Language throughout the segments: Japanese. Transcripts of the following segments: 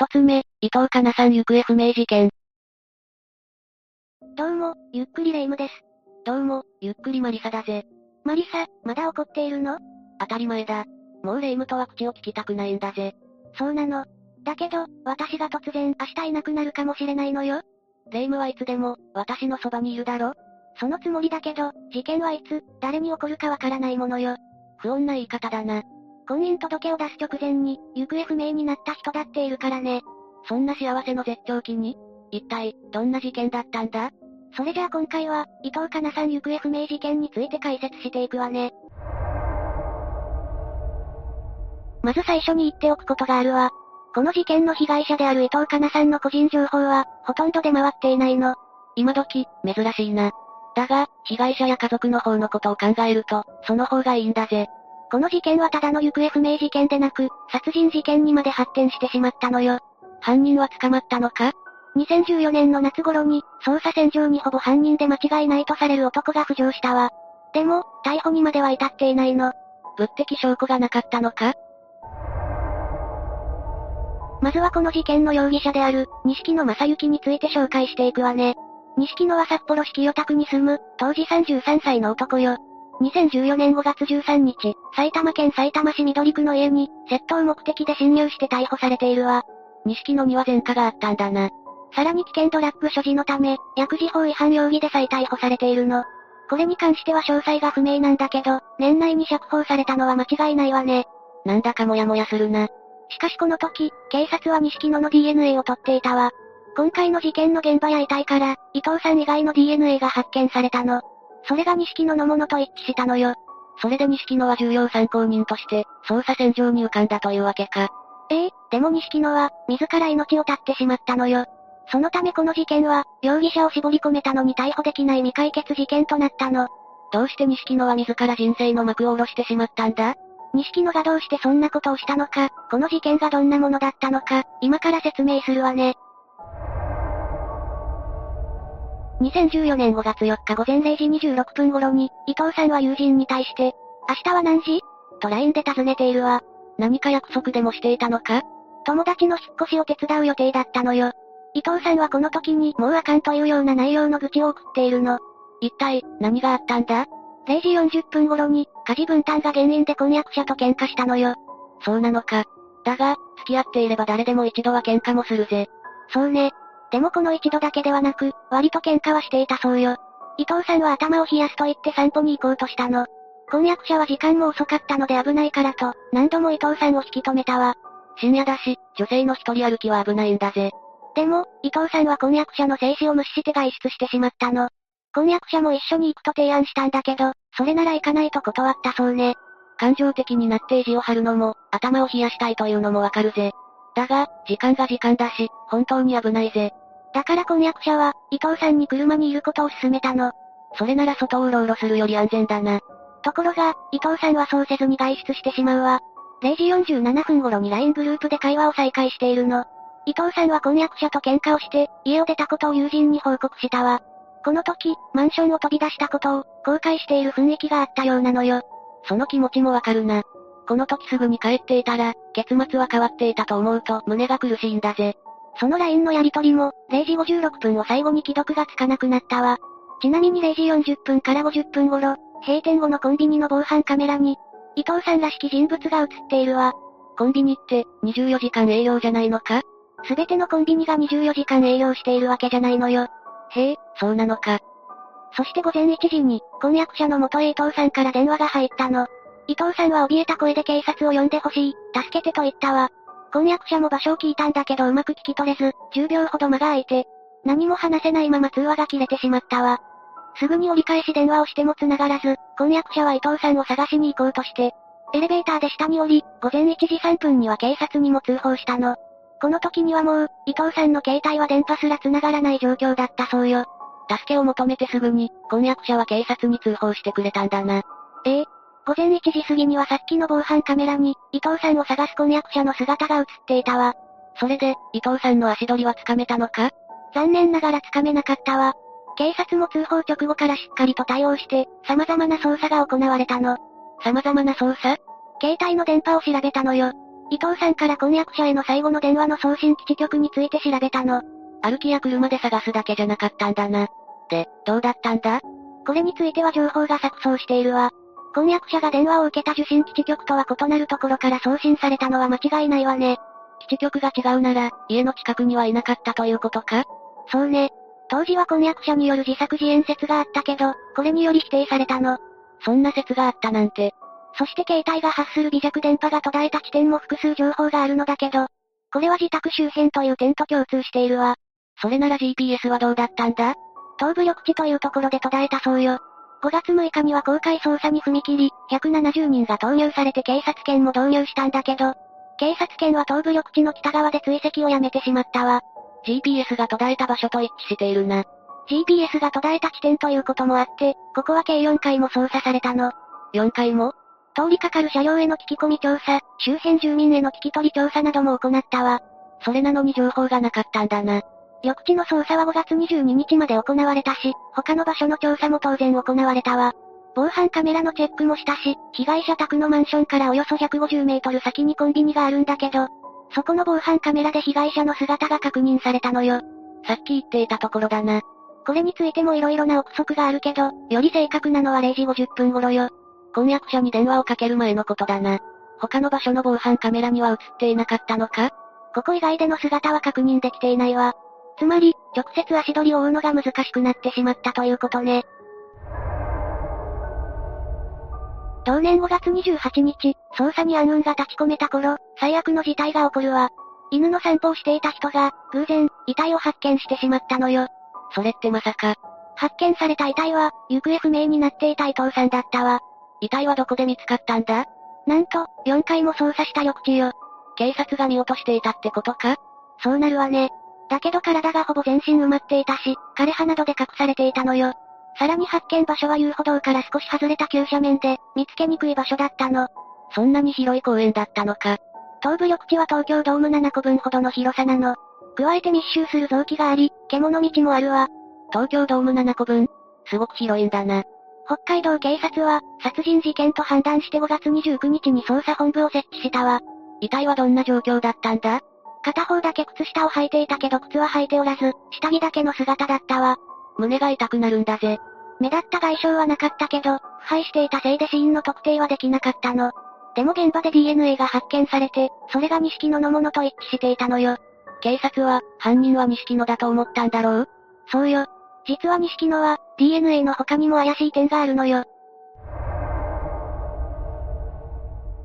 一つ目、伊藤かなさん行方不明事件。どうも、ゆっくりレ夢ムです。どうも、ゆっくりマリサだぜ。マリサ、まだ怒っているの？当たり前だ。もうレ夢ムとは口を聞きたくないんだぜ。そうなの。だけど、私が突然明日いなくなるかもしれないのよ。レ夢ムはいつでも、私のそばにいるだろそのつもりだけど、事件はいつ、誰に起こるかわからないものよ。不穏な言い方だな。婚姻届を出す直前に、行方不明になった人だっているからね。そんな幸せの絶頂期に一体、どんな事件だったんだ？それじゃあ今回は、伊藤かなさん行方不明事件について解説していくわね。まず最初に言っておくことがあるわ。この事件の被害者である伊藤かなさんの個人情報は、ほとんど出回っていないの。今時、珍しいな。だが、被害者や家族の方のことを考えると、その方がいいんだぜ。この事件はただの行方不明事件でなく、殺人事件にまで発展してしまったのよ。犯人は捕まったのか？2014年の夏頃に、捜査線上にほぼ犯人で間違いないとされる男が浮上したわ。でも、逮捕にまでは至っていないの。物的証拠がなかったのか？まずはこの事件の容疑者である、西野正幸について紹介していくわね。西野は札幌市清田区に住む、当時33歳の男よ。2014年5月13日、埼玉県埼玉市緑区の家に、窃盗目的で侵入して逮捕されているわ。西野には前科があったんだな。さらに危険ドラッグ所持のため、薬事法違反容疑で再逮捕されているの。これに関しては詳細が不明なんだけど、年内に釈放されたのは間違いないわね。なんだかモヤモヤするな。しかしこの時、警察は西野の DNA を取っていたわ。今回の事件の現場や遺体から、伊藤さん以外の DNA が発見されたの。それが西野のものと一致したのよ。それで西野は重要参考人として、捜査線上に浮かんだというわけか。ええでも西野は、自ら命を絶ってしまったのよ。そのためこの事件は、容疑者を絞り込めたのに逮捕できない未解決事件となったの。どうして西野は自ら人生の幕を下ろしてしまったんだ？西野がどうしてそんなことをしたのか、この事件がどんなものだったのか、今から説明するわね。2014年5月4日午前0時26分頃に、伊藤さんは友人に対して、明日は何時？と LINE で尋ねているわ。何か約束でもしていたのか？友達の引っ越しを手伝う予定だったのよ。伊藤さんはこの時にもうあかんというような内容の愚痴を送っているの。一体、何があったんだ ?0 時40分頃に、家事分担が原因で婚約者と喧嘩したのよ。そうなのか。だが、付き合っていれば誰でも一度は喧嘩もするぜ。そうね。でもこの一度だけではなく、割と喧嘩はしていたそうよ。伊藤さんは頭を冷やすと言って散歩に行こうとしたの。婚約者は時間も遅かったので危ないからと、何度も伊藤さんを引き止めたわ。深夜だし、女性の一人歩きは危ないんだぜ。でも、伊藤さんは婚約者の静止を無視して外出してしまったの。婚約者も一緒に行くと提案したんだけど、それなら行かないと断ったそうね。感情的になって意地を張るのも、頭を冷やしたいというのもわかるぜ。だが、時間が時間だし、本当に危ないぜ。だから婚約者は、伊藤さんに車にいることを勧めたの。それなら外をうろうろするより安全だな。ところが、伊藤さんはそうせずに外出してしまうわ。0時47分頃に LINE グループで会話を再開しているの。伊藤さんは婚約者と喧嘩をして、家を出たことを友人に報告したわ。この時、マンションを飛び出したことを、後悔している雰囲気があったようなのよ。その気持ちもわかるな。この時すぐに帰っていたら、結末は変わっていたと思うと胸が苦しいんだぜ。その LINE のやりとりも、0時56分を最後に既読がつかなくなったわ。ちなみに0時40分から50分頃、閉店後のコンビニの防犯カメラに、伊藤さんらしき人物が映っているわ。コンビニって、24時間営業じゃないのか？すべてのコンビニが24時間営業しているわけじゃないのよ。へえ、そうなのか。そして午前1時に、婚約者の元へ伊藤さんから電話が入ったの。伊藤さんは怯えた声で警察を呼んでほしい、助けてと言ったわ。婚約者も場所を聞いたんだけどうまく聞き取れず、10秒ほど間が空いて、何も話せないまま通話が切れてしまったわ。すぐに折り返し電話をしても繋がらず、婚約者は伊藤さんを探しに行こうとして、エレベーターで下に降り、午前1時3分には警察にも通報したの。この時にはもう、伊藤さんの携帯は電波すら繋がらない状況だったそうよ。助けを求めてすぐに、婚約者は警察に通報してくれたんだな。ええ。午前1時過ぎにはさっきの防犯カメラに、伊藤さんを探す婚約者の姿が映っていたわ。それで、伊藤さんの足取りはつかめたのか？残念ながらつかめなかったわ。警察も通報直後からしっかりと対応して、様々な捜査が行われたの。様々な捜査？携帯の電波を調べたのよ。伊藤さんから婚約者への最後の電話の送信基地局について調べたの。歩きや車で探すだけじゃなかったんだな。で、どうだったんだ？これについては情報が錯綜しているわ。婚約者が電話を受けた受信基地局とは異なるところから送信されたのは間違いないわね。基地局が違うなら、家の近くにはいなかったということか？そうね。当時は婚約者による自作自演説があったけど、これにより否定されたの。そんな説があったなんて。そして携帯が発する微弱電波が途絶えた地点も複数情報があるのだけど、これは自宅周辺という点と共通しているわ。それなら GPS はどうだったんだ？東部緑地というところで途絶えたそうよ。5月6日には公開捜査に踏み切り、170人が投入されて警察犬も導入したんだけど、警察犬は東部緑地の北側で追跡をやめてしまったわ。GPS が途絶えた場所と一致しているな。GPS が途絶えた地点ということもあって、ここは計4回も操作されたの。4回も？通りかかる車両への聞き込み調査、周辺住民への聞き取り調査なども行ったわ。それなのに情報がなかったんだな。緑地の捜査は5月22日まで行われたし、他の場所の調査も当然行われたわ。防犯カメラのチェックもしたし、被害者宅のマンションからおよそ150メートル先にコンビニがあるんだけど、そこの防犯カメラで被害者の姿が確認されたのよ。さっき言っていたところだな。これについても色々な憶測があるけど、より正確なのは0時50分頃よ。婚約者に電話をかける前のことだな。他の場所の防犯カメラには映っていなかったのか？ここ以外での姿は確認できていないわ。つまり、直接足取りを追うのが難しくなってしまったということね。同年5月28日、捜査に暗雲が立ち込めた頃、最悪の事態が起こるわ。犬の散歩をしていた人が、偶然、遺体を発見してしまったのよ。それってまさか。発見された遺体は、行方不明になっていた伊藤さんだったわ。遺体はどこで見つかったんだ？なんと、4回も捜査した緑地よ。警察が見落としていたってことか？そうなるわね。だけど体がほぼ全身埋まっていたし、枯葉などで隠されていたのよ。さらに発見場所は遊歩道から少し外れた急斜面で、見つけにくい場所だったの。そんなに広い公園だったのか。東部緑地は東京ドーム7個分ほどの広さなの。加えて密集する臓器があり、獣道もあるわ。東京ドーム7個分すごく広いんだな。北海道警察は、殺人事件と判断して5月29日に捜査本部を設置したわ。遺体はどんな状況だったんだ？片方だけ靴下を履いていたけど靴は履いておらず、下着だけの姿だったわ。胸が痛くなるんだぜ。目立った外傷はなかったけど、腐敗していたせいで死因の特定はできなかったの。でも現場で DNA が発見されて、それが錦野のものと一致していたのよ。警察は、犯人は錦野だと思ったんだろう？そうよ。実は錦野は、DNA の他にも怪しい点があるのよ。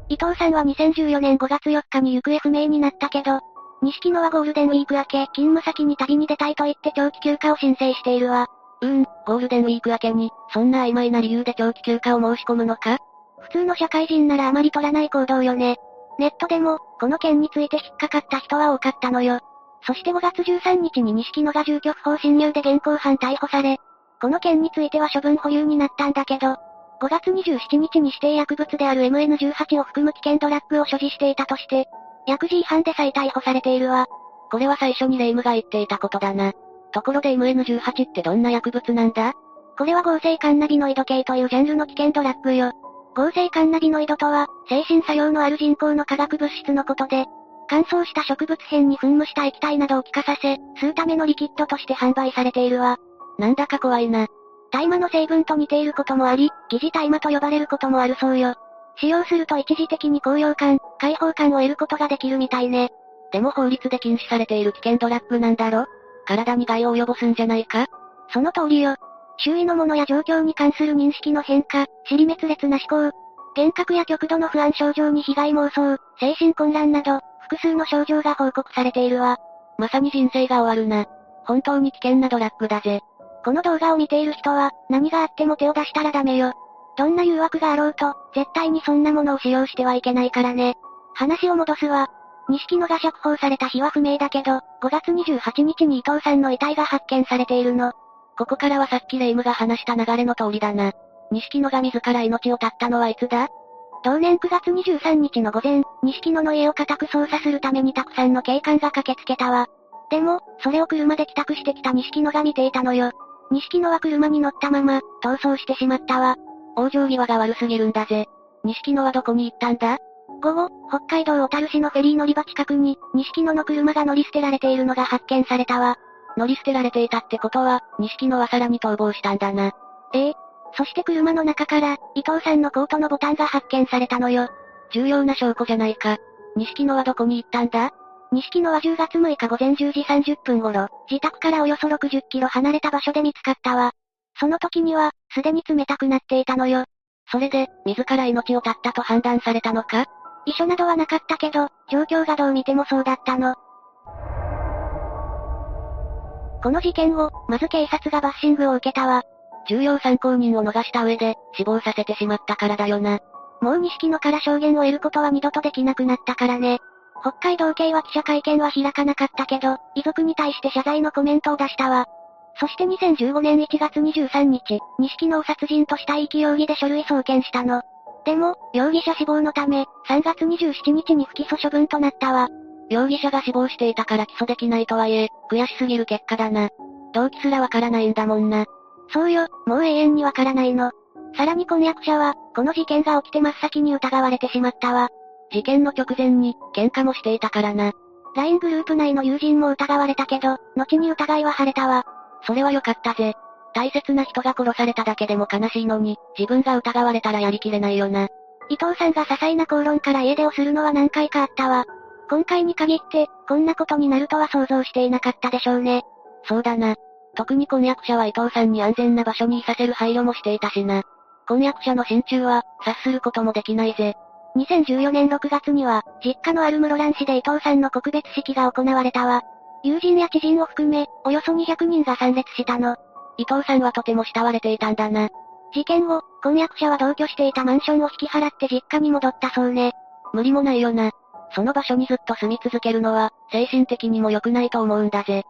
伊藤さんは2014年5月4日に行方不明になったけど、錦野はゴールデンウィーク明け、勤務先に旅に出たいと言って長期休暇を申請しているわ。うーん、ゴールデンウィーク明けに、そんな曖昧な理由で長期休暇を申し込むのか？普通の社会人ならあまり取らない行動よね。ネットでも、この件について引っかかった人は多かったのよ。そして5月13日に錦野が住居不法侵入で現行犯逮捕され、この件については処分保留になったんだけど、5月27日に指定薬物である MN18 を含む危険ドラッグを所持していたとして、薬事違反で再逮捕されているわ。これは最初にレイムが言っていたことだな。ところで MN18 ってどんな薬物なんだ？これは合成カンナビノイド系というジャンルの危険ドラッグよ。合成カンナビノイドとは、精神作用のある人工の化学物質のことで、乾燥した植物片に噴霧した液体などを気化させ、吸うためのリキッドとして販売されているわ。なんだか怖いな。大麻の成分と似ていることもあり、疑似大麻と呼ばれることもあるそうよ。使用すると一時的に高揚感、解放感を得ることができるみたいね。でも法律で禁止されている危険ドラッグなんだろ？体に害を及ぼすんじゃないか？その通りよ。周囲のものや状況に関する認識の変化、尻滅裂な思考、幻覚や極度の不安症状に被害妄想、精神混乱など、複数の症状が報告されているわ。まさに人生が終わるな。本当に危険なドラッグだぜ。この動画を見ている人は、何があっても手を出したらダメよ。どんな誘惑があろうと、絶対にそんなものを使用してはいけないからね。話を戻すわ。錦野が釈放された日は不明だけど、5月28日に伊藤さんの遺体が発見されているの。ここからはさっきレイムが話した流れの通りだな。錦野が自ら命を絶ったのはいつだ？同年9月23日の午前、錦野の家を家宅捜査するためにたくさんの警官が駆けつけたわ。でも、それを車で帰宅してきた錦野が見ていたのよ。錦野は車に乗ったまま、逃走してしまったわ。往生際が悪すぎるんだぜ。錦野はどこに行ったんだ？午後、北海道小樽市のフェリー乗り場近くに、錦野の車が乗り捨てられているのが発見されたわ。乗り捨てられていたってことは、錦野はさらに逃亡したんだな。ええ。そして車の中から、伊藤さんのコートのボタンが発見されたのよ。重要な証拠じゃないか。錦野はどこに行ったんだ？錦野は10月6日午前10時30分頃、自宅からおよそ60キロ離れた場所で見つかったわ。その時には、すでに冷たくなっていたのよ。それで、自ら命を絶ったと判断されたのか？遺書などはなかったけど、状況がどう見てもそうだったの。この事件後、まず警察がバッシングを受けたわ。重要参考人を逃した上で、死亡させてしまったからだよな。もう錦野から証言を得ることは二度とできなくなったからね。北海道警は記者会見は開かなかったけど、遺族に対して謝罪のコメントを出したわ。そして2015年1月23日、錦野を殺人とした遺棄容疑で書類送検したの。でも、容疑者死亡のため、3月27日に不起訴処分となったわ。容疑者が死亡していたから起訴できないとはいえ、悔しすぎる結果だな。動機すらわからないんだもんな。そうよ、もう永遠にわからないの。さらに婚約者は、この事件が起きて真っ先に疑われてしまったわ。事件の直前に、喧嘩もしていたからな。LINE グループ内の友人も疑われたけど、後に疑いは晴れたわ。それは良かったぜ。大切な人が殺されただけでも悲しいのに、自分が疑われたらやりきれないよな。伊藤さんが些細な口論から家出をするのは何回かあったわ。今回に限って、こんなことになるとは想像していなかったでしょうね。そうだな。特に婚約者は伊藤さんに安全な場所にいさせる配慮もしていたしな。婚約者の心中は、察することもできないぜ。2014年6月には、実家のある室蘭市で伊藤さんの告別式が行われたわ。友人や知人を含め、およそ200人が参列したの。伊藤さんはとても慕われていたんだな。事件後、婚約者は同居していたマンションを引き払って実家に戻ったそうね。無理もないよな。その場所にずっと住み続けるのは、精神的にも良くないと思うんだぜ。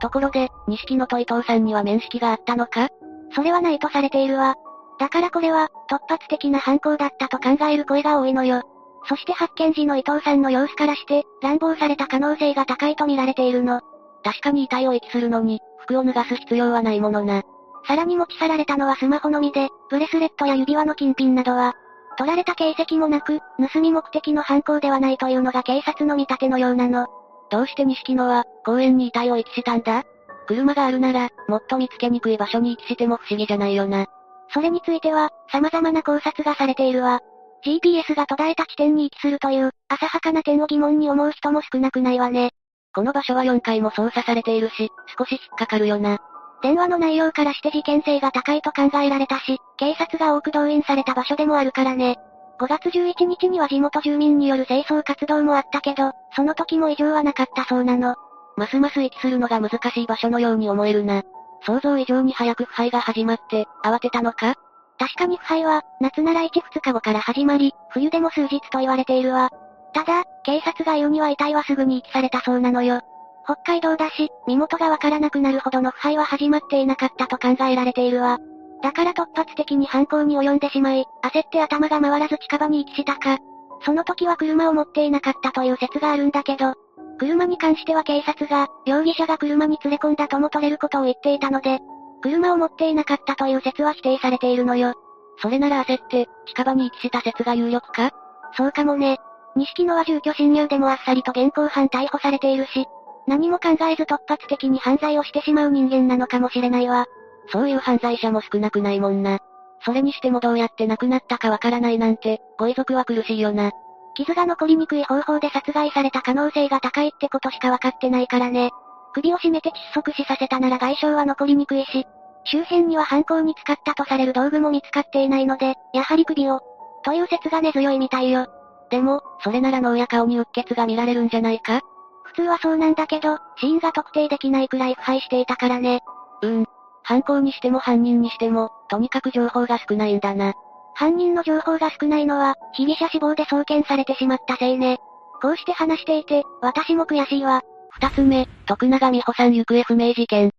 ところで、錦野と伊藤さんには面識があったのか？それはないとされているわ。だからこれは、突発的な犯行だったと考える声が多いのよ。そして発見時の伊藤さんの様子からして、乱暴された可能性が高いと見られているの。確かに遺体を遺棄するのに、服を脱がす必要はないものな。さらに持ち去られたのはスマホのみで、ブレスレットや指輪の金品などは、取られた形跡もなく、盗み目的の犯行ではないというのが警察の見立てのようなの。どうして錦野は、公園に遺体を遺棄したんだ？車があるなら、もっと見つけにくい場所に遺棄しても不思議じゃないよな。それについては、様々な考察がされているわ。GPS が途絶えた地点に位置するという、浅はかな点を疑問に思う人も少なくないわね。この場所は4回も操作されているし、少し引っかかるよな。電話の内容からして事件性が高いと考えられたし、警察が多く動員された場所でもあるからね。5月11日には地元住民による清掃活動もあったけど、その時も異常はなかったそうなの。ますます息するのが難しい場所のように思えるな。想像以上に早く腐敗が始まって、慌てたのか？確かに腐敗は、夏なら1、2日後から始まり、冬でも数日と言われているわ。ただ、警察が言うには遺体はすぐに遺棄されたそうなのよ。北海道だし、身元がわからなくなるほどの腐敗は始まっていなかったと考えられているわ。だから突発的に犯行に及んでしまい、焦って頭が回らず近場に遺棄したか。その時は車を持っていなかったという説があるんだけど、車に関しては警察が、容疑者が車に連れ込んだとも取れることを言っていたので、車を持っていなかったという説は否定されているのよ。それなら焦って、近場に位置した説が有力か？そうかもね。錦野は住居侵入でもあっさりと現行犯逮捕されているし、何も考えず突発的に犯罪をしてしまう人間なのかもしれないわ。そういう犯罪者も少なくないもんな。それにしてもどうやって亡くなったかわからないなんて、ご遺族は苦しいよな。傷が残りにくい方法で殺害された可能性が高いってことしかわかってないからね。首を絞めて窒息死させたなら外傷は残りにくいし、周辺には犯行に使ったとされる道具も見つかっていないので、やはり首を、という説が根強いみたいよ。でも、それなら脳や顔にうっ血が見られるんじゃないか？普通はそうなんだけど、死因が特定できないくらい腐敗していたからね。うん。犯行にしても犯人にしても、とにかく情報が少ないんだな。犯人の情報が少ないのは、被疑者死亡で送検されてしまったせいね。こうして話していて、私も悔しいわ。二つ目、徳永美穂さん行方不明事件。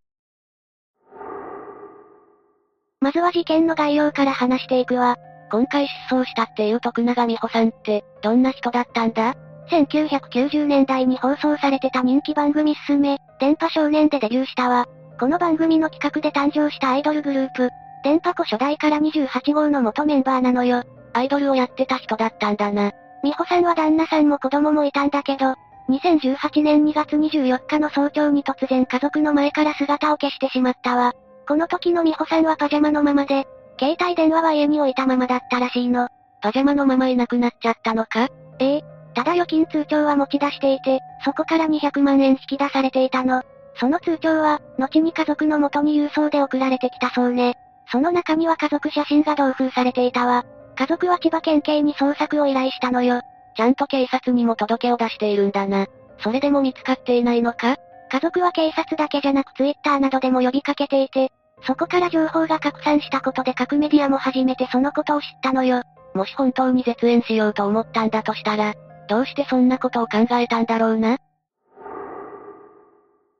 まずは事件の概要から話していくわ。今回失踪したっていう徳永美穂さんって、どんな人だったんだ ?1990 年代に放送されてた人気番組すすめ、電波少年でデビューしたわ。この番組の企画で誕生したアイドルグループ。電波子初代から28号の元メンバーなのよ。アイドルをやってた人だったんだな。美穂さんは旦那さんも子供もいたんだけど、2018年2月24日の早朝に突然家族の前から姿を消してしまったわ。この時の美穂さんはパジャマのままで、携帯電話は家に置いたままだったらしいの。パジャマのままいなくなっちゃったのか？ええ。ただ預金通帳は持ち出していて、そこから200万円引き出されていたの。その通帳は、後に家族の元に郵送で送られてきたそうね。その中には家族写真が同封されていたわ。家族は千葉県警に捜索を依頼したのよ。ちゃんと警察にも届けを出しているんだな。それでも見つかっていないのか？家族は警察だけじゃなくツイッターなどでも呼びかけていて、そこから情報が拡散したことで各メディアも初めてそのことを知ったのよ。もし本当に絶縁しようと思ったんだとしたら、どうしてそんなことを考えたんだろうな？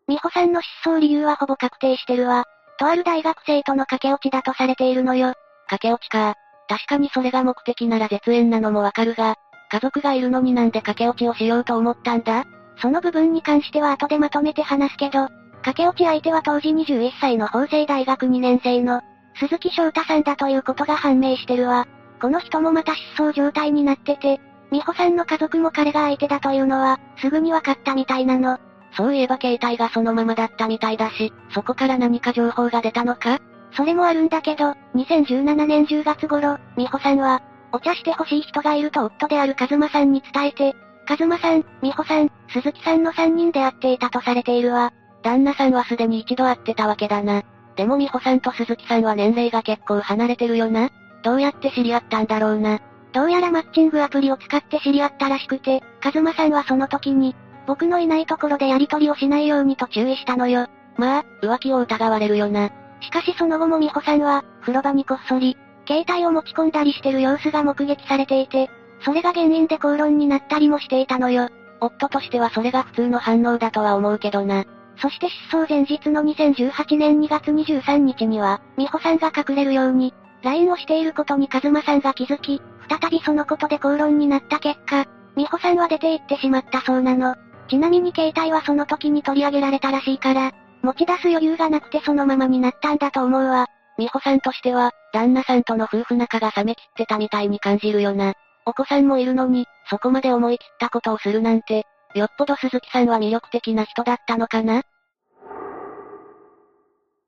美穂さんの失踪理由はほぼ確定してるわ。とある大学生との駆け落ちだとされているのよ。駆け落ちか。確かにそれが目的なら絶縁なのもわかるが、家族がいるのになんで駆け落ちをしようと思ったんだ？その部分に関しては後でまとめて話すけど、駆け落ち相手は当時21歳の法政大学2年生の、鈴木翔太さんだということが判明してるわ。この人もまた失踪状態になってて、美穂さんの家族も彼が相手だというのは、すぐに分かったみたいなの。そういえば携帯がそのままだったみたいだし、そこから何か情報が出たのか？それもあるんだけど、2017年10月頃、美穂さんは、お茶してほしい人がいると夫であるカズマさんに伝えて、カズマさん、美穂さん、鈴木さんの3人で会っていたとされているわ。旦那さんはすでに一度会ってたわけだな。でも美穂さんと鈴木さんは年齢が結構離れてるよな。どうやって知り合ったんだろうな。どうやらマッチングアプリを使って知り合ったらしくて、カズマさんはその時に、僕のいないところでやり取りをしないようにと注意したのよ。まあ、浮気を疑われるよな。しかしその後も美穂さんは、風呂場にこっそり、携帯を持ち込んだりしてる様子が目撃されていて、それが原因で口論になったりもしていたのよ。夫としてはそれが普通の反応だとは思うけどな。そして失踪前日の2018年2月23日には、美穂さんが隠れるように、LINE をしていることにカズマさんが気づき、再びそのことで口論になった結果、美穂さんは出て行ってしまったそうなの。ちなみに携帯はその時に取り上げられたらしいから、持ち出す余裕がなくてそのままになったんだと思うわ。美穂さんとしては、旦那さんとの夫婦仲が冷めきってたみたいに感じるよな。お子さんもいるのに、そこまで思い切ったことをするなんて、よっぽど鈴木さんは魅力的な人だったのかな？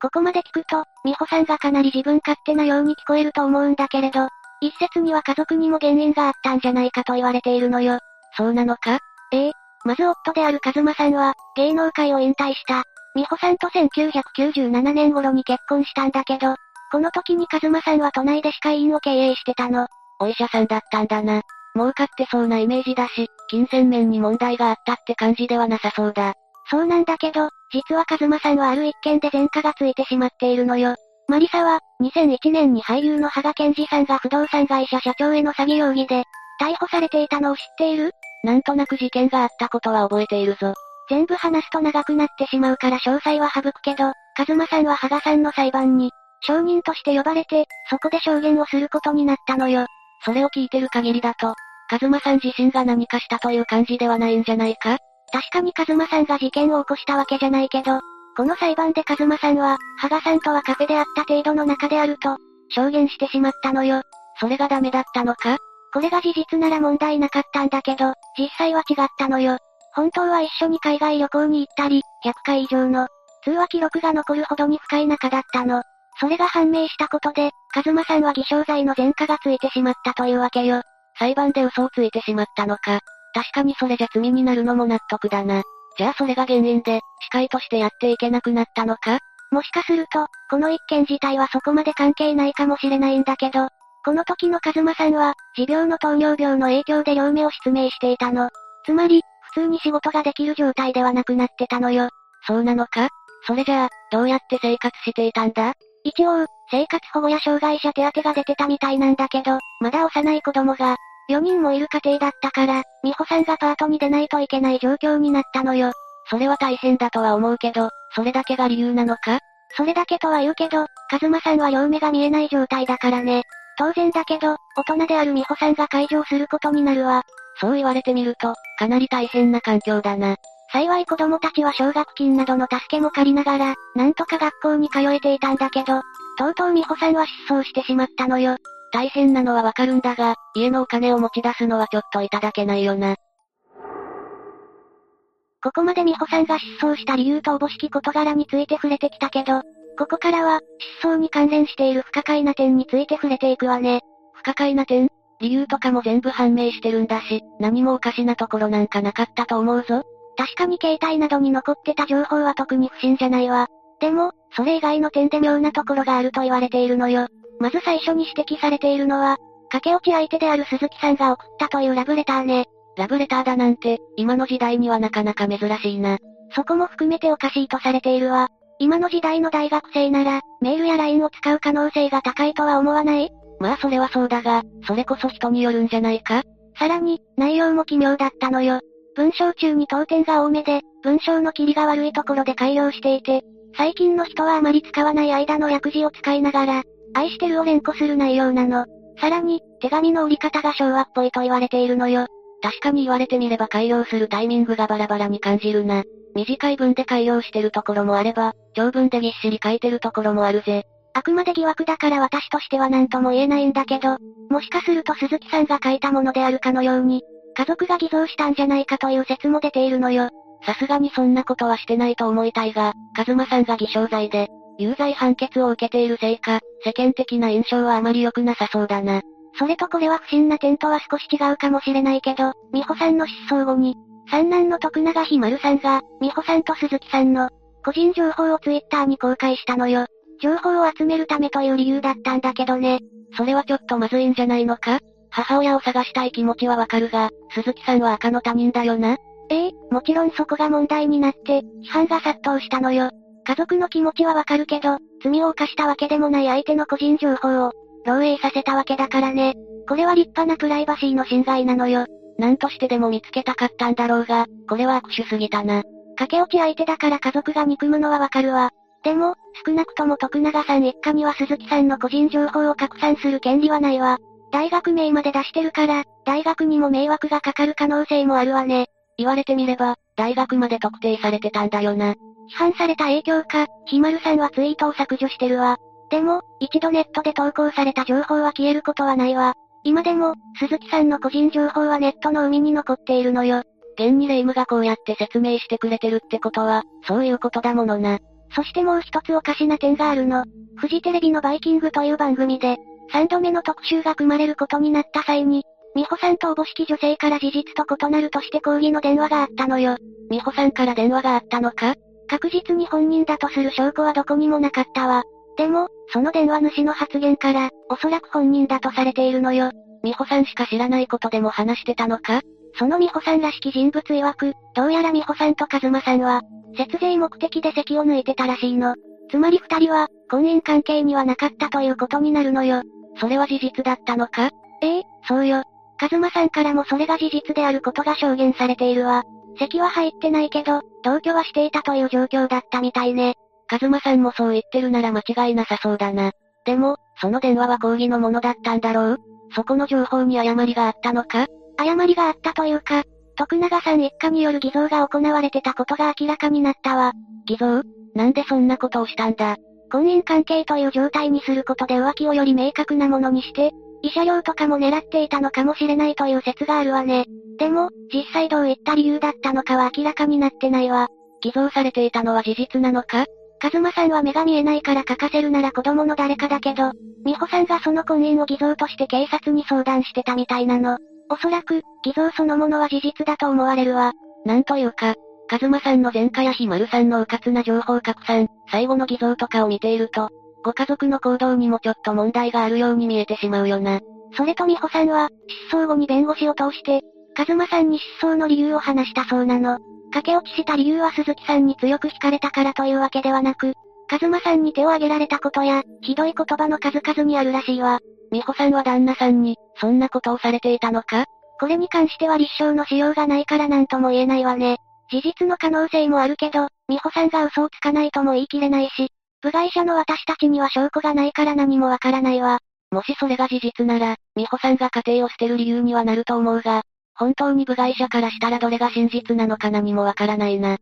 ここまで聞くと、美穂さんがかなり自分勝手なように聞こえると思うんだけれど、一説には家族にも原因があったんじゃないかと言われているのよ。そうなのか？ええ。まず夫であるカズマさんは、芸能界を引退した。美穂さんと1997年頃に結婚したんだけど、この時にカズマさんは都内で歯科医院を経営してたの。お医者さんだったんだな。儲かってそうなイメージだし、金銭面に問題があったって感じではなさそうだ。そうなんだけど、実はカズマさんはある一件で前科がついてしまっているのよ。マリサは、2001年に俳優の羽賀健二さんが不動産会社社長への詐欺容疑で、逮捕されていたのを知っている？なんとなく事件があったことは覚えているぞ。全部話すと長くなってしまうから詳細は省くけど、カズマさんは羽賀さんの裁判に、証人として呼ばれて、そこで証言をすることになったのよ。それを聞いてる限りだと、カズマさん自身が何かしたという感じではないんじゃないか？確かにカズマさんが事件を起こしたわけじゃないけど、この裁判でカズマさんは、ハガさんとはカフェであった程度の中であると、証言してしまったのよ。それがダメだったのか？これが事実なら問題なかったんだけど、実際は違ったのよ。本当は一緒に海外旅行に行ったり、100回以上の通話記録が残るほどに深い仲だったの。それが判明したことで、カズマさんは偽証罪の前科がついてしまったというわけよ。裁判で嘘をついてしまったのか。確かにそれじゃ罪になるのも納得だな。じゃあそれが原因で、司会としてやっていけなくなったのか？もしかすると、この一件自体はそこまで関係ないかもしれないんだけど、この時のカズマさんは、持病の糖尿病の影響で両目を失明していたの。つまり、普通に仕事ができる状態ではなくなってたのよ。そうなのか？それじゃあ、どうやって生活していたんだ？一応、生活保護や障害者手当が出てたみたいなんだけど、まだ幼い子供が、4人もいる家庭だったから、美穂さんがパートに出ないといけない状況になったのよ。それは大変だとは思うけど、それだけが理由なのか？それだけとは言うけど、カズマさんは両目が見えない状態だからね。当然だけど、大人である美穂さんが解除することになるわ。そう言われてみると、かなり大変な環境だな。幸い子供たちは奨学金などの助けも借りながら、なんとか学校に通えていたんだけど、とうとう美穂さんは失踪してしまったのよ。大変なのはわかるんだが、家のお金を持ち出すのはちょっといただけないよな。ここまで美穂さんが失踪した理由とおぼしき事柄について触れてきたけど、ここからは、失踪に関連している不可解な点について触れていくわね。不可解な点？理由とかも全部判明してるんだし、何もおかしなところなんかなかったと思うぞ。確かに携帯などに残ってた情報は特に不審じゃないわ。でも、それ以外の点で妙なところがあると言われているのよ。まず最初に指摘されているのは、駆け落ち相手である鈴木さんが送ったというラブレターね。ラブレターだなんて、今の時代にはなかなか珍しいな。そこも含めておかしいとされているわ。今の時代の大学生なら、メールや LINE を使う可能性が高いとは思わない？まあそれはそうだが、それこそ人によるんじゃないか？さらに、内容も奇妙だったのよ。文章中に当点が多めで、文章の切りが悪いところで改良していて、最近の人はあまり使わない間の略字を使いながら、愛してるを連呼する内容なの。さらに、手紙の売り方が昭和っぽいと言われているのよ。確かに言われてみれば改良するタイミングがバラバラに感じるな。短い文で改良してるところもあれば、長文でぎっしり書いてるところもあるぜ。あくまで疑惑だから私としては何とも言えないんだけど、もしかすると鈴木さんが書いたものであるかのように、家族が偽造したんじゃないかという説も出ているのよ。さすがにそんなことはしてないと思いたいが、カズマさんが偽証罪で、有罪判決を受けているせいか、世間的な印象はあまり良くなさそうだな。それとこれは不審な点とは少し違うかもしれないけど、美穂さんの失踪後に、三男の徳永ひまるさんが、美穂さんと鈴木さんの、個人情報をツイッターに公開したのよ。情報を集めるためという理由だったんだけどね。それはちょっとまずいんじゃないのか？母親を探したい気持ちはわかるが、鈴木さんは赤の他人だよな？ええもちろんそこが問題になって、批判が殺到したのよ。家族の気持ちはわかるけど、罪を犯したわけでもない相手の個人情報を、漏洩させたわけだからね。これは立派なプライバシーの侵害なのよ。何としてでも見つけたかったんだろうが、これは悪手すぎたな。駆け落ち相手だから家族が憎むのはわかるわ。でも、少なくとも徳永さん一家には鈴木さんの個人情報を拡散する権利はないわ。大学名まで出してるから、大学にも迷惑がかかる可能性もあるわね。言われてみれば、大学まで特定されてたんだよな。批判された影響か、ひまるさんはツイートを削除してるわ。でも、一度ネットで投稿された情報は消えることはないわ。今でも、鈴木さんの個人情報はネットの海に残っているのよ。現に霊夢がこうやって説明してくれてるってことは、そういうことだものな。そしてもう一つおかしな点があるの。フジテレビのバイキングという番組で、三度目の特集が組まれることになった際に、美穂さんとおぼしき女性から事実と異なるとして抗議の電話があったのよ。美穂さんから電話があったのか？確実に本人だとする証拠はどこにもなかったわ。でも、その電話主の発言から、おそらく本人だとされているのよ。美穂さんしか知らないことでも話してたのか？その美穂さんらしき人物曰く、どうやら美穂さんと和馬さんは、節税目的で席を抜いてたらしいの。つまり二人は、婚姻関係にはなかったということになるのよ。それは事実だったのか？ええ、そうよ。和馬さんからもそれが事実であることが証言されているわ。席は入ってないけど、同居はしていたという状況だったみたいね。和馬さんもそう言ってるなら間違いなさそうだな。でも、その電話は抗議のものだったんだろう？そこの情報に誤りがあったのか？誤りがあったというか、徳永さん一家による偽造が行われてたことが明らかになったわ。偽造？なんでそんなことをしたんだ？婚姻関係という状態にすることで浮気をより明確なものにして、慰謝料とかも狙っていたのかもしれないという説があるわね。でも、実際どういった理由だったのかは明らかになってないわ。偽造されていたのは事実なのか？カズマさんは目が見えないから書かせるなら子供の誰かだけど、美穂さんがその婚姻を偽造として警察に相談してたみたいなの。おそらく、偽造そのものは事実だと思われるわ。なんというか、カズマさんの前科やひまるさんの迂闊な情報拡散、最後の偽造とかを見ていると、ご家族の行動にもちょっと問題があるように見えてしまうよな。それと美穂さんは、失踪後に弁護士を通して、カズマさんに失踪の理由を話したそうなの。駆け落ちした理由は鈴木さんに強く惹かれたからというわけではなく、カズマさんに手を挙げられたことや、ひどい言葉の数々にあるらしいわ。美穂さんは旦那さんに、そんなことをされていたのか？これに関しては立証のしようがないから何とも言えないわね。事実の可能性もあるけど、美穂さんが嘘をつかないとも言い切れないし、部外者の私たちには証拠がないから何もわからないわ。もしそれが事実なら、美穂さんが家庭を捨てる理由にはなると思うが、本当に部外者からしたらどれが真実なのか何もわからないな。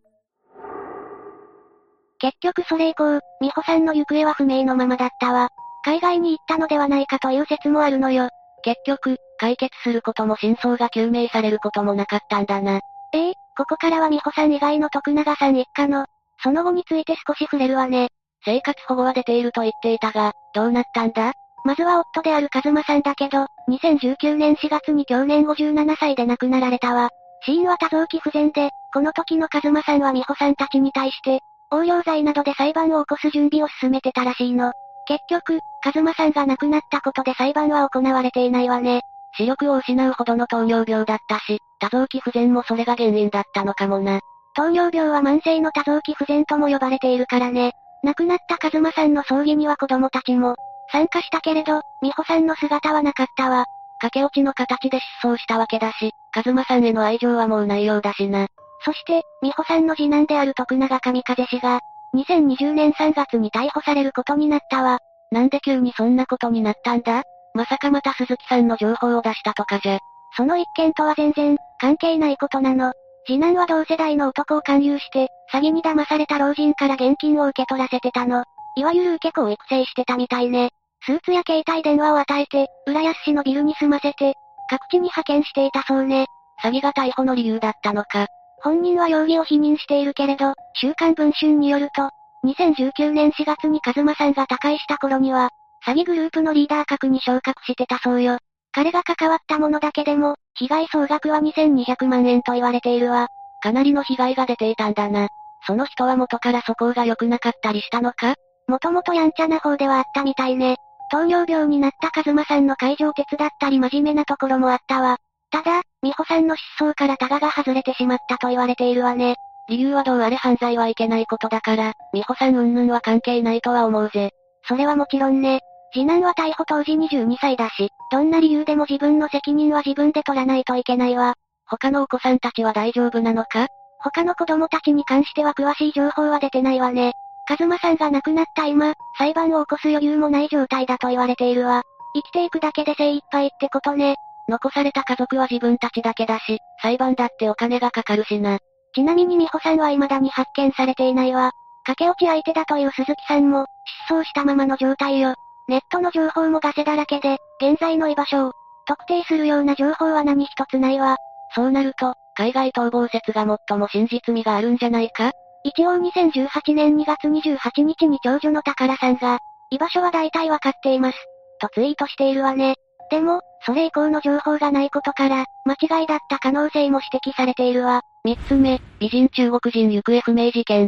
結局それ以降、美穂さんの行方は不明のままだったわ。海外に行ったのではないかという説もあるのよ。結局、解決することも真相が究明されることもなかったんだな。ええここからは美穂さん以外の徳永さん一家の、その後について少し触れるわね。生活保護は出ていると言っていたが、どうなったんだ？まずは夫である和馬さんだけど、2019年4月に去年57歳で亡くなられたわ。死因は多臓器不全で、この時の和馬さんは美穂さんたちに対して、横領罪などで裁判を起こす準備を進めてたらしいの。結局、和馬さんが亡くなったことで裁判は行われていないわね。視力を失うほどの糖尿病だったし、多臓器不全もそれが原因だったのかもな。糖尿病は慢性の多臓器不全とも呼ばれているからね。亡くなった和馬さんの葬儀には子供たちも、参加したけれど、美穂さんの姿はなかったわ。駆け落ちの形で失踪したわけだし、和馬さんへの愛情はもうないようだしな。そして、美穂さんの次男である徳永神風氏が、2020年3月に逮捕されることになったわ。なんで急にそんなことになったんだ？まさかまた鈴木さんの情報を出したとかじゃ。その一件とは全然、関係ないことなの。次男は同世代の男を勧誘して、詐欺に騙された老人から現金を受け取らせてたの。いわゆる受け子を育成してたみたいね。スーツや携帯電話を与えて、浦安市のビルに住ませて、各地に派遣していたそうね。詐欺が逮捕の理由だったのか。本人は容疑を否認しているけれど、週刊文春によると、2019年4月に和馬さんが他界した頃には、詐欺グループのリーダー格に昇格してたそうよ。彼が関わったものだけでも、被害総額は2200万円と言われているわ。かなりの被害が出ていたんだな。その人は元から素行が良くなかったりしたのか？もともとやんちゃな方ではあったみたいね。糖尿病になったカズマさんの介助を手伝ったり真面目なところもあったわ。ただ、美穂さんの失踪からタガが外れてしまったと言われているわね。理由はどうあれ犯罪はいけないことだから、美穂さん云々は関係ないとは思うぜ。それはもちろんね。次男は逮捕当時22歳だし、どんな理由でも自分の責任は自分で取らないといけないわ。他のお子さんたちは大丈夫なのか？他の子供たちに関しては詳しい情報は出てないわね。カズマさんが亡くなった今、裁判を起こす余裕もない状態だと言われているわ。生きていくだけで精一杯ってことね。残された家族は自分たちだけだし、裁判だってお金がかかるしな。ちなみに美穂さんは未だに発見されていないわ。駆け落ち相手だという鈴木さんも、失踪したままの状態よ。ネットの情報もガセだらけで、現在の居場所を、特定するような情報は何一つないわ。そうなると、海外逃亡説が最も真実味があるんじゃないか？一応2018年2月28日に長女の宝さんが、居場所は大体わかっています。とツイートしているわね。でも、それ以降の情報がないことから、間違いだった可能性も指摘されているわ。三つ目、美人中国人行方不明事件。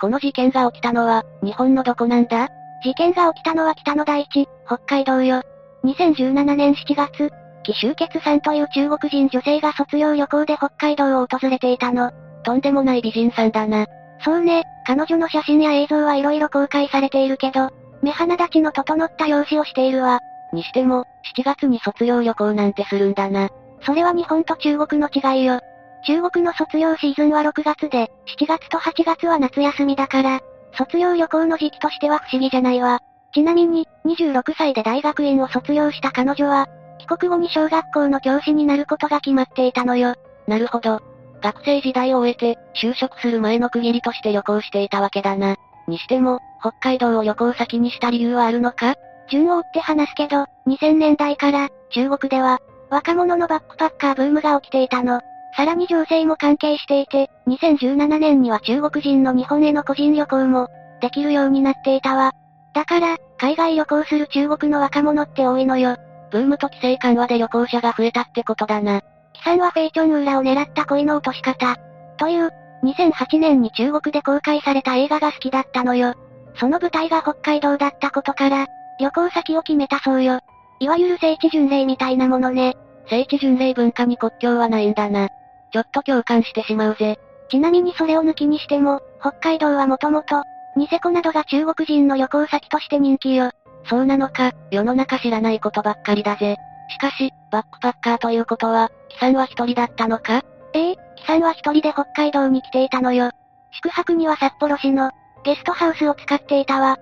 この事件が起きたのは、日本のどこなんだ？事件が起きたのは北の大地、北海道よ。2017年7月、木集結さんという中国人女性が卒業旅行で北海道を訪れていたの。とんでもない美人さんだな。そうね、彼女の写真や映像はいろいろ公開されているけど、目鼻立ちの整った容姿をしているわ。にしても、7月に卒業旅行なんてするんだな。それは日本と中国の違いよ。中国の卒業シーズンは6月で、7月と8月は夏休みだから、卒業旅行の時期としては不思議じゃないわ。ちなみに、26歳で大学院を卒業した彼女は、帰国後に小学校の教師になることが決まっていたのよ。なるほど。学生時代を終えて、就職する前の区切りとして旅行していたわけだな。にしても、北海道を旅行先にした理由はあるのか？順を追って話すけど、2000年代から、中国では、若者のバックパッカーブームが起きていたの。さらに情勢も関係していて、2017年には中国人の日本への個人旅行も、できるようになっていたわ。だから、海外旅行する中国の若者って多いのよ。ブームと規制緩和で旅行者が増えたってことだな。キさんはフェイチョンウーラを狙った恋の落とし方。という、2008年に中国で公開された映画が好きだったのよ。その舞台が北海道だったことから、旅行先を決めたそうよ。いわゆる聖地巡礼みたいなものね。聖地巡礼文化に国境はないんだな。ちょっと共感してしまうぜ。ちなみにそれを抜きにしても、北海道はもともと、ニセコなどが中国人の旅行先として人気よ。そうなのか、世の中知らないことばっかりだぜ。しかし、バックパッカーということは、キさんは一人だったのか？ええ、キさんは一人で北海道に来ていたのよ。宿泊には札幌市の、ゲストハウスを使っていたわ。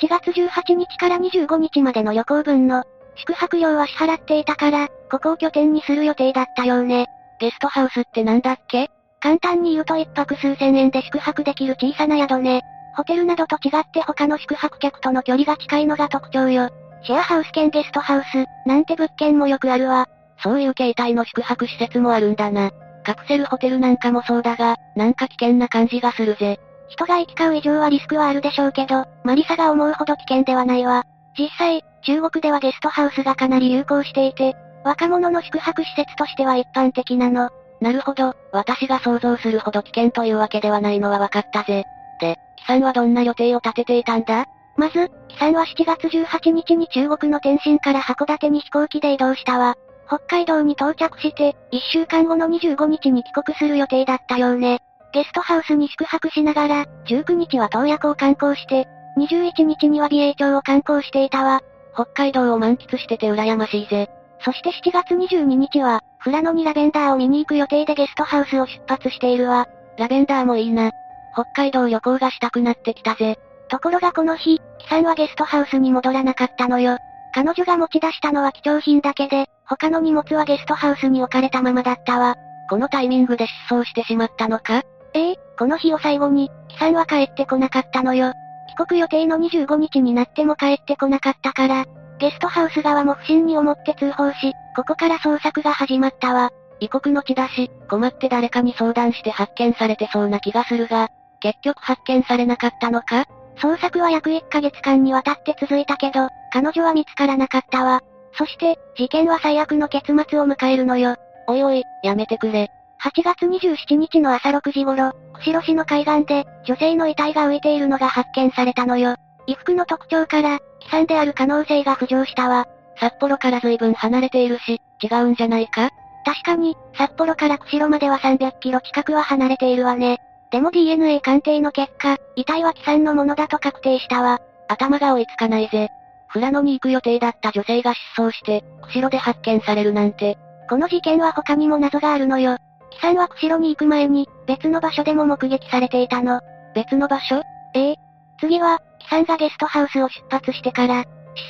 7月18日から25日までの旅行分の、宿泊料は支払っていたから、ここを拠点にする予定だったようね。ゲストハウスってなんだっけ？簡単に言うと一泊数千円で宿泊できる小さな宿ね。ホテルなどと違って他の宿泊客との距離が近いのが特徴よ。シェアハウス兼ゲストハウス、なんて物件もよくあるわ。そういう形態の宿泊施設もあるんだな。カプセルホテルなんかもそうだが、なんか危険な感じがするぜ。人が行き交う以上はリスクはあるでしょうけど、マリサが思うほど危険ではないわ。実際、中国ではゲストハウスがかなり流行していて、若者の宿泊施設としては一般的なの。なるほど、私が想像するほど危険というわけではないのは分かったぜ。で、キさんはどんな予定を立てていたんだ？まず、キさんは7月18日に中国の天津から函館に飛行機で移動したわ。北海道に到着して、1週間後の25日に帰国する予定だったようね。ゲストハウスに宿泊しながら、19日は洞爺湖を観光して、21日には美瑛町を観光していたわ。北海道を満喫してて羨ましいぜ。そして7月22日は、富良野にラベンダーを見に行く予定でゲストハウスを出発しているわ。ラベンダーもいいな。北海道旅行がしたくなってきたぜ。ところがこの日、キさんはゲストハウスに戻らなかったのよ。彼女が持ち出したのは貴重品だけで、他の荷物はゲストハウスに置かれたままだったわ。このタイミングで失踪してしまったのか？ええ、この日を最後に、キさんは帰ってこなかったのよ。帰国予定の25日になっても帰ってこなかったから、ゲストハウス側も不審に思って通報し、ここから捜索が始まったわ。異国の地だし、困って誰かに相談して発見されてそうな気がするが、結局発見されなかったのか？捜索は約1ヶ月間にわたって続いたけど、彼女は見つからなかったわ。そして、事件は最悪の結末を迎えるのよ。おいおい、やめてくれ。8月27日の朝6時頃、釧路市の海岸で、女性の遺体が浮いているのが発見されたのよ。衣服の特徴から、悲惨である可能性が浮上したわ。札幌から随分離れているし、違うんじゃないか？確かに、札幌から釧路までは300キロ近くは離れているわね。でも DNA 鑑定の結果、遺体は貴さんのものだと確定したわ。頭が追いつかないぜ。富良野に行く予定だった女性が失踪して、釧路で発見されるなんて。この事件は他にも謎があるのよ。さんは釧路に行く前に、別の場所でも目撃されていたの。別の場所？ええ。次は、貴さんがゲストハウスを出発してから、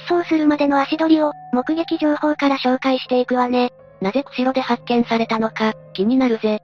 失踪するまでの足取りを、目撃情報から紹介していくわね。なぜ釧路で発見されたのか、気になるぜ。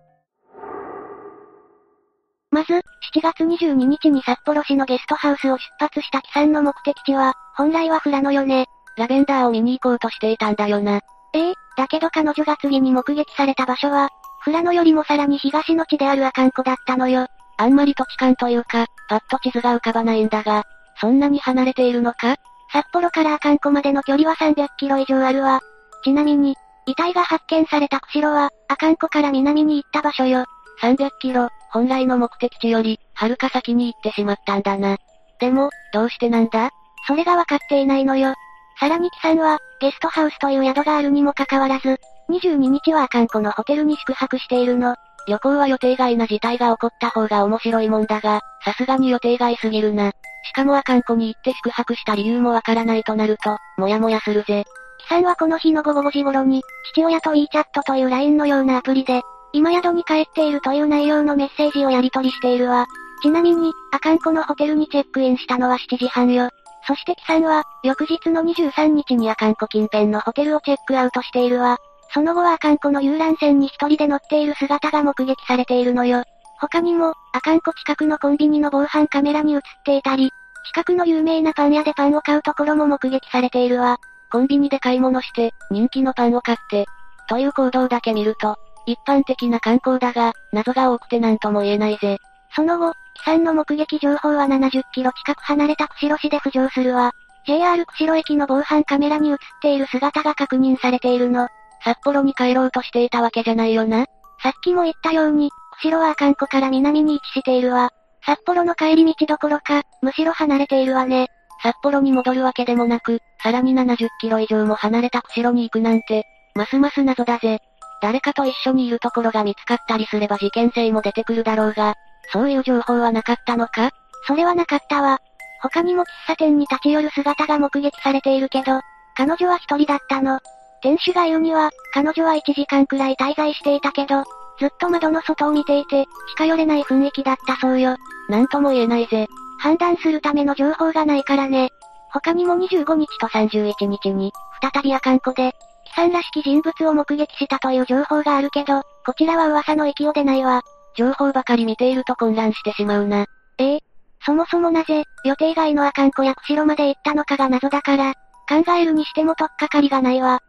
まず、7月22日に札幌市のゲストハウスを出発した木さんの目的地は、本来は富良野よね。ラベンダーを見に行こうとしていたんだよな。ええだけど彼女が次に目撃された場所は、富良野よりもさらに東の地である阿寒湖だったのよ。あんまり土地感というか、パッと地図が浮かばないんだが、そんなに離れているのか？札幌から阿寒湖までの距離は300キロ以上あるわ。ちなみに、遺体が発見された釧路は、阿寒湖から南に行った場所よ。300キロ、本来の目的地より、はるか先に行ってしまったんだな。でも、どうしてなんだ？それがわかっていないのよ。さらに木さんは、ゲストハウスという宿があるにもかかわらず、22日はアカンコのホテルに宿泊しているの。旅行は予定外な事態が起こった方が面白いもんだが、さすがに予定外すぎるな。しかもアカンコに行って宿泊した理由もわからないとなると、もやもやするぜ。木さんはこの日の午後5時頃に、父親と WeChat という LINE のようなアプリで、今宿に帰っているという内容のメッセージをやり取りしているわ。ちなみに、アカンコのホテルにチェックインしたのは7時半よ。そしてキさんは、翌日の23日にアカンコ近辺のホテルをチェックアウトしているわ。その後はアカンコの遊覧船に一人で乗っている姿が目撃されているのよ。他にも、アカンコ近くのコンビニの防犯カメラに映っていたり、近くの有名なパン屋でパンを買うところも目撃されているわ。コンビニで買い物して、人気のパンを買って、という行動だけ見ると、一般的な観光だが、謎が多くて何とも言えないぜ。その後、キさんの目撃情報は70キロ近く離れた釧路市で浮上するわ。JR 釧路駅の防犯カメラに映っている姿が確認されているの。札幌に帰ろうとしていたわけじゃないよな。さっきも言ったように、釧路は関湖から南に位置しているわ。札幌の帰り道どころか、むしろ離れているわね。札幌に戻るわけでもなく、さらに70キロ以上も離れた釧路に行くなんて、ますます謎だぜ。誰かと一緒にいるところが見つかったりすれば事件性も出てくるだろうが、そういう情報はなかったのか？それはなかったわ。他にも喫茶店に立ち寄る姿が目撃されているけど、彼女は一人だったの。店主が言うには、彼女は1時間くらい滞在していたけど、ずっと窓の外を見ていて、近寄れない雰囲気だったそうよ。なんとも言えないぜ。判断するための情報がないからね。他にも25日と31日に、再びアカンコで、キさんらしき人物を目撃したという情報があるけど、こちらは噂の域を出ないわ。情報ばかり見ていると混乱してしまうな。ええそもそもなぜ、予定外の阿寒湖や釧路まで行ったのかが謎だから、考えるにしてもとっかかりがないわ。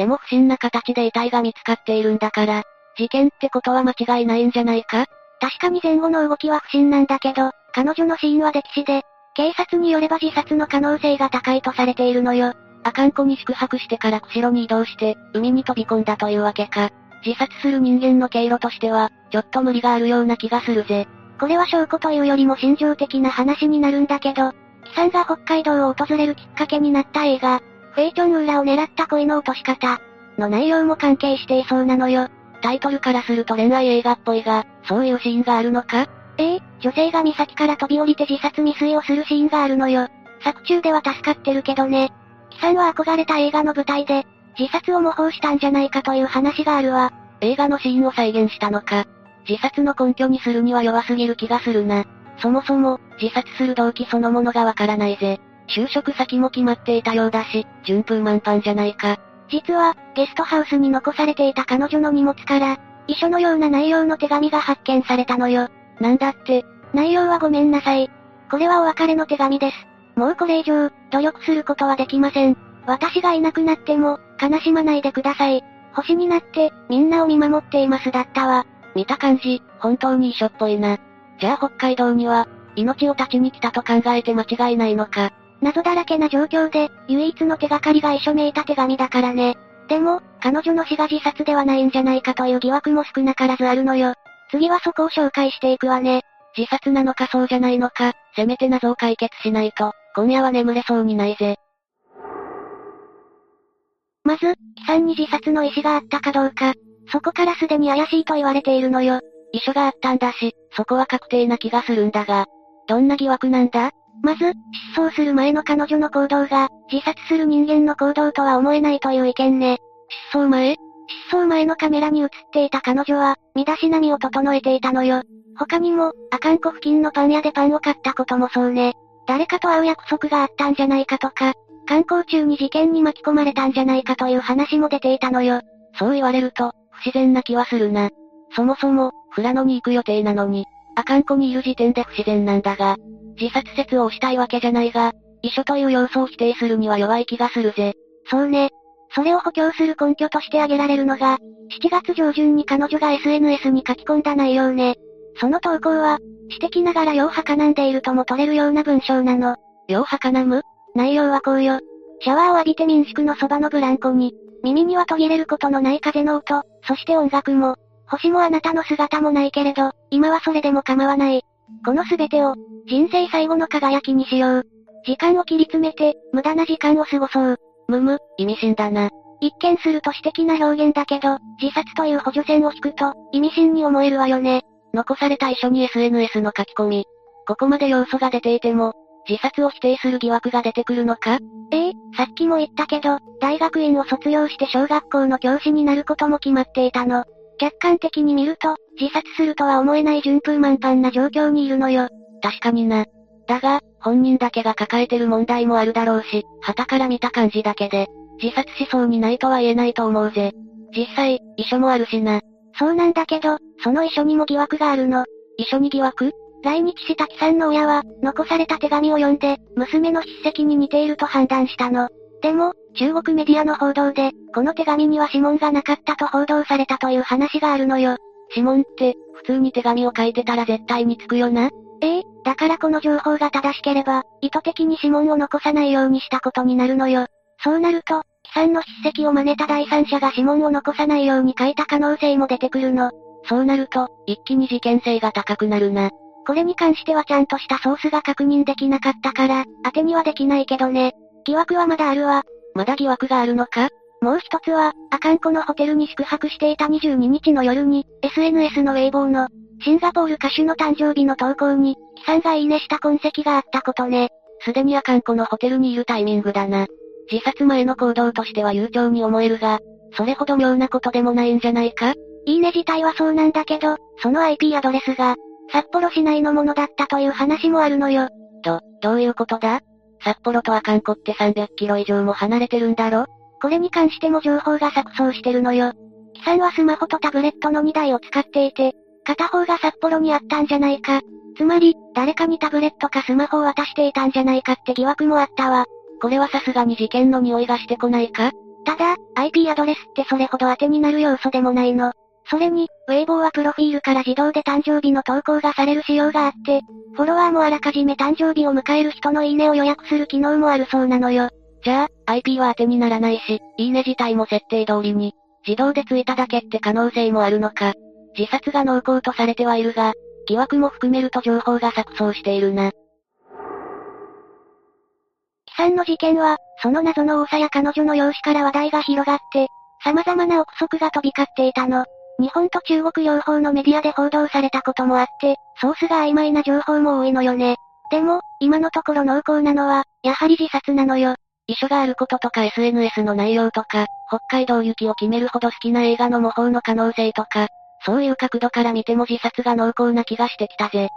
でも不審な形で遺体が見つかっているんだから、事件ってことは間違いないんじゃないか？確かに前後の動きは不審なんだけど、彼女の死因は溺死で、警察によれば自殺の可能性が高いとされているのよ。阿寒湖に宿泊してから釧路に移動して、海に飛び込んだというわけか。自殺する人間の経路としては、ちょっと無理があるような気がするぜ。これは証拠というよりも心情的な話になるんだけど、キさんが北海道を訪れるきっかけになった映画、フェイチョンウーラを狙った恋の落とし方、の内容も関係していそうなのよ。タイトルからすると恋愛映画っぽいが、そういうシーンがあるのか？ええ女性が岬から飛び降りて自殺未遂をするシーンがあるのよ。作中では助かってるけどね。キさんは憧れた映画の舞台で、自殺を模倣したんじゃないかという話があるわ。映画のシーンを再現したのか？自殺の根拠にするには弱すぎる気がするな。そもそも、自殺する動機そのものがわからないぜ。就職先も決まっていたようだし、順風満帆じゃないか。実は、ゲストハウスに残されていた彼女の荷物から、遺書のような内容の手紙が発見されたのよ。なんだって、内容はごめんなさい。これはお別れの手紙です。もうこれ以上、努力することはできません。私がいなくなっても、悲しまないでください。星になって、みんなを見守っていますだったわ。見た感じ、本当に遺書っぽいな。じゃあ北海道には、命を絶ちに来たと考えて間違いないのか。謎だらけな状況で、唯一の手がかりが遺書めいた手紙だからね。でも、彼女の死が自殺ではないんじゃないかという疑惑も少なからずあるのよ。次はそこを紹介していくわね。自殺なのかそうじゃないのか、せめて謎を解決しないと、今夜は眠れそうにないぜ。まず、キさんに自殺の意思があったかどうか、そこからすでに怪しいと言われているのよ。遺書があったんだし、そこは確定な気がするんだが、どんな疑惑なんだ？まず、失踪する前の彼女の行動が、自殺する人間の行動とは思えないという意見ね。失踪前？失踪前のカメラに映っていた彼女は、身だしなみを整えていたのよ。他にも、アカン湖付近のパン屋でパンを買ったこともそうね。誰かと会う約束があったんじゃないかとか、観光中に事件に巻き込まれたんじゃないかという話も出ていたのよ。そう言われると、不自然な気はするな。そもそも、富良野に行く予定なのに、アカン湖にいる時点で不自然なんだが、自殺説を押したいわけじゃないが、遺書という要素を否定するには弱い気がするぜ。そうね。それを補強する根拠として挙げられるのが、7月上旬に彼女が SNS に書き込んだ内容ね。その投稿は、私的ながらようはかなんでいるとも取れるような文章なの。ようはかなむ？内容はこうよ。シャワーを浴びて民宿のそばのブランコに、耳には途切れることのない風の音、そして音楽も、星もあなたの姿もないけれど、今はそれでも構わない。このすべてを、人生最後の輝きにしよう。時間を切り詰めて、無駄な時間を過ごそう。むむ、意味深だな。一見すると私的な表現だけど、自殺という補助線を引くと、意味深に思えるわよね。残された遺書に SNS の書き込み。ここまで要素が出ていても、自殺を否定する疑惑が出てくるのか？ええさっきも言ったけど、大学院を卒業して小学校の教師になることも決まっていたの。客観的に見ると、自殺するとは思えない順風満帆な状況にいるのよ。確かにな。だが、本人だけが抱えてる問題もあるだろうし、旗から見た感じだけで、自殺しそうにないとは言えないと思うぜ。実際、遺書もあるしな。そうなんだけど、その遺書にも疑惑があるの。遺書に疑惑？来日した木さんの親は、残された手紙を読んで、娘の筆跡に似ていると判断したの。でも、中国メディアの報道で、この手紙には指紋がなかったと報道されたという話があるのよ。指紋って、普通に手紙を書いてたら絶対につくよな？ええ、だからこの情報が正しければ、意図的に指紋を残さないようにしたことになるのよ。そうなると、貴さんの筆跡を真似た第三者が指紋を残さないように書いた可能性も出てくるの。そうなると、一気に事件性が高くなるな。これに関してはちゃんとしたソースが確認できなかったから、当てにはできないけどね。疑惑はまだあるわ。まだ疑惑があるのか？もう一つは、アカンコのホテルに宿泊していた22日の夜に、SNS のウェイボーの、シンガポール歌手の誕生日の投稿に、キさんがいいねした痕跡があったことね。すでにアカンコのホテルにいるタイミングだな。自殺前の行動としては悠長に思えるが、それほど妙なことでもないんじゃないか？いいね自体はそうなんだけど、その IP アドレスが、札幌市内のものだったという話もあるのよ。ど、どういうことだ？札幌とアカンコって300キロ以上も離れてるんだろ？これに関しても情報が錯綜してるのよ。キさんはスマホとタブレットの2台を使っていて、片方が札幌にあったんじゃないか。つまり、誰かにタブレットかスマホを渡していたんじゃないかって疑惑もあったわ。これはさすがに事件の匂いがしてこないか？ただ、IP アドレスってそれほど当てになる要素でもないの。それに、ウェイボーはプロフィールから自動で誕生日の投稿がされる仕様があって、フォロワーもあらかじめ誕生日を迎える人のいいねを予約する機能もあるそうなのよ。じゃあ、IP は当てにならないし、いいね自体も設定通りに、自動でついただけって可能性もあるのか。自殺が濃厚とされてはいるが、疑惑も含めると情報が錯綜しているな。キさんの事件は、その謎の多さや彼女の容姿から話題が広がって、様々な憶測が飛び交っていたの。日本と中国両方のメディアで報道されたこともあって、ソースが曖昧な情報も多いのよね。でも、今のところ濃厚なのは、やはり自殺なのよ。遺書があることとか SNS の内容とか、北海道行きを決めるほど好きな映画の模倣の可能性とか、そういう角度から見ても自殺が濃厚な気がしてきたぜ。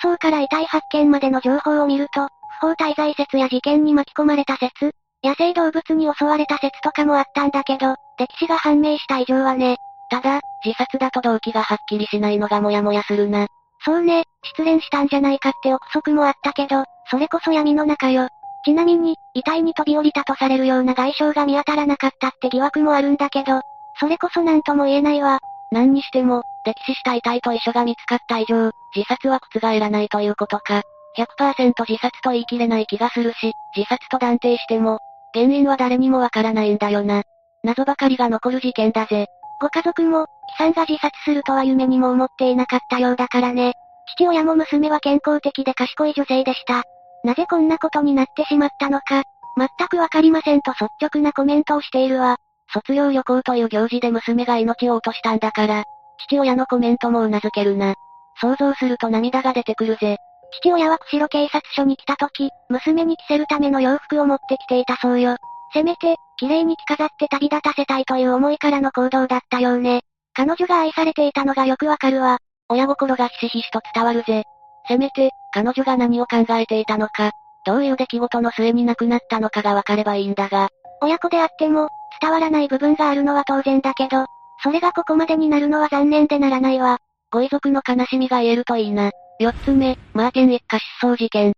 失踪から遺体発見までの情報を見ると、不法滞在説や事件に巻き込まれた説、野生動物に襲われた説とかもあったんだけど、歴史が判明した以上はね。ただ、自殺だと動機がはっきりしないのがモヤモヤするな。そうね、失恋したんじゃないかって憶測もあったけど、それこそ闇の中よ。ちなみに、遺体に飛び降りたとされるような外傷が見当たらなかったって疑惑もあるんだけど、それこそ何とも言えないわ。何にしても、溺死した遺体と遺書が見つかった以上、自殺は覆らないということか。100%自殺と言い切れない気がするし、自殺と断定しても、原因は誰にもわからないんだよな。謎ばかりが残る事件だぜ。ご家族も、貴さんが自殺するとは夢にも思っていなかったようだからね。父親も娘は健康的で賢い女性でした。なぜこんなことになってしまったのか、全くわかりませんと率直なコメントをしているわ。卒業旅行という行事で娘が命を落としたんだから、父親のコメントも頷けるな。想像すると涙が出てくるぜ。父親は釧路警察署に来た時、娘に着せるための洋服を持ってきていたそうよ。せめて、綺麗に着飾って旅立たせたいという思いからの行動だったようね。彼女が愛されていたのがよくわかるわ。親心がひしひしと伝わるぜ。せめて、彼女が何を考えていたのか、どういう出来事の末に亡くなったのかがわかればいいんだが。親子であっても、伝わらない部分があるのは当然だけど、それがここまでになるのは残念でならないわ。ご遺族の悲しみが言えるといいな。四つ目、マーティン一家失踪事件。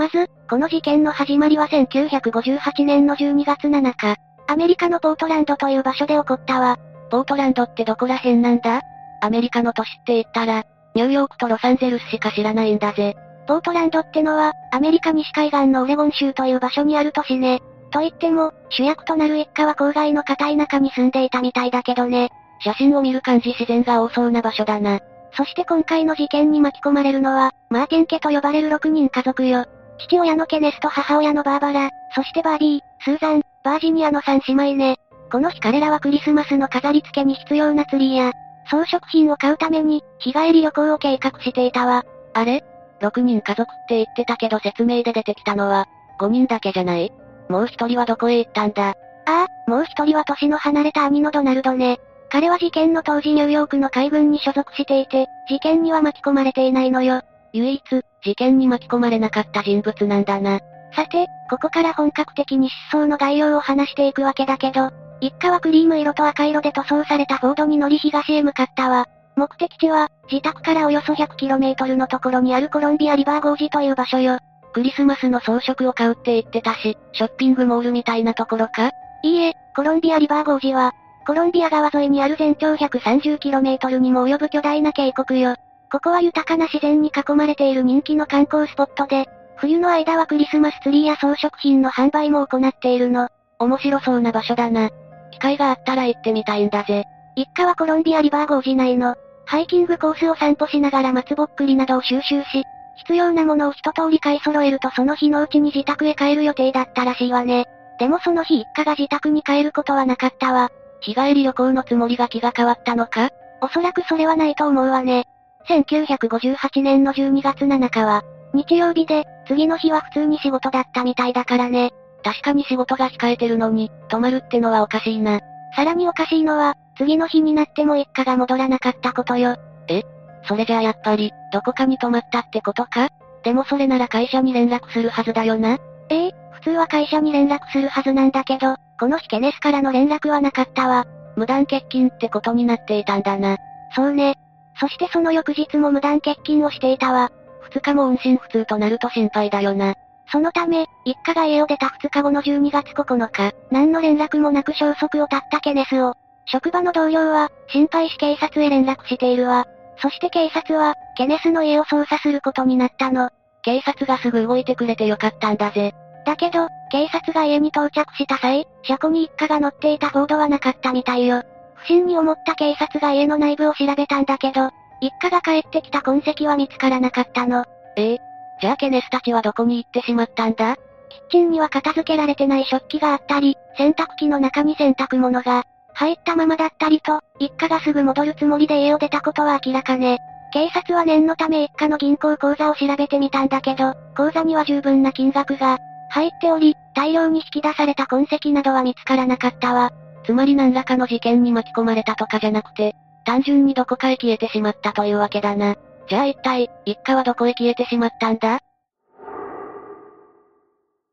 まず、この事件の始まりは1958年の12月7日、アメリカのポートランドという場所で起こったわ。ポートランドってどこら辺なんだ？アメリカの都市って言ったら、ニューヨークとロサンゼルスしか知らないんだぜ。ポートランドってのは、アメリカ西海岸のオレゴン州という場所にある都市ね。と言っても、主役となる一家は郊外の硬い中に住んでいたみたいだけどね。写真を見る感じ自然が多そうな場所だな。そして今回の事件に巻き込まれるのは、マーティン家と呼ばれる6人家族よ。父親のケネスと母親のバーバラ、そしてバービー、スーザン、バージニアの3姉妹ね。この日彼らはクリスマスの飾り付けに必要なツリーや、装飾品を買うために、日帰り旅行を計画していたわ。あれ ?6 人家族って言ってたけど説明で出てきたのは、5人だけじゃない？もう一人はどこへ行ったんだ？ああ、もう一人は年の離れた兄のドナルドね。彼は事件の当時ニューヨークの海軍に所属していて、事件には巻き込まれていないのよ。唯一、事件に巻き込まれなかった人物なんだな。さて、ここから本格的に失踪の概要を話していくわけだけど、一家はクリーム色と赤色で塗装されたフォードに乗り東へ向かったわ。目的地は、自宅からおよそ 100km のところにあるコロンビアリバーゴージという場所よ。クリスマスの装飾を買うって言ってたし、ショッピングモールみたいなところか？いいえ、コロンビアリバーゴージは、コロンビア川沿いにある全長 130km にも及ぶ巨大な渓谷よ。ここは豊かな自然に囲まれている人気の観光スポットで、冬の間はクリスマスツリーや装飾品の販売も行っているの。面白そうな場所だな。機会があったら行ってみたいんだぜ。一家はコロンビアリバーゴージ内の、ハイキングコースを散歩しながら松ぼっくりなどを収集し、必要なものを一通り買い揃えるとその日のうちに自宅へ帰る予定だったらしいわね。でもその日一家が自宅に帰ることはなかったわ。日帰り旅行のつもりが気が変わったのか？おそらくそれはないと思うわね。1958年の12月7日は、日曜日で、次の日は普通に仕事だったみたいだからね。確かに仕事が控えてるのに、泊まるってのはおかしいな。さらにおかしいのは、次の日になっても一家が戻らなかったことよ。え？それじゃあやっぱり、どこかに泊まったってことか？でもそれなら会社に連絡するはずだよな。ええ、普通は会社に連絡するはずなんだけど、この日ケネスからの連絡はなかったわ。無断欠勤ってことになっていたんだな。そうね。そしてその翌日も無断欠勤をしていたわ。二日も音信不通となると心配だよな。そのため、一家が家を出た2日後の12月9日、何の連絡もなく消息を絶ったケネスを、職場の同僚は、心配し警察へ連絡しているわ。そして警察は、ケネスの家を捜査することになったの。警察がすぐ動いてくれてよかったんだぜ。だけど、警察が家に到着した際、車庫に一家が乗っていたフォードはなかったみたいよ。不審に思った警察が家の内部を調べたんだけど、一家が帰ってきた痕跡は見つからなかったの。ええじゃあケネスたちはどこに行ってしまったんだ？キッチンには片付けられてない食器があったり、洗濯機の中に洗濯物が入ったままだったりと、一家がすぐ戻るつもりで家を出たことは明らかね。警察は念のため一家の銀行口座を調べてみたんだけど、口座には十分な金額が入っており、大量に引き出された痕跡などは見つからなかったわ。つまり何らかの事件に巻き込まれたとかじゃなくて、単純にどこかへ消えてしまったというわけだな。じゃあ一体、一家はどこへ消えてしまったんだ？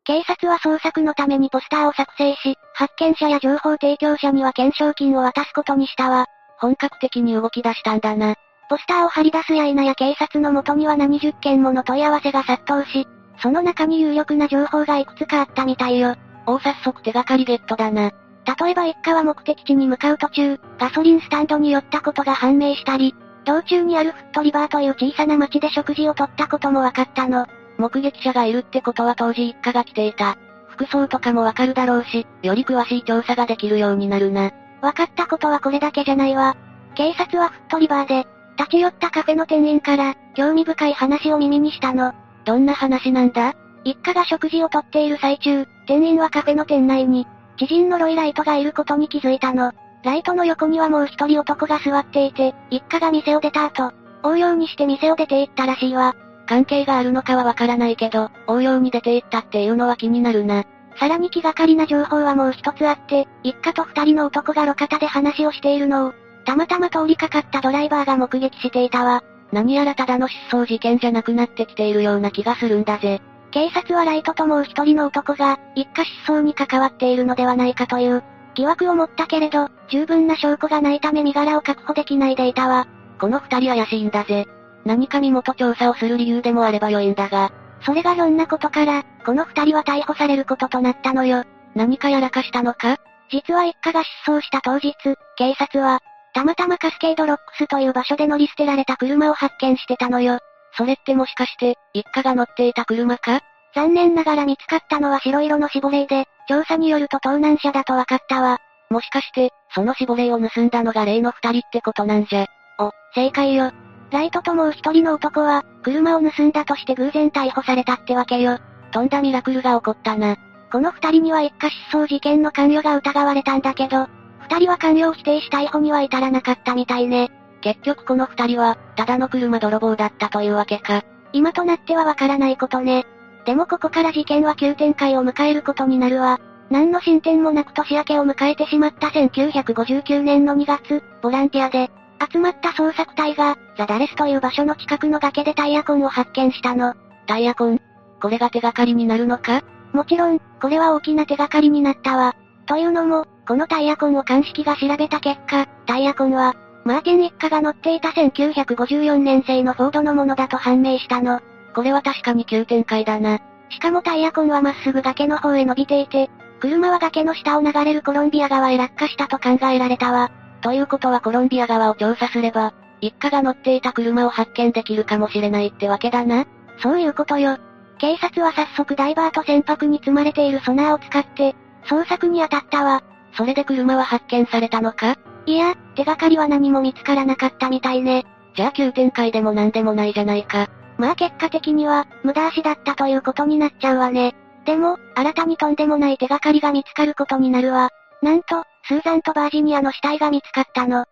警察は捜索のためにポスターを作成し、発見者や情報提供者には懸賞金を渡すことにしたわ。本格的に動き出したんだな。ポスターを貼り出すや否や警察の元には何十件もの問い合わせが殺到し、その中に有力な情報がいくつかあったみたいよ。大早速手がかりゲットだな。例えば一家は目的地に向かう途中、ガソリンスタンドに寄ったことが判明したり、道中にあるフットリバーという小さな町で食事をとったことも分かったの。目撃者がいるってことは当時一家が来ていた。服装とかもわかるだろうし、より詳しい調査ができるようになるな。分かったことはこれだけじゃないわ。警察はフットリバーで、立ち寄ったカフェの店員から、興味深い話を耳にしたの。どんな話なんだ？一家が食事をとっている最中、店員はカフェの店内に、知人のロイライトがいることに気づいたの。ライトの横にはもう一人男が座っていて、一家が店を出た後、応用にして店を出て行ったらしいわ。関係があるのかはわからないけど、応用に出て行ったっていうのは気になるな。さらに気がかりな情報はもう一つあって、一家と二人の男が路肩で話をしているのを、たまたま通りかかったドライバーが目撃していたわ。何やらただの失踪事件じゃなくなってきているような気がするんだぜ。警察はライトともう一人の男が、一家失踪に関わっているのではないかという、疑惑を持ったけれど、十分な証拠がないため身柄を確保できないでいたわ。この二人怪しいんだぜ。何か身元調査をする理由でもあれば良いんだが。それがひょんなことから、この二人は逮捕されることとなったのよ。何かやらかしたのか？実は一家が失踪した当日、警察は、たまたまカスケードロックスという場所で乗り捨てられた車を発見してたのよ。それってもしかして、一家が乗っていた車か？残念ながら見つかったのは白色のシボレーで、調査によると盗難車だと分かったわ。もしかして、そのシボレーを盗んだのが例の二人ってことなんじゃ。お、正解よ。ライトともう一人の男は、車を盗んだとして偶然逮捕されたってわけよ。とんだミラクルが起こったな。この二人には一家失踪事件の関与が疑われたんだけど、二人は関与を否定し逮捕には至らなかったみたいね。結局この二人は、ただの車泥棒だったというわけか。今となってはわからないことね。でもここから事件は急展開を迎えることになるわ。何の進展もなく年明けを迎えてしまった1959年の2月、ボランティアで、集まった捜索隊が、ザダレスという場所の近くの崖でタイヤ痕を発見したの。タイヤ痕？これが手がかりになるのか？もちろん、これは大きな手がかりになったわ。というのも、このタイヤ痕を鑑識が調べた結果、タイヤ痕は、マーティン一家が乗っていた1954年製のフォードのものだと判明したの。これは確かに急展開だな。しかもタイヤ痕はまっすぐ崖の方へ伸びていて、車は崖の下を流れるコロンビア川へ落下したと考えられたわ。ということはコロンビア川を調査すれば、一家が乗っていた車を発見できるかもしれないってわけだな。そういうことよ。警察は早速ダイバーと船舶に積まれているソナーを使って、捜索に当たったわ。それで車は発見されたのか？いや、手がかりは何も見つからなかったみたいね。じゃあ急展開でも何でもないじゃないか。まあ結果的には、無駄足だったということになっちゃうわね。でも、新たにとんでもない手がかりが見つかることになるわ。なんと、スーザンとバージニアの死体が見つかったの。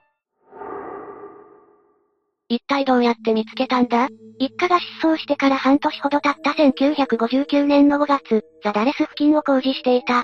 一体どうやって見つけたんだ？一家が失踪してから半年ほど経った1959年の5月、ザダレス付近を工事していた。掘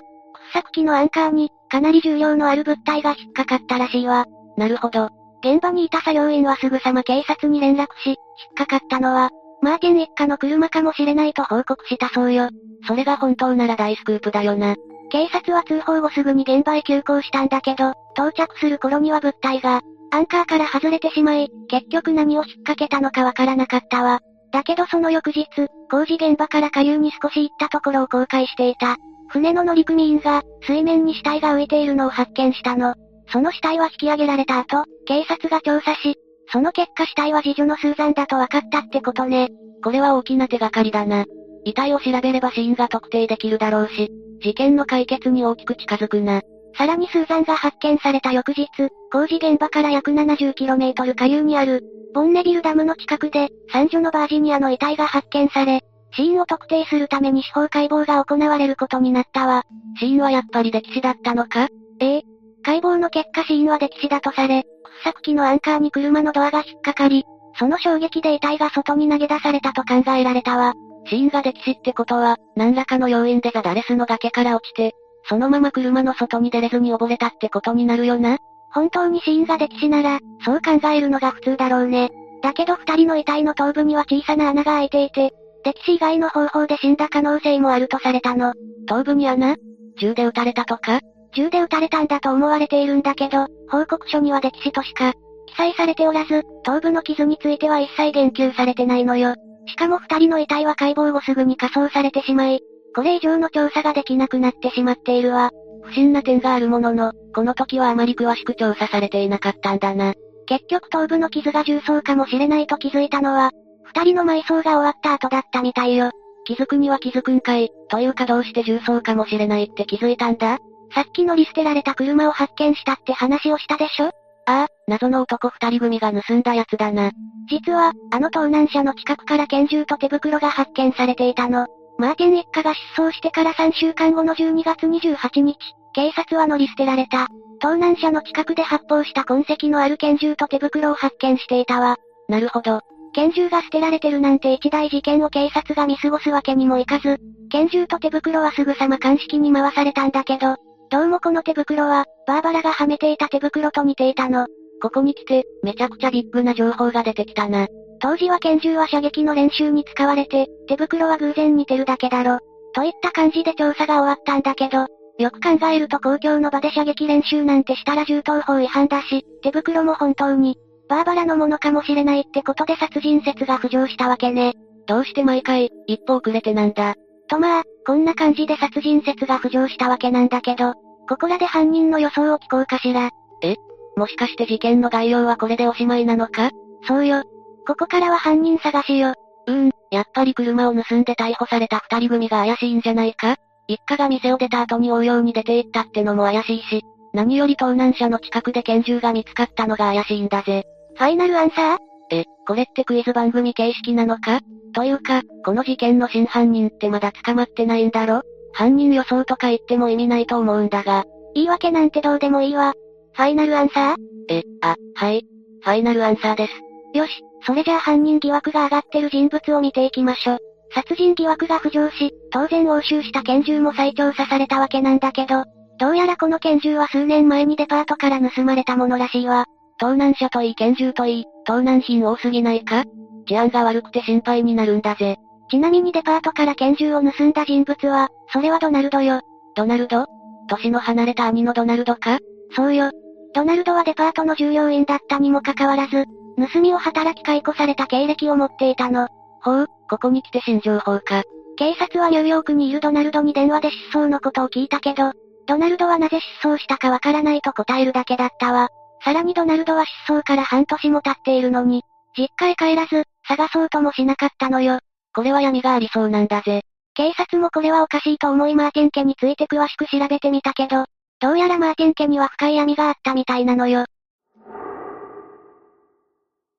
削機のアンカーに、かなり重量のある物体が引っかかったらしいわ。なるほど。現場にいた作業員はすぐさま警察に連絡し、引っかかったのは、マーティン一家の車かもしれないと報告したそうよ。それが本当なら大スクープだよな。警察は通報後すぐに現場へ急行したんだけど、到着する頃には物体が、アンカーから外れてしまい、結局何を引っ掛けたのかわからなかったわ。だけどその翌日、工事現場から下流に少し行ったところを公開していた。船の乗組員が、水面に死体が浮いているのを発見したの。その死体は引き上げられた後、警察が調査し、その結果死体は次女のスーザンだと分かったってことね。これは大きな手がかりだな。遺体を調べれば死因が特定できるだろうし、事件の解決に大きく近づくな。さらにスーザンが発見された翌日、工事現場から約 70km 下流にある、ボンネビルダムの近くで、三女のバージニアの遺体が発見され、死因を特定するために司法解剖が行われることになったわ。死因はやっぱり溺死だったのか？ええ。解剖の結果死因は溺死だとされ、掘削機のアンカーに車のドアが引っかかり、その衝撃で遺体が外に投げ出されたと考えられたわ。死因が溺死ってことは、何らかの要因でザダレスの崖から落ちて、そのまま車の外に出れずに溺れたってことになるよな？本当に死因が溺死なら、そう考えるのが普通だろうね。だけど二人の遺体の頭部には小さな穴が開いていて、溺死以外の方法で死んだ可能性もあるとされたの。頭部に穴？銃で撃たれたとか？銃で撃たれたんだと思われているんだけど、報告書には溺死としか、記載されておらず、頭部の傷については一切言及されてないのよ。しかも二人の遺体は解剖後すぐに火葬されてしまい、これ以上の調査ができなくなってしまっているわ。不審な点があるものの、この時はあまり詳しく調査されていなかったんだな。結局頭部の傷が重曹かもしれないと気づいたのは、二人の埋葬が終わった後だったみたいよ。気づくには気づくんかい、というかどうして重曹かもしれないって気づいたんだ？さっき乗り捨てられた車を発見したって話をしたでしょ？ああ、謎の男二人組が盗んだやつだな。実は、あの盗難車の近くから拳銃と手袋が発見されていたの。マーティン一家が失踪してから3週間後の12月28日、警察は乗り捨てられた。盗難車の近くで発砲した痕跡のある拳銃と手袋を発見していたわ。なるほど。拳銃が捨てられてるなんて一大事件を警察が見過ごすわけにもいかず、拳銃と手袋はすぐさま鑑識に回されたんだけど、どうもこの手袋は、バーバラがはめていた手袋と似ていたの。ここに来て、めちゃくちゃビッグな情報が出てきたな。当時は拳銃は射撃の練習に使われて、手袋は偶然似てるだけだろ。といった感じで調査が終わったんだけど、よく考えると公共の場で射撃練習なんてしたら銃刀法違反だし、手袋も本当に、バーバラのものかもしれないってことで殺人説が浮上したわけね。どうして毎回、一歩遅れてなんだ？とまあ、こんな感じで殺人説が浮上したわけなんだけど、ここらで犯人の予想を聞こうかしら。え？もしかして事件の概要はこれでおしまいなのか？そうよ。ここからは犯人探しよ。うーん、やっぱり車を盗んで逮捕された二人組が怪しいんじゃないか？一家が店を出た後に応用に出て行ったってのも怪しいし、何より盗難車の近くで拳銃が見つかったのが怪しいんだぜ。ファイナルアンサー？え、これってクイズ番組形式なのか？というか、この事件の真犯人ってまだ捕まってないんだろ？犯人予想とか言っても意味ないと思うんだが。言い訳なんてどうでもいいわ。ファイナルアンサー？え、あ、はい。ファイナルアンサーです。よし、それじゃあ犯人疑惑が上がってる人物を見ていきましょ。殺人疑惑が浮上し、当然押収した拳銃も再調査されたわけなんだけど、どうやらこの拳銃は数年前にデパートから盗まれたものらしいわ。盗難車といい拳銃といい、盗難品多すぎないか？治安が悪くて心配になるんだぜ。ちなみにデパートから拳銃を盗んだ人物は、それはドナルドよ。ドナルド？年の離れた兄のドナルドか？そうよ。ドナルドはデパートの従業員だったにもかかわらず、盗みを働き解雇された経歴を持っていたの。ほう、ここに来て新情報か。警察はニューヨークにいるドナルドに電話で失踪のことを聞いたけど、ドナルドはなぜ失踪したかわからないと答えるだけだったわ。さらにドナルドは失踪から半年も経っているのに、実家へ帰らず、探そうともしなかったのよ。これは闇がありそうなんだぜ。警察もこれはおかしいと思いマーティン家について詳しく調べてみたけど、どうやらマーティン家には深い闇があったみたいなのよ。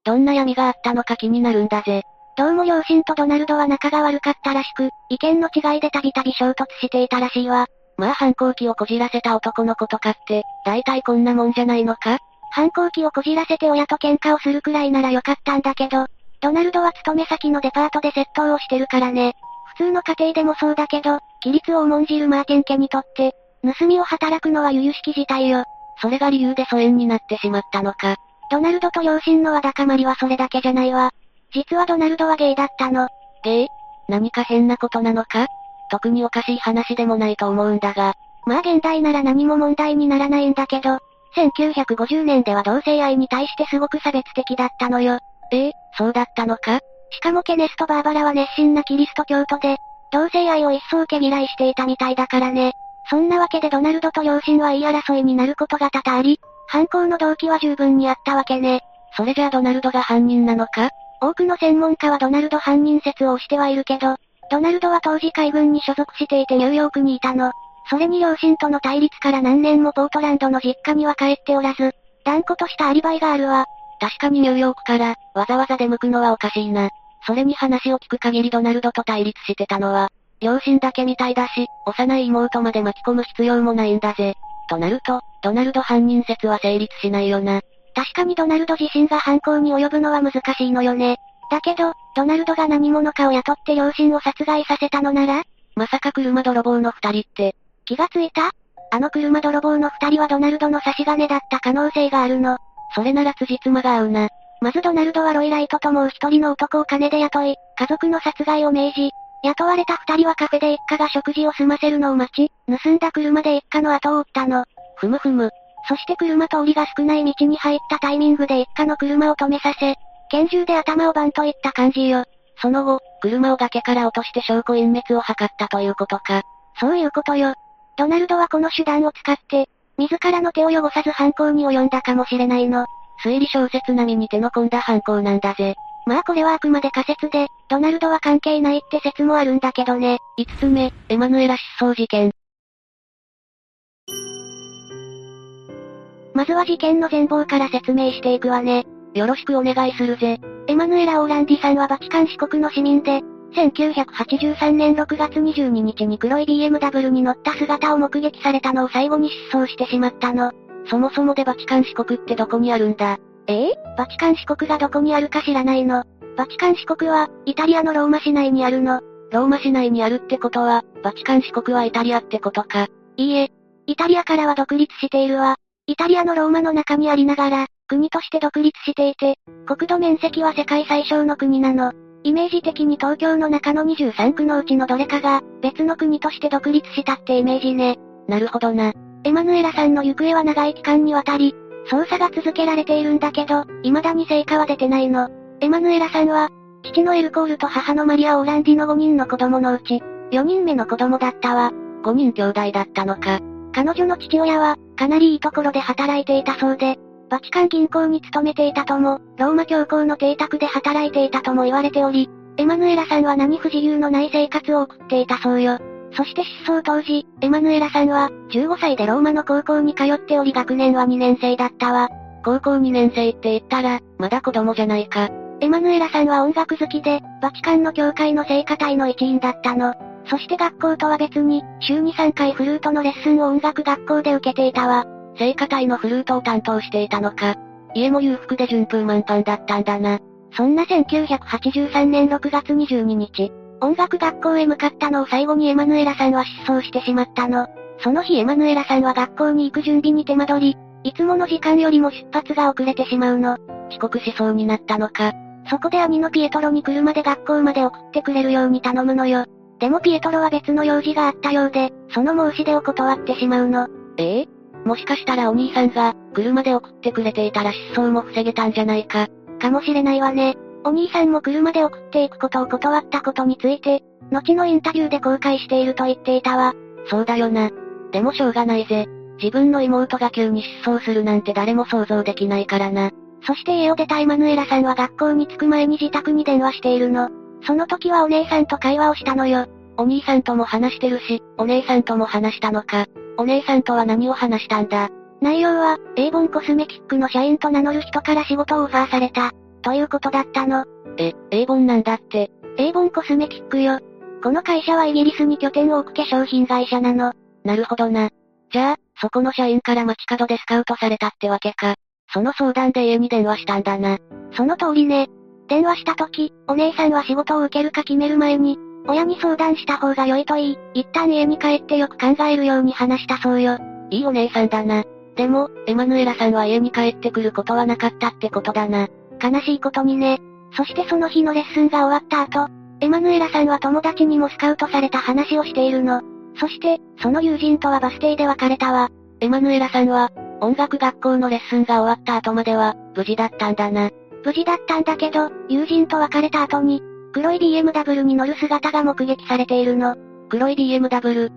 どんな闇があったのか気になるんだぜ。どうも両親とドナルドは仲が悪かったらしく、意見の違いでたびたび衝突していたらしいわ。まあ反抗期をこじらせた男の子とかって、大体こんなもんじゃないのか？反抗期をこじらせて親と喧嘩をするくらいならよかったんだけど、ドナルドは勤め先のデパートで窃盗をしてるからね。普通の家庭でもそうだけど、規律を重んじるマーティン家にとって、盗みを働くのは由々しき事態よ。それが理由で疎遠になってしまったのか。ドナルドと両親のわだかまりはそれだけじゃないわ。実はドナルドはゲイだったの。ゲイ何か変なことなのか？特におかしい話でもないと思うんだが。まあ現代なら何も問題にならないんだけど、1950年では同性愛に対してすごく差別的だったのよ。ええそうだったのか？しかもケネスとバーバラは熱心なキリスト教徒で、同性愛を一層毛嫌いしていたみたいだからね。そんなわけでドナルドと両親は言い争いになることが多々あり、犯行の動機は十分にあったわけね。それじゃあドナルドが犯人なのか？多くの専門家はドナルド犯人説を推してはいるけど、ドナルドは当時海軍に所属していてニューヨークにいたの。それに両親との対立から何年もポートランドの実家には帰っておらず、断固としたアリバイがあるわ。確かにニューヨークから、わざわざ出向くのはおかしいな。それに話を聞く限りドナルドと対立してたのは、両親だけみたいだし、幼い妹まで巻き込む必要もないんだぜ。となると、ドナルド犯人説は成立しないよな。確かにドナルド自身が犯行に及ぶのは難しいのよね。だけど、ドナルドが何者かを雇って両親を殺害させたのならまさか車泥棒の二人って。気がついた？あの車泥棒の二人はドナルドの差し金だった可能性があるの。それなら辻褄が合うな。まずドナルドはロイライトともう一人の男を金で雇い、家族の殺害を命じ、雇われた二人はカフェで一家が食事を済ませるのを待ち、盗んだ車で一家の後を追ったの。ふむふむ。そして車通りが少ない道に入ったタイミングで一家の車を止めさせ、拳銃で頭をバンといった感じよ。その後、車を崖から落として証拠隠滅を図ったということか。そういうことよ。ドナルドはこの手段を使って、自らの手を汚さず犯行に及んだかもしれないの。推理小説並みに手の込んだ犯行なんだぜ。まあこれはあくまで仮説で、ドナルドは関係ないって説もあるんだけどね。5つ目、エマヌエラ失踪事件。まずは事件の全貌から説明していくわね。よろしくお願いするぜ。エマヌエラ・オーランディさんはバチカン市国の市民で、1983年6月22日に黒い BMW に乗った姿を目撃されたのを最後に失踪してしまったの。そもそもでバチカン市国ってどこにあるんだ？え？えバチカン市国がどこにあるか知らないの。バチカン市国は、イタリアのローマ市内にあるの。ローマ市内にあるってことは、バチカン市国はイタリアってことか。いいえ。イタリアからは独立しているわ。イタリアのローマの中にありながら、国として独立していて、国土面積は世界最小の国なの。イメージ的に東京の中の23区のうちのどれかが、別の国として独立したってイメージね。なるほどな。エマヌエラさんの行方は長い期間にわたり、捜査が続けられているんだけど、未だに成果は出てないの。エマヌエラさんは、父のエルコールと母のマリア・オーランディの5人の子供のうち、4人目の子供だったわ。5人兄弟だったのか。彼女の父親は、かなりいいところで働いていたそうで、バチカン銀行に勤めていたとも、ローマ教皇の邸宅で働いていたとも言われており、エマヌエラさんは何不自由のない生活を送っていたそうよ。そして失踪当時、エマヌエラさんは、15歳でローマの高校に通っており学年は2年生だったわ。高校2年生って言ったら、まだ子供じゃないか。エマヌエラさんは音楽好きで、バチカンの教会の聖歌隊の一員だったの。そして学校とは別に、週に3回フルートのレッスンを音楽学校で受けていたわ。聖歌隊のフルートを担当していたのか。家も裕福で順風満帆だったんだな。そんな1983年6月22日、音楽学校へ向かったのを最後にエマヌエラさんは失踪してしまったの。その日エマヌエラさんは学校に行く準備に手間取り、いつもの時間よりも出発が遅れてしまうの。遅刻しそうになったのか。そこで兄のピエトロに車で学校まで送ってくれるように頼むのよ。でもピエトロは別の用事があったようで、その申し出を断ってしまうの。ええもしかしたらお兄さんが、車で送ってくれていたら失踪も防げたんじゃないか。かもしれないわね。お兄さんも車で送っていくことを断ったことについて、後のインタビューで後悔していると言っていたわ。そうだよな。でもしょうがないぜ。自分の妹が急に失踪するなんて誰も想像できないからな。そして家を出たエマヌエラさんは学校に着く前に自宅に電話しているの。その時はお姉さんと会話をしたのよ。お兄さんとも話してるし、お姉さんとも話したのか。お姉さんとは何を話したんだ?内容は、エイボンコスメティックの社員と名乗る人から仕事をオファーされた。ということだったの。え、エイボンなんだって。エイボンコスメティックよ。この会社はイギリスに拠点を置く化粧品会社なの。なるほどな。じゃあ、そこの社員から街角でスカウトされたってわけか。その相談で家に電話したんだな。その通りね。電話した時、お姉さんは仕事を受けるか決める前に、親に相談した方が良いと言い、一旦家に帰ってよく考えるように話したそうよ。いいお姉さんだな。でも、エマヌエラさんは家に帰ってくることはなかったってことだな。悲しいことにね。そしてその日のレッスンが終わった後、エマヌエラさんは友達にもスカウトされた話をしているの。そして、その友人とはバス停で別れたわ。エマヌエラさんは、音楽学校のレッスンが終わった後までは、無事だったんだな。無事だったんだけど、友人と別れた後に、黒い BMW に乗る姿が目撃されているの。黒い BMW。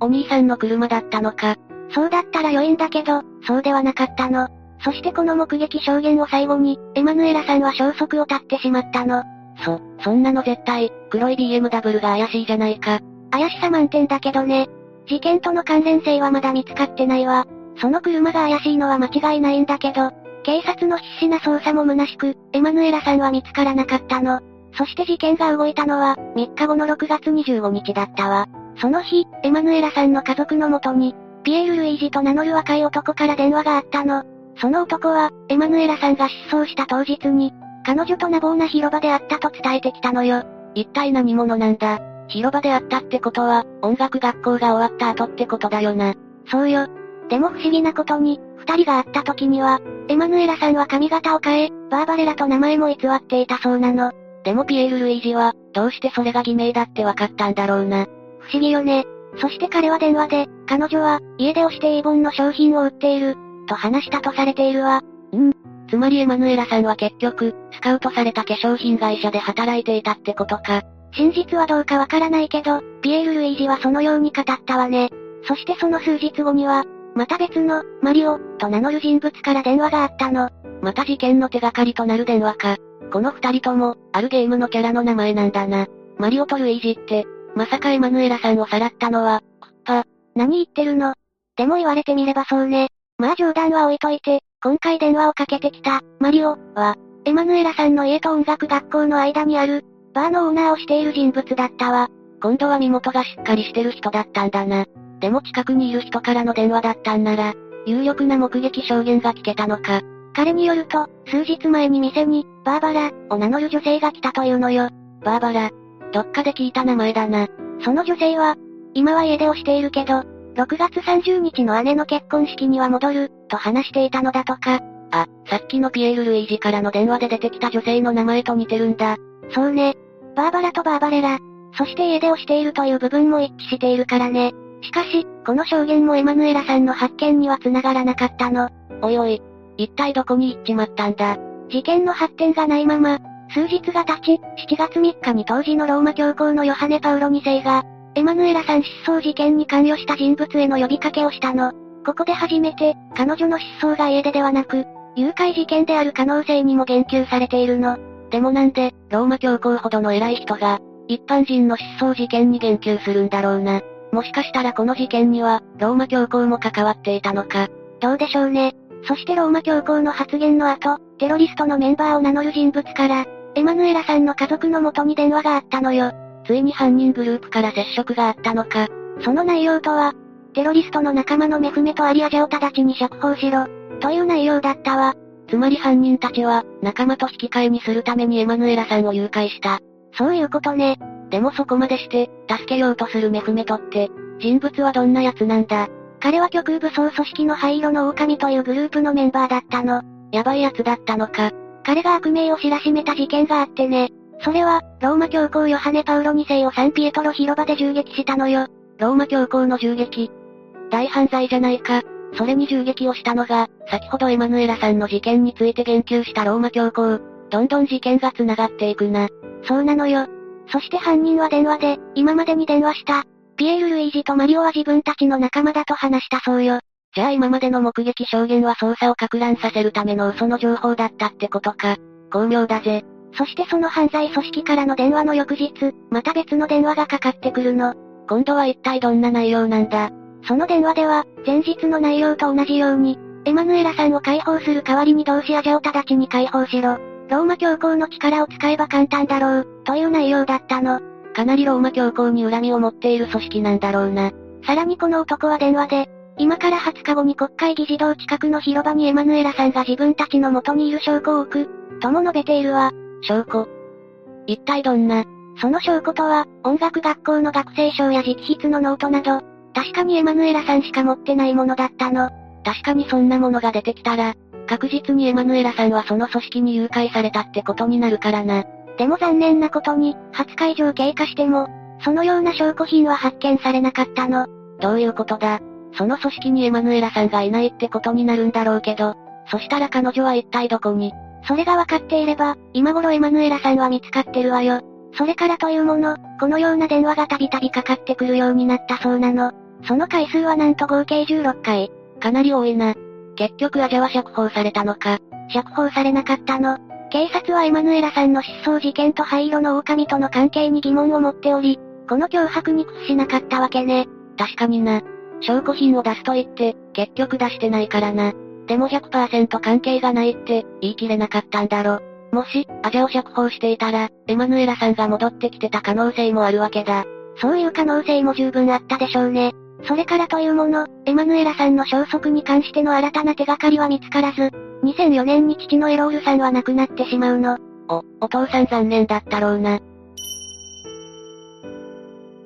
お兄さんの車だったのか。そうだったら良いんだけど、そうではなかったの。そしてこの目撃証言を最後に、エマヌエラさんは消息を絶ってしまったの。そ、そんなの絶対、黒い BMW が怪しいじゃないか。怪しさ満点だけどね。事件との関連性はまだ見つかってないわ。その車が怪しいのは間違いないんだけど、警察の必死な捜査も虚しく、エマヌエラさんは見つからなかったの。そして事件が動いたのは、3日後の6月25日だったわ。その日、エマヌエラさんの家族のもとに、ピエール・ルイージと名乗る若い男から電話があったの。その男は、エマヌエラさんが失踪した当日に、彼女と無謀な広場であったと伝えてきたのよ。一体何者なんだ？広場であったってことは、音楽学校が終わった後ってことだよな。そうよ。でも不思議なことに、二人が会った時には、エマヌエラさんは髪型を変え、バーバレラと名前も偽っていたそうなの。でもピエール・ルイージは、どうしてそれが偽名だって分かったんだろうな。不思議よね。そして彼は電話で、彼女は、家で押してイーボンの商品を売っている、と話したとされているわ。うん。つまりエマヌエラさんは結局、スカウトされた化粧品会社で働いていたってことか。真実はどうかわからないけど、ピエール・ルイージはそのように語ったわね。そしてその数日後には、また別の、マリオ、と名乗る人物から電話があったの。また事件の手がかりとなる電話か。この二人とも、あるゲームのキャラの名前なんだな。マリオとルイージって、まさかエマヌエラさんをさらったのは、クッパ。何言ってるの？でも言われてみればそうね。まあ冗談は置いといて、今回電話をかけてきた、マリオ、は、エマヌエラさんの家と音楽学校の間にある、バーのオーナーをしている人物だったわ。今度は身元がしっかりしてる人だったんだな。でも近くにいる人からの電話だったんなら、有力な目撃証言が聞けたのか。彼によると、数日前に店に、バーバラ、を名乗る女性が来たというのよ。バーバラ。どっかで聞いた名前だな。その女性は、今は家出をしているけど、6月30日の姉の結婚式には戻る、と話していたのだとか。あ、さっきのピエール・ルイージからの電話で出てきた女性の名前と似てるんだ。そうね。バーバラとバーバレラ。そして家出をしているという部分も一致しているからね。しかし、この証言もエマヌエラさんの発見には繋がらなかったの。おいおい、一体どこに行っちまったんだ？事件の発展がないまま、数日が経ち、7月3日に当時のローマ教皇のヨハネ・パウロ2世が、エマヌエラさん失踪事件に関与した人物への呼びかけをしたの。ここで初めて、彼女の失踪が家出ではなく、誘拐事件である可能性にも言及されているの。でもなんで、ローマ教皇ほどの偉い人が、一般人の失踪事件に言及するんだろうな。もしかしたらこの事件には、ローマ教皇も関わっていたのか。どうでしょうね。そしてローマ教皇の発言の後、テロリストのメンバーを名乗る人物から、エマヌエラさんの家族の元に電話があったのよ。ついに犯人グループから接触があったのか。その内容とは、テロリストの仲間のメフメとアリアジャを直ちに釈放しろ、という内容だったわ。つまり犯人たちは、仲間と引き換えにするためにエマヌエラさんを誘拐した。そういうことね。でもそこまでして、助けようとするメフメトって、人物はどんな奴なんだ彼は極右武装組織の灰色の狼というグループのメンバーだったの。やばい奴だったのか。彼が悪名を知らしめた事件があってね。それは、ローマ教皇ヨハネ・パウロ2世をサンピエトロ広場で銃撃したのよ。ローマ教皇の銃撃大犯罪じゃないか。それに銃撃をしたのが、先ほどエマヌエラさんの事件について言及したローマ教皇。どんどん事件が繋がっていくな。そうなのよ。そして犯人は電話で、今までに電話した、ピエール・ルイージとマリオは自分たちの仲間だと話したそうよ。じゃあ今までの目撃証言は捜査を撹乱させるための嘘の情報だったってことか。巧妙だぜ。そしてその犯罪組織からの電話の翌日、また別の電話がかかってくるの。今度は一体どんな内容なんだその電話では、前日の内容と同じように、エマヌエラさんを解放する代わりに同志アジャを直ちに解放しろ。ローマ教皇の力を使えば簡単だろう、という内容だったの。かなりローマ教皇に恨みを持っている組織なんだろうな。さらにこの男は電話で、今から20日後に国会議事堂近くの広場にエマヌエラさんが自分たちの元にいる証拠を置く、とも述べているわ。証拠一体どんな？その証拠とは、音楽学校の学生証や直筆のノートなど、確かにエマヌエラさんしか持ってないものだったの。確かにそんなものが出てきたら、確実にエマヌエラさんはその組織に誘拐されたってことになるからな。でも残念なことに、20日以上経過しても、そのような証拠品は発見されなかったの。どういうことだ？その組織にエマヌエラさんがいないってことになるんだろうけど、そしたら彼女は一体どこに？それが分かっていれば、今頃エマヌエラさんは見つかってるわよ。それからというもの、このような電話がたびたびかかってくるようになったそうなの。その回数はなんと合計16回。かなり多いな。結局アジャは釈放されたのか？釈放されなかったの。警察はエマヌエラさんの失踪事件と灰色の狼との関係に疑問を持っており、この脅迫に屈しなかったわけね。確かにな。証拠品を出すと言って、結局出してないからな。でも100%関係がないって、言い切れなかったんだろ。もし、アジャを釈放していたら、エマヌエラさんが戻ってきてた可能性もあるわけだ。そういう可能性も十分あったでしょうね。それからというもの、エマヌエラさんの消息に関しての新たな手がかりは見つからず、2004年に父のエロールさんは亡くなってしまうの。お、お父さん残念だったろうな。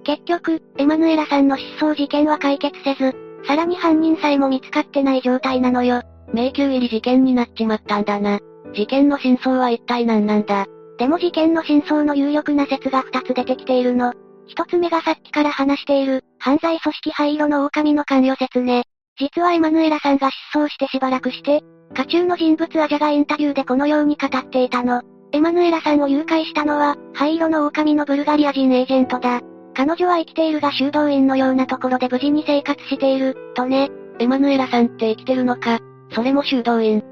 結局、エマヌエラさんの失踪事件は解決せず、さらに犯人さえも見つかってない状態なのよ。迷宮入り事件になっちまったんだな。事件の真相は一体何なんだでも事件の真相の有力な説が二つ出てきているの。一つ目がさっきから話している、犯罪組織灰色の狼の関与説ね。実はエマヌエラさんが失踪してしばらくして、家中の人物アジャがインタビューでこのように語っていたの。エマヌエラさんを誘拐したのは、灰色の狼のブルガリア人エージェントだ。彼女は生きているが修道院のようなところで無事に生活している、とね。エマヌエラさんって生きてるのかそれも修道院。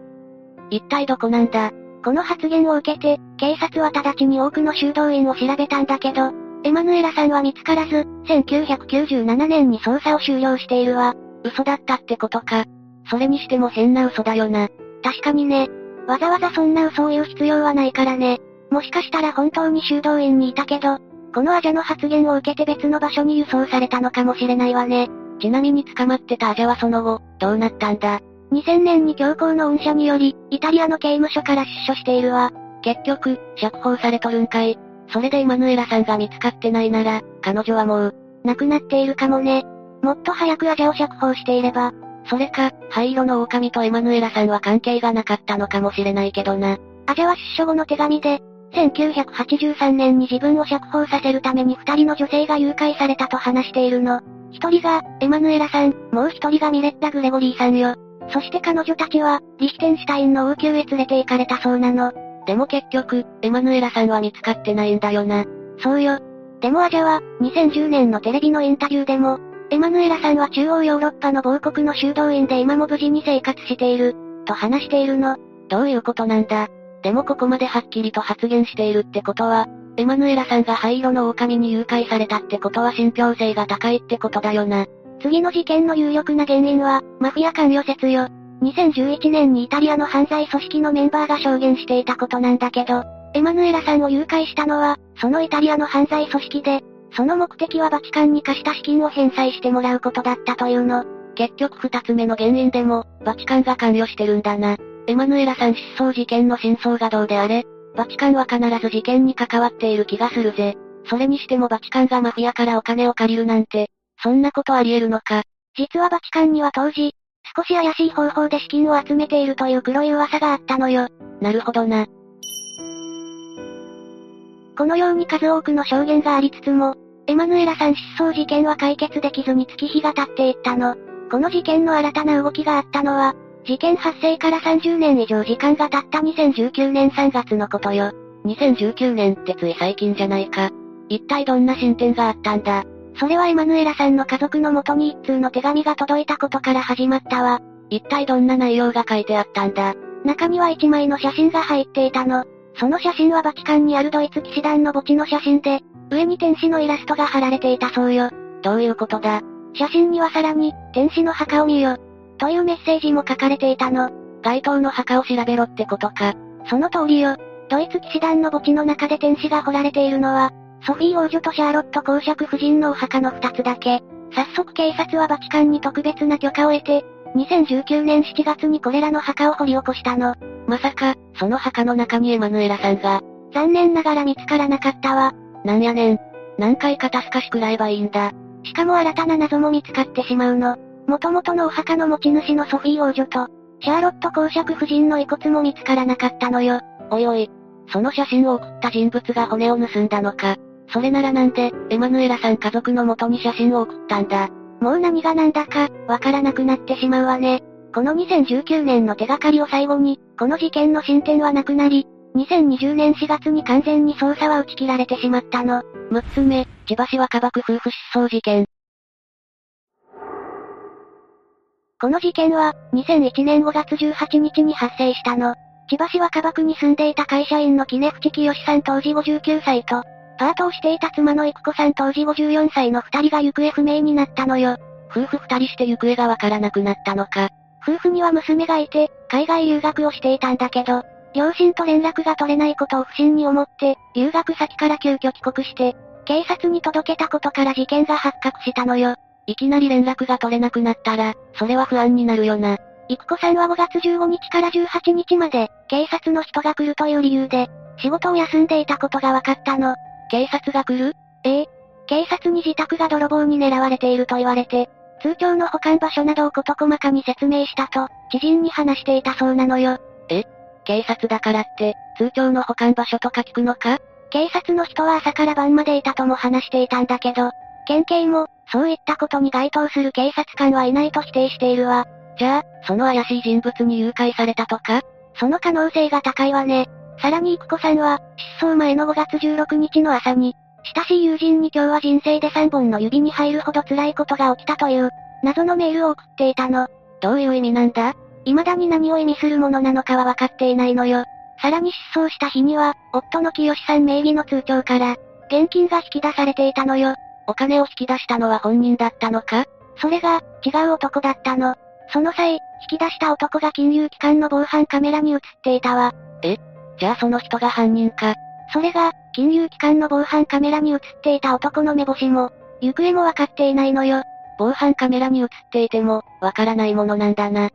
一体どこなんだこの発言を受けて、警察は直ちに多くの修道院を調べたんだけど、エマヌエラさんは見つからず、1997年に捜査を終了しているわ。嘘だったってことか。それにしても変な嘘だよな。確かにね。わざわざそんな嘘を言う必要はないからね。もしかしたら本当に修道院にいたけど、このアジャの発言を受けて別の場所に輸送されたのかもしれないわね。ちなみに捕まってたアジャはその後、どうなったんだ2000年に強行の運射により、イタリアの刑務所から出所しているわ。結局、釈放されとるんかい。それでイマヌエラさんが見つかってないなら、彼女はもう、亡くなっているかもね。もっと早くアジャを釈放していれば。それか、灰色の狼とエマヌエラさんは関係がなかったのかもしれないけどな。アジャは出所後の手紙で、1983年に自分を釈放させるために二人の女性が誘拐されたと話しているの。一人が、エマヌエラさん、もう一人がミレッタ・グレゴリーさんよ。そして彼女たちは、リヒテンシュタインの王宮へ連れて行かれたそうなの。でも結局、エマヌエラさんは見つかってないんだよな。そうよ。でもアジャは、2010年のテレビのインタビューでも、エマヌエラさんは中央ヨーロッパの某国の修道院で今も無事に生活している、と話しているの。どういうことなんだでもここまではっきりと発言しているってことは、エマヌエラさんが灰色の狼に誘拐されたってことは信憑性が高いってことだよな。次の事件の有力な原因は、マフィア関与説よ。2011年にイタリアの犯罪組織のメンバーが証言していたことなんだけど、エマヌエラさんを誘拐したのは、そのイタリアの犯罪組織で、その目的はバチカンに貸した資金を返済してもらうことだったというの。結局二つ目の原因でも、バチカンが関与してるんだな。エマヌエラさん失踪事件の真相がどうであれ、バチカンは必ず事件に関わっている気がするぜ。それにしてもバチカンがマフィアからお金を借りるなんて、そんなことあり得るのか。実はバチカンには当時、少し怪しい方法で資金を集めているという黒い噂があったのよ。なるほどな。このように数多くの証言がありつつも、エマヌエラさん失踪事件は解決できずに月日が経っていったの。この事件の新たな動きがあったのは、事件発生から30年以上時間が経った2019年3月のことよ。2019年ってつい最近じゃないか。一体どんな進展があったんだ？それはエマヌエラさんの家族のもとに一通の手紙が届いたことから始まったわ。一体どんな内容が書いてあったんだ？中には一枚の写真が入っていたの。その写真はバチカンにあるドイツ騎士団の墓地の写真で、上に天使のイラストが貼られていたそうよ。どういうことだ？写真にはさらに、天使の墓を見よ、というメッセージも書かれていたの。該当の墓を調べろってことか。その通りよ。ドイツ騎士団の墓地の中で天使が掘られているのは、ソフィー王女とシャーロット公爵夫人のお墓の二つだけ。早速警察はバチカンに特別な許可を得て、2019年7月にこれらの墓を掘り起こしたの。まさか、その墓の中にエマヌエラさんが。残念ながら見つからなかったわ。なんやねん。何回肩透かしくらえばいいんだ。しかも新たな謎も見つかってしまうの。元々のお墓の持ち主のソフィー王女と、シャーロット公爵夫人の遺骨も見つからなかったのよ。おいおい。その写真を送った人物が骨を盗んだのか。それならなんで、エマヌエラさん家族の元に写真を送ったんだ？もう何が何だか、わからなくなってしまうわね。この2019年の手がかりを最後に、この事件の進展はなくなり、2020年4月に完全に捜査は打ち切られてしまったの。6つ目、千葉市若葉区夫婦失踪事件。この事件は、2001年5月18日に発生したの。千葉市若葉区に住んでいた会社員の木根淵清さん当時59歳と、パートをしていた妻の育子さん当時54歳の二人が行方不明になったのよ。夫婦二人して行方がわからなくなったのか。夫婦には娘がいて、海外留学をしていたんだけど、両親と連絡が取れないことを不審に思って、留学先から急遽帰国して、警察に届けたことから事件が発覚したのよ。いきなり連絡が取れなくなったら、それは不安になるよな。育子さんは5月15日から18日まで、警察の人が来るという理由で、仕事を休んでいたことが分かったの。警察が来る？ええ。警察に自宅が泥棒に狙われていると言われて、通帳の保管場所などを事細かに説明したと、知人に話していたそうなのよ。え？警察だからって、通帳の保管場所とか聞くのか？警察の人は朝から晩までいたとも話していたんだけど、県警も、そういったことに該当する警察官はいないと否定しているわ。じゃあ、その怪しい人物に誘拐されたとか？その可能性が高いわね。さらに育子さんは、失踪前の5月16日の朝に、親しい友人に今日は人生で3本の指に入るほど辛いことが起きたという、謎のメールを送っていたの。どういう意味なんだ？未だに何を意味するものなのかは分かっていないのよ。さらに失踪した日には、夫の清さん名義の通帳から、現金が引き出されていたのよ。お金を引き出したのは本人だったのか？それが、違う男だったの。その際、引き出した男が金融機関の防犯カメラに映っていたわ。じゃあその人が犯人かそれが、金融機関の防犯カメラに映っていた男の目星も、行方もわかっていないのよ。防犯カメラに映っていても、わからないものなんだな。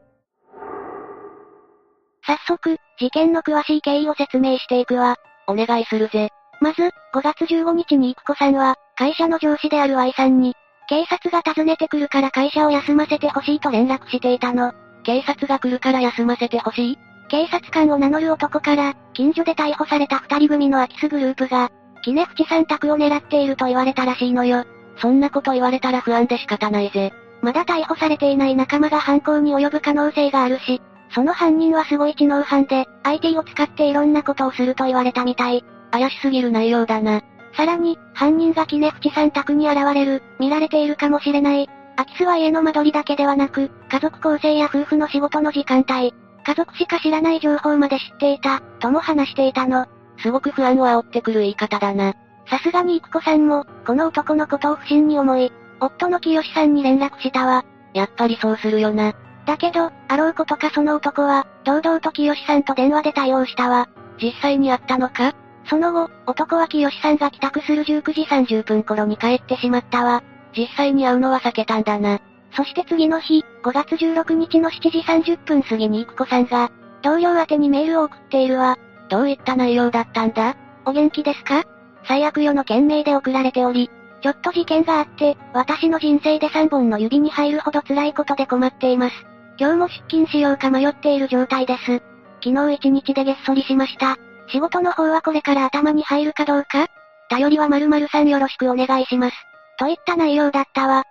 早速、事件の詳しい経緯を説明していくわ。お願いするぜ。まず、5月15日に育子さんは、会社の上司である Y さんに、警察が訪ねてくるから会社を休ませてほしいと連絡していたの。警察が来るから休ませてほしい？警察官を名乗る男から、近所で逮捕された二人組の空き巣グループが、キネフチさん宅を狙っていると言われたらしいのよ。そんなこと言われたら不安で仕方ないぜ。まだ逮捕されていない仲間が犯行に及ぶ可能性があるし、その犯人はすごい知能犯で、IT を使っていろんなことをすると言われたみたい。怪しすぎる内容だな。さらに、犯人がキネフチさん宅に現れる、見られているかもしれない。空き巣は家の間取りだけではなく、家族構成や夫婦の仕事の時間帯、家族しか知らない情報まで知っていた、とも話していたの。すごく不安を煽ってくる言い方だな。さすがに育子さんも、この男のことを不審に思い、夫の清さんに連絡したわ。やっぱりそうするよな。だけど、あろうことかその男は、堂々と清さんと電話で対応したわ。実際に会ったのか？その後、男は清さんが帰宅する19時30分頃に帰ってしまったわ。実際に会うのは避けたんだな。そして次の日、5月16日の7時30分過ぎに育子さんが、同僚宛にメールを送っているわ。どういった内容だったんだ？お元気ですか？最悪よの件名で送られており、ちょっと事件があって、私の人生で3本の指に入るほど辛いことで困っています。今日も出勤しようか迷っている状態です。昨日一日でげっそりしました。仕事の方はこれから頭に入るかどうか？頼りは〇〇さんよろしくお願いします。といった内容だったわ。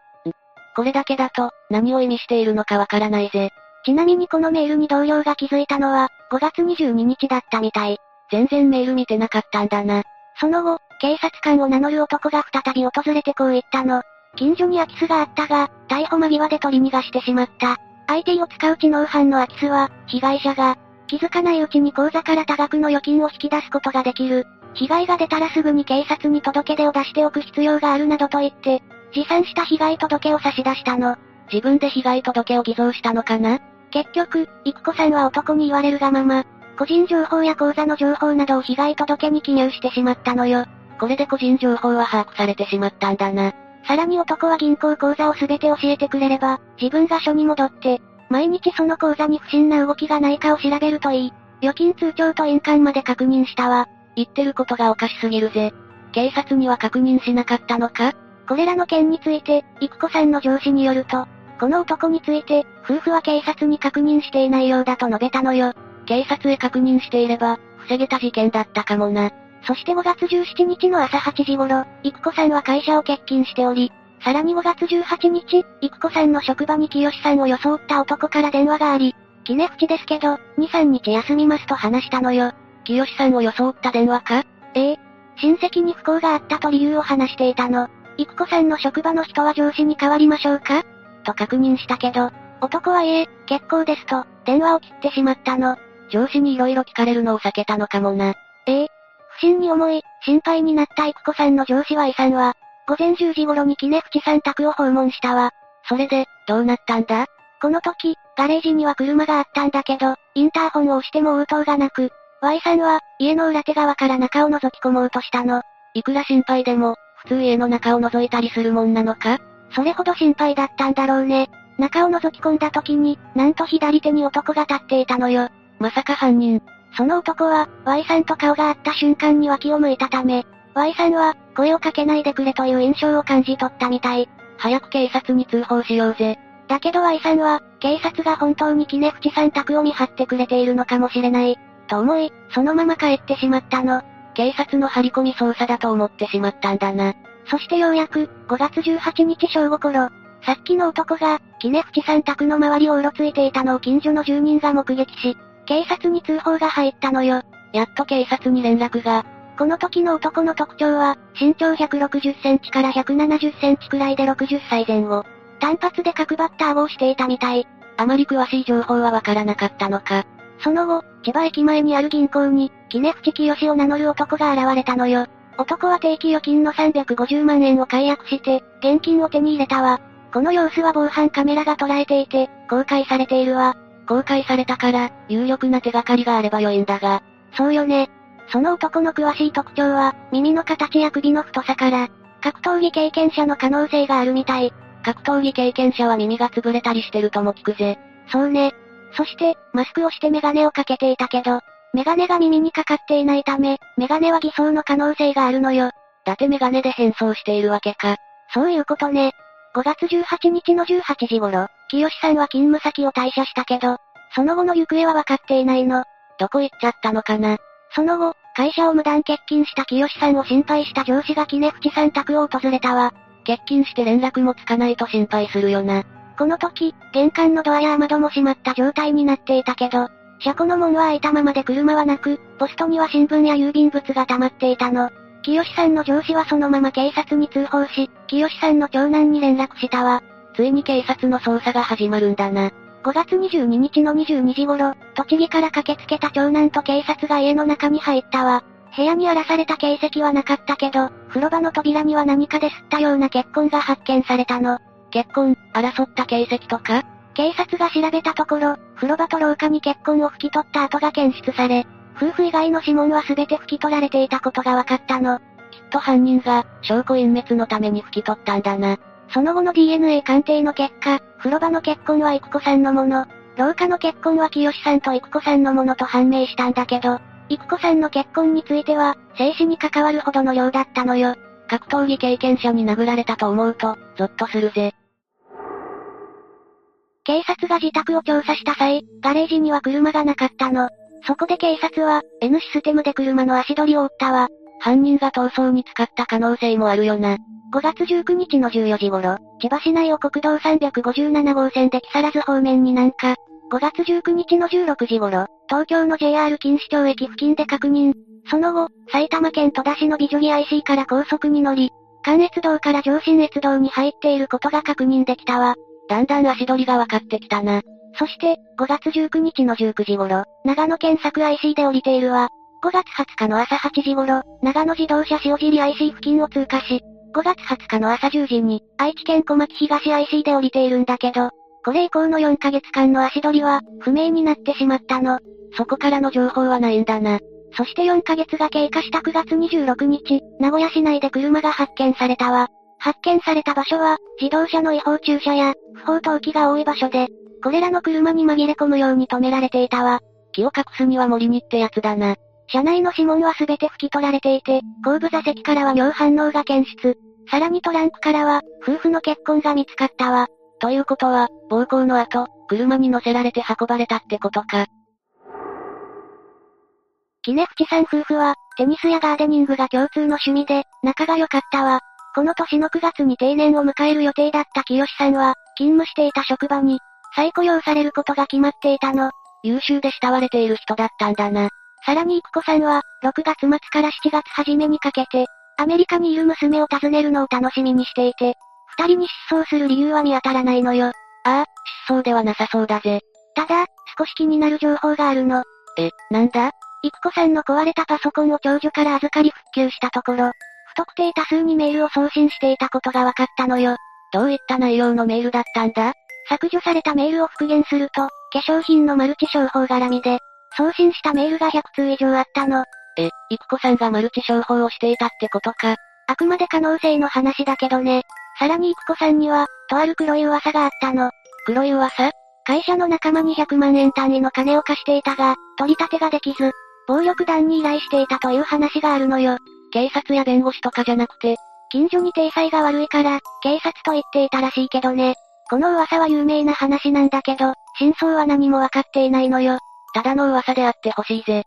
これだけだと、何を意味しているのかわからないぜ。ちなみにこのメールに同僚が気づいたのは、5月22日だったみたい。全然メール見てなかったんだな。その後、警察官を名乗る男が再び訪れてこう言ったの。近所に空き巣があったが、逮捕間際で取り逃がしてしまった。IT を使う知能犯の空き巣は、被害者が、気づかないうちに口座から多額の預金を引き出すことができる。被害が出たらすぐに警察に届け出を出しておく必要があるなどと言って、持参した被害届を差し出したの。自分で被害届を偽造したのかな？結局、育子さんは男に言われるがまま、個人情報や口座の情報などを被害届に記入してしまったのよ。これで個人情報は把握されてしまったんだな。さらに男は銀行口座を全て教えてくれれば、自分が署に戻って、毎日その口座に不審な動きがないかを調べるといい。預金通帳と印鑑まで確認したわ。言ってることがおかしすぎるぜ。警察には確認しなかったのか？これらの件について、育子さんの上司によると、この男について、夫婦は警察に確認していないようだと述べたのよ。警察へ確認していれば、防げた事件だったかもな。そして5月17日の朝8時頃、育子さんは会社を欠勤しており、さらに5月18日、育子さんの職場に清さんを装った男から電話があり、キネフチですけど、2、3日休みますと話したのよ。清さんを装った電話か？ええ。親戚に不幸があったと理由を話していたの。育子さんの職場の人は上司に変わりましょうか？と確認したけど、男はいえ、結構ですと、電話を切ってしまったの。上司に色々聞かれるのを避けたのかもな。ええ。不審に思い、心配になった育子さんの上司は遺産は、午前10時頃にキネフチさん宅を訪問したわ。それで、どうなったんだ？この時、ガレージには車があったんだけど、インターホンを押しても応答がなく、Y さんは、家の裏手側から中を覗き込もうとしたの。いくら心配でも、普通家の中を覗いたりするもんなのか？それほど心配だったんだろうね。中を覗き込んだ時に、なんと左手に男が立っていたのよ。まさか犯人。その男は、Y さんと顔が合った瞬間に脇を向いたため、Y さんは、声をかけないでくれという印象を感じ取ったみたい。早く警察に通報しようぜ。だけど Y さんは、警察が本当にキネフチさん宅を見張ってくれているのかもしれない。と思い、そのまま帰ってしまったの。警察の張り込み捜査だと思ってしまったんだな。そしてようやく、5月18日正午頃、さっきの男が、キネフチさん宅の周りをうろついていたのを近所の住人が目撃し、警察に通報が入ったのよ。やっと警察に連絡が。この時の男の特徴は、身長160センチから170センチくらいで60歳前後。単発で角バッターをしていたみたい。あまり詳しい情報はわからなかったのか。その後、千葉駅前にある銀行に、キネフチキヨシを名乗る男が現れたのよ。男は定期預金の350万円を解約して、現金を手に入れたわ。この様子は防犯カメラが捉えていて、公開されているわ。公開されたから、有力な手がかりがあれば良いんだが。そうよね。その男の詳しい特徴は、耳の形や首の太さから、格闘技経験者の可能性があるみたい。格闘技経験者は耳が潰れたりしてるとも聞くぜ。そうね。そして、マスクをしてメガネをかけていたけど、メガネが耳にかかっていないため、メガネは偽装の可能性があるのよ。だってメガネで変装しているわけか。そういうことね。5月18日の18時頃、清さんは勤務先を退社したけど、その後の行方は分かっていないの。どこ行っちゃったのかな。その後、会社を無断欠勤した清さんを心配した上司がキネフチさん宅を訪れたわ。欠勤して連絡もつかないと心配するよな。この時、玄関のドアや雨戸も閉まった状態になっていたけど、車庫の門は開いたままで車はなく、ポストには新聞や郵便物が溜まっていたの。清さんの上司はそのまま警察に通報し、清さんの長男に連絡したわ。ついに警察の捜査が始まるんだな。5月22日の22時頃、栃木から駆けつけた長男と警察が家の中に入ったわ。部屋に荒らされた形跡はなかったけど、風呂場の扉には何かで吸ったような血痕が発見されたの。血痕、争った形跡とか？警察が調べたところ、風呂場と廊下に血痕を拭き取った跡が検出され、夫婦以外の指紋は全て拭き取られていたことが分かったの。きっと犯人が、証拠隠滅のために拭き取ったんだな。その後の DNA 鑑定の結果、風呂場の血痕は育子さんのもの、廊下の血痕は清さんと育子さんのものと判明したんだけど、育子さんの血痕については、生死に関わるほどの量だったのよ。格闘技経験者に殴られたと思うと、ゾッとするぜ。警察が自宅を調査した際、ガレージには車がなかったの。そこで警察は、N システムで車の足取りを追ったわ。犯人が逃走に使った可能性もあるよな。5月19日の14時頃、千葉市内を国道357号線で木更津方面に南下。5月19日の16時頃、東京の JR 錦糸町駅付近で確認。その後、埼玉県戸田市の美女木 IC から高速に乗り、関越道から上信越道に入っていることが確認できたわ。だんだん足取りが分かってきたな。そして、5月19日の19時頃、長野県佐久 IC で降りているわ。5月20日の朝8時頃、長野自動車塩尻 IC 付近を通過し、5月20日の朝10時に、愛知県小牧東 IC で降りているんだけど、これ以降の4ヶ月間の足取りは、不明になってしまったの。そこからの情報はないんだな。そして4ヶ月が経過した9月26日、名古屋市内で車が発見されたわ。発見された場所は、自動車の違法駐車や、不法投棄が多い場所で、これらの車に紛れ込むように止められていたわ。気を隠すには森にってやつだな。車内の指紋は全て拭き取られていて、後部座席からは尿反応が検出。さらにトランクからは、夫婦の血痕が見つかったわ。ということは、暴行の後、車に乗せられて運ばれたってことか。キネフチさん夫婦は、テニスやガーデニングが共通の趣味で、仲が良かったわ。この年の9月に定年を迎える予定だった清さんは、勤務していた職場に、再雇用されることが決まっていたの。優秀で慕われている人だったんだな。さらに育子さんは、6月末から7月初めにかけて、アメリカにいる娘を訪ねるのを楽しみにしていて、二人に失踪する理由は見当たらないのよ。ああ、失踪ではなさそうだぜ。ただ、少し気になる情報があるの。え、なんだ？育子さんの壊れたパソコンを長女から預かり復旧したところ、不特定多数にメールを送信していたことが分かったのよ。どういった内容のメールだったんだ？削除されたメールを復元すると、化粧品のマルチ商法絡みで、送信したメールが100通以上あったの。え、育子さんがマルチ商法をしていたってことか。あくまで可能性の話だけどね。さらに育子さんには、とある黒い噂があったの。黒い噂？会社の仲間に100万円単位の金を貸していたが、取り立てができず、暴力団に依頼していたという話があるのよ。警察や弁護士とかじゃなくて、近所に体裁が悪いから、警察と言っていたらしいけどね。この噂は有名な話なんだけど、真相は何もわかっていないのよ。ただの噂であってほしいぜ。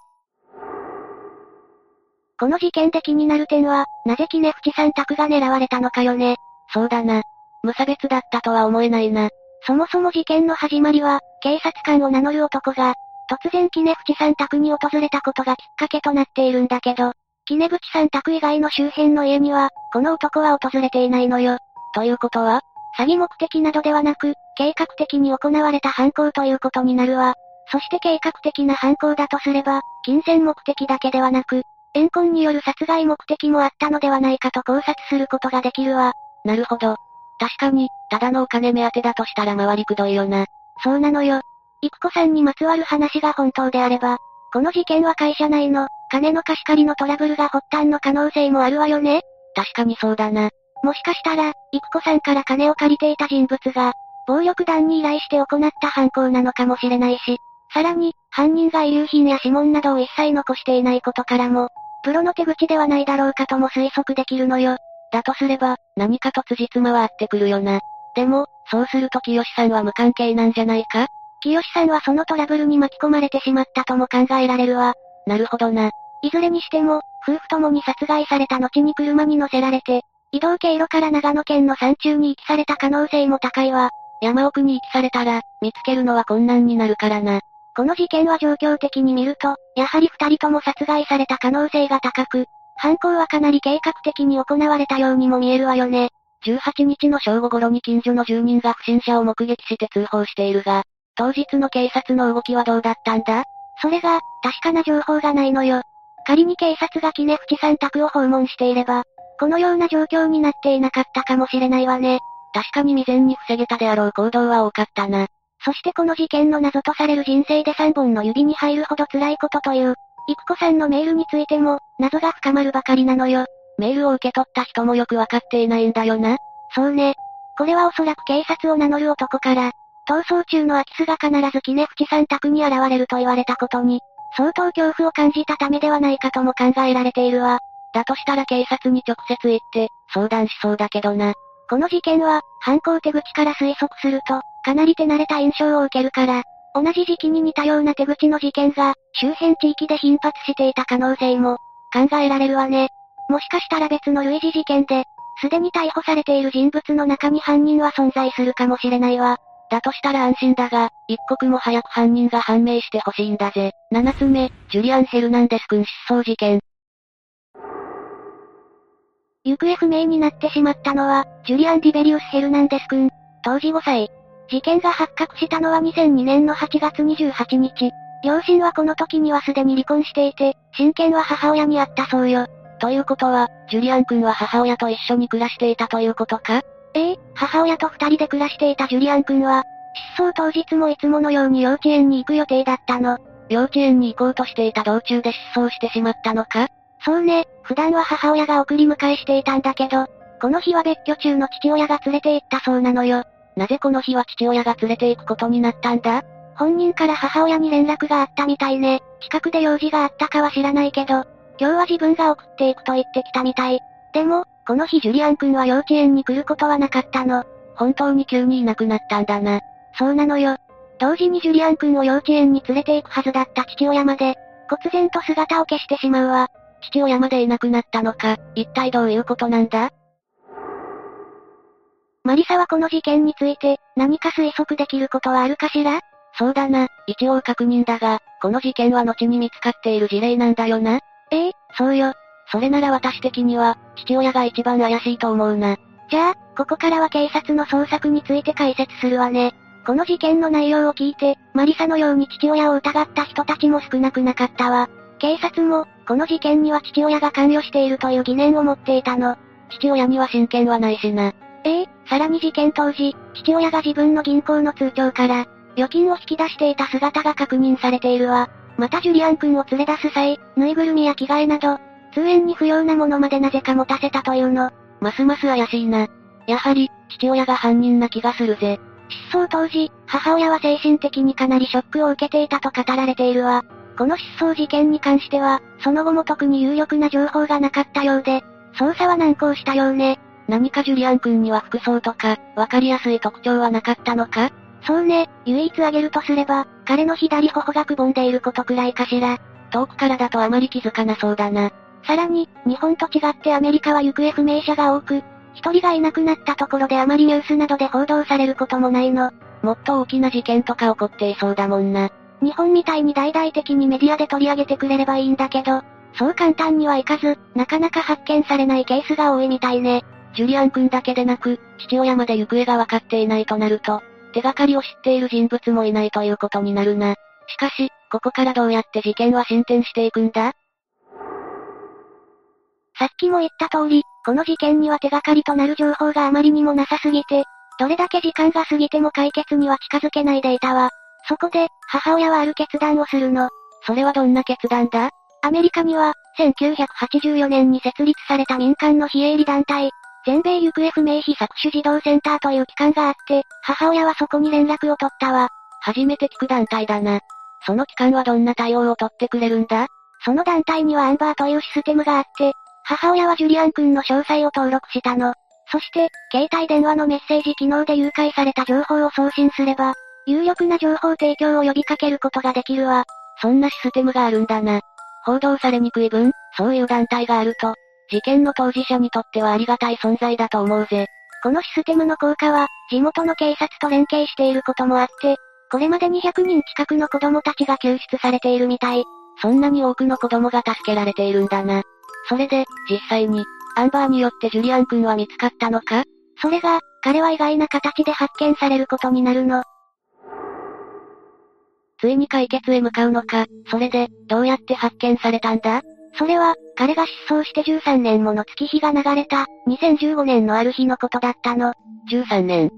この事件で気になる点は、なぜキネフチさん宅が狙われたのかよね。そうだな。無差別だったとは思えないな。そもそも事件の始まりは、警察官を名乗る男が、突然キネフチさん宅に訪れたことがきっかけとなっているんだけど、キネブチさん宅以外の周辺の家には、この男は訪れていないのよ。ということは詐欺目的などではなく、計画的に行われた犯行ということになるわ。そして計画的な犯行だとすれば、金銭目的だけではなく、怨恨による殺害目的もあったのではないかと考察することができるわ。なるほど。確かに、ただのお金目当てだとしたら回りくどいよな。そうなのよ。育子さんにまつわる話が本当であれば、この事件は会社内の、金の貸し借りのトラブルが発端の可能性もあるわよね確かにそうだな。もしかしたら、育子さんから金を借りていた人物が、暴力団に依頼して行った犯行なのかもしれないし、さらに、犯人が遺留品や指紋などを一切残していないことからも、プロの手口ではないだろうかとも推測できるのよ。だとすれば、何かと辻褄は合ってくるよな。でも、そうすると清さんは無関係なんじゃないか？清さんはそのトラブルに巻き込まれてしまったとも考えられるわ。なるほどな。いずれにしても、夫婦ともに殺害された後に車に乗せられて、移動経路から長野県の山中に遺棄された可能性も高いわ。山奥に遺棄されたら、見つけるのは困難になるからな。この事件は状況的に見ると、やはり二人とも殺害された可能性が高く、犯行はかなり計画的に行われたようにも見えるわよね。18日の正午頃に近所の住人が不審者を目撃して通報しているが、当日の警察の動きはどうだったんだ？それが、確かな情報がないのよ。仮に警察がキネフチさん宅を訪問していれば、このような状況になっていなかったかもしれないわね。確かに未然に防げたであろう行動は多かったな。そしてこの事件の謎とされる人生で3本の指に入るほど辛いことという、育子さんのメールについても、謎が深まるばかりなのよ。メールを受け取った人もよくわかっていないんだよな。そうね。これはおそらく警察を名乗る男から、逃走中の空き巣が必ずキネフチさん宅に現れると言われたことに、相当恐怖を感じたためではないかとも考えられているわ。だとしたら警察に直接行って、相談しそうだけどな。この事件は、犯行手口から推測すると、かなり手慣れた印象を受けるから、同じ時期に似たような手口の事件が、周辺地域で頻発していた可能性も、考えられるわね。もしかしたら別の類似事件で、すでに逮捕されている人物の中に犯人は存在するかもしれないわ。だとしたら安心だが、一刻も早く犯人が判明してほしいんだぜ。7つ目、ジュリアン・ヘルナンデス君失踪事件。行方不明になってしまったのは、ジュリアン・ディベリウス・ヘルナンデス君、当時5歳。事件が発覚したのは2002年の8月28日。両親はこの時にはすでに離婚していて、親権は母親にあったそうよ。ということは、ジュリアン君は母親と一緒に暮らしていたということか？ええ、母親と二人で暮らしていたジュリアン君は、失踪当日もいつものように幼稚園に行く予定だったの。幼稚園に行こうとしていた道中で失踪してしまったのか？そうね、普段は母親が送り迎えしていたんだけど、この日は別居中の父親が連れて行ったそうなのよ。なぜこの日は父親が連れて行くことになったんだ？本人から母親に連絡があったみたいね。近くで用事があったかは知らないけど、今日は自分が送っていくと言ってきたみたい。でも、この日ジュリアン君は幼稚園に来ることはなかったの。本当に急にいなくなったんだな。そうなのよ。同時にジュリアン君を幼稚園に連れて行くはずだった父親まで、忽然と姿を消してしまうわ。父親までいなくなったのか、一体どういうことなんだ？マリサはこの事件について、何か推測できることはあるかしら？そうだな、一応確認だが、この事件は後に見つかっている事例なんだよな。ええそうよ。それなら私的には、父親が一番怪しいと思うな。じゃあ、ここからは警察の捜索について解説するわね。この事件の内容を聞いて、マリサのように父親を疑った人たちも少なくなかったわ。警察も、この事件には父親が関与しているという疑念を持っていたの。父親には親権はないしな。ええさらに事件当時、父親が自分の銀行の通帳から、預金を引き出していた姿が確認されているわ。またジュリアン君を連れ出す際、ぬいぐるみや着替えなど、通園に不要なものまでなぜか持たせたというの。ますます怪しいな。やはり、父親が犯人な気がするぜ。失踪当時、母親は精神的にかなりショックを受けていたと語られているわ。この失踪事件に関しては、その後も特に有力な情報がなかったようで、捜査は難航したようね。何かジュリアン君には服装とか、わかりやすい特徴はなかったのか？そうね、唯一挙げるとすれば、彼の左頬がくぼんでいることくらいかしら。遠くからだとあまり気づかなそうだな。さらに、日本と違ってアメリカは行方不明者が多く、一人がいなくなったところであまりニュースなどで報道されることもないの。もっと大きな事件とか起こっていそうだもんな。日本みたいに大々的にメディアで取り上げてくれればいいんだけど、そう簡単にはいかず、なかなか発見されないケースが多いみたいね。ジュリアン君だけでなく、父親まで行方がわかっていないとなると、手がかりを知っている人物もいないということになるな。しかし、ここからどうやって事件は進展していくんだ？さっきも言った通り、この事件には手がかりとなる情報があまりにもなさすぎて、どれだけ時間が過ぎても解決には近づけないでいたわ。そこで、母親はある決断をするの。それはどんな決断だ？アメリカには、1984年に設立された民間の非営利団体、全米行方不明被搾取児童センターという機関があって、母親はそこに連絡を取ったわ。初めて聞く団体だな。その機関はどんな対応を取ってくれるんだ？その団体にはアンバーというシステムがあって、母親はジュリアン君の詳細を登録したの。そして、携帯電話のメッセージ機能で誘拐された情報を送信すれば、有力な情報提供を呼びかけることができるわ。そんなシステムがあるんだな。報道されにくい分、そういう団体があると、事件の当事者にとってはありがたい存在だと思うぜ。このシステムの効果は、地元の警察と連携していることもあって、これまで200人近くの子供たちが救出されているみたい。そんなに多くの子供が助けられているんだな。それで、実際に、アンバーによってジュリアン君は見つかったのか？それが、彼は意外な形で発見されることになるの。ついに解決へ向かうのか、それで、どうやって発見されたんだ？それは、彼が失踪して13年もの月日が流れた、2015年のある日のことだったの。13年。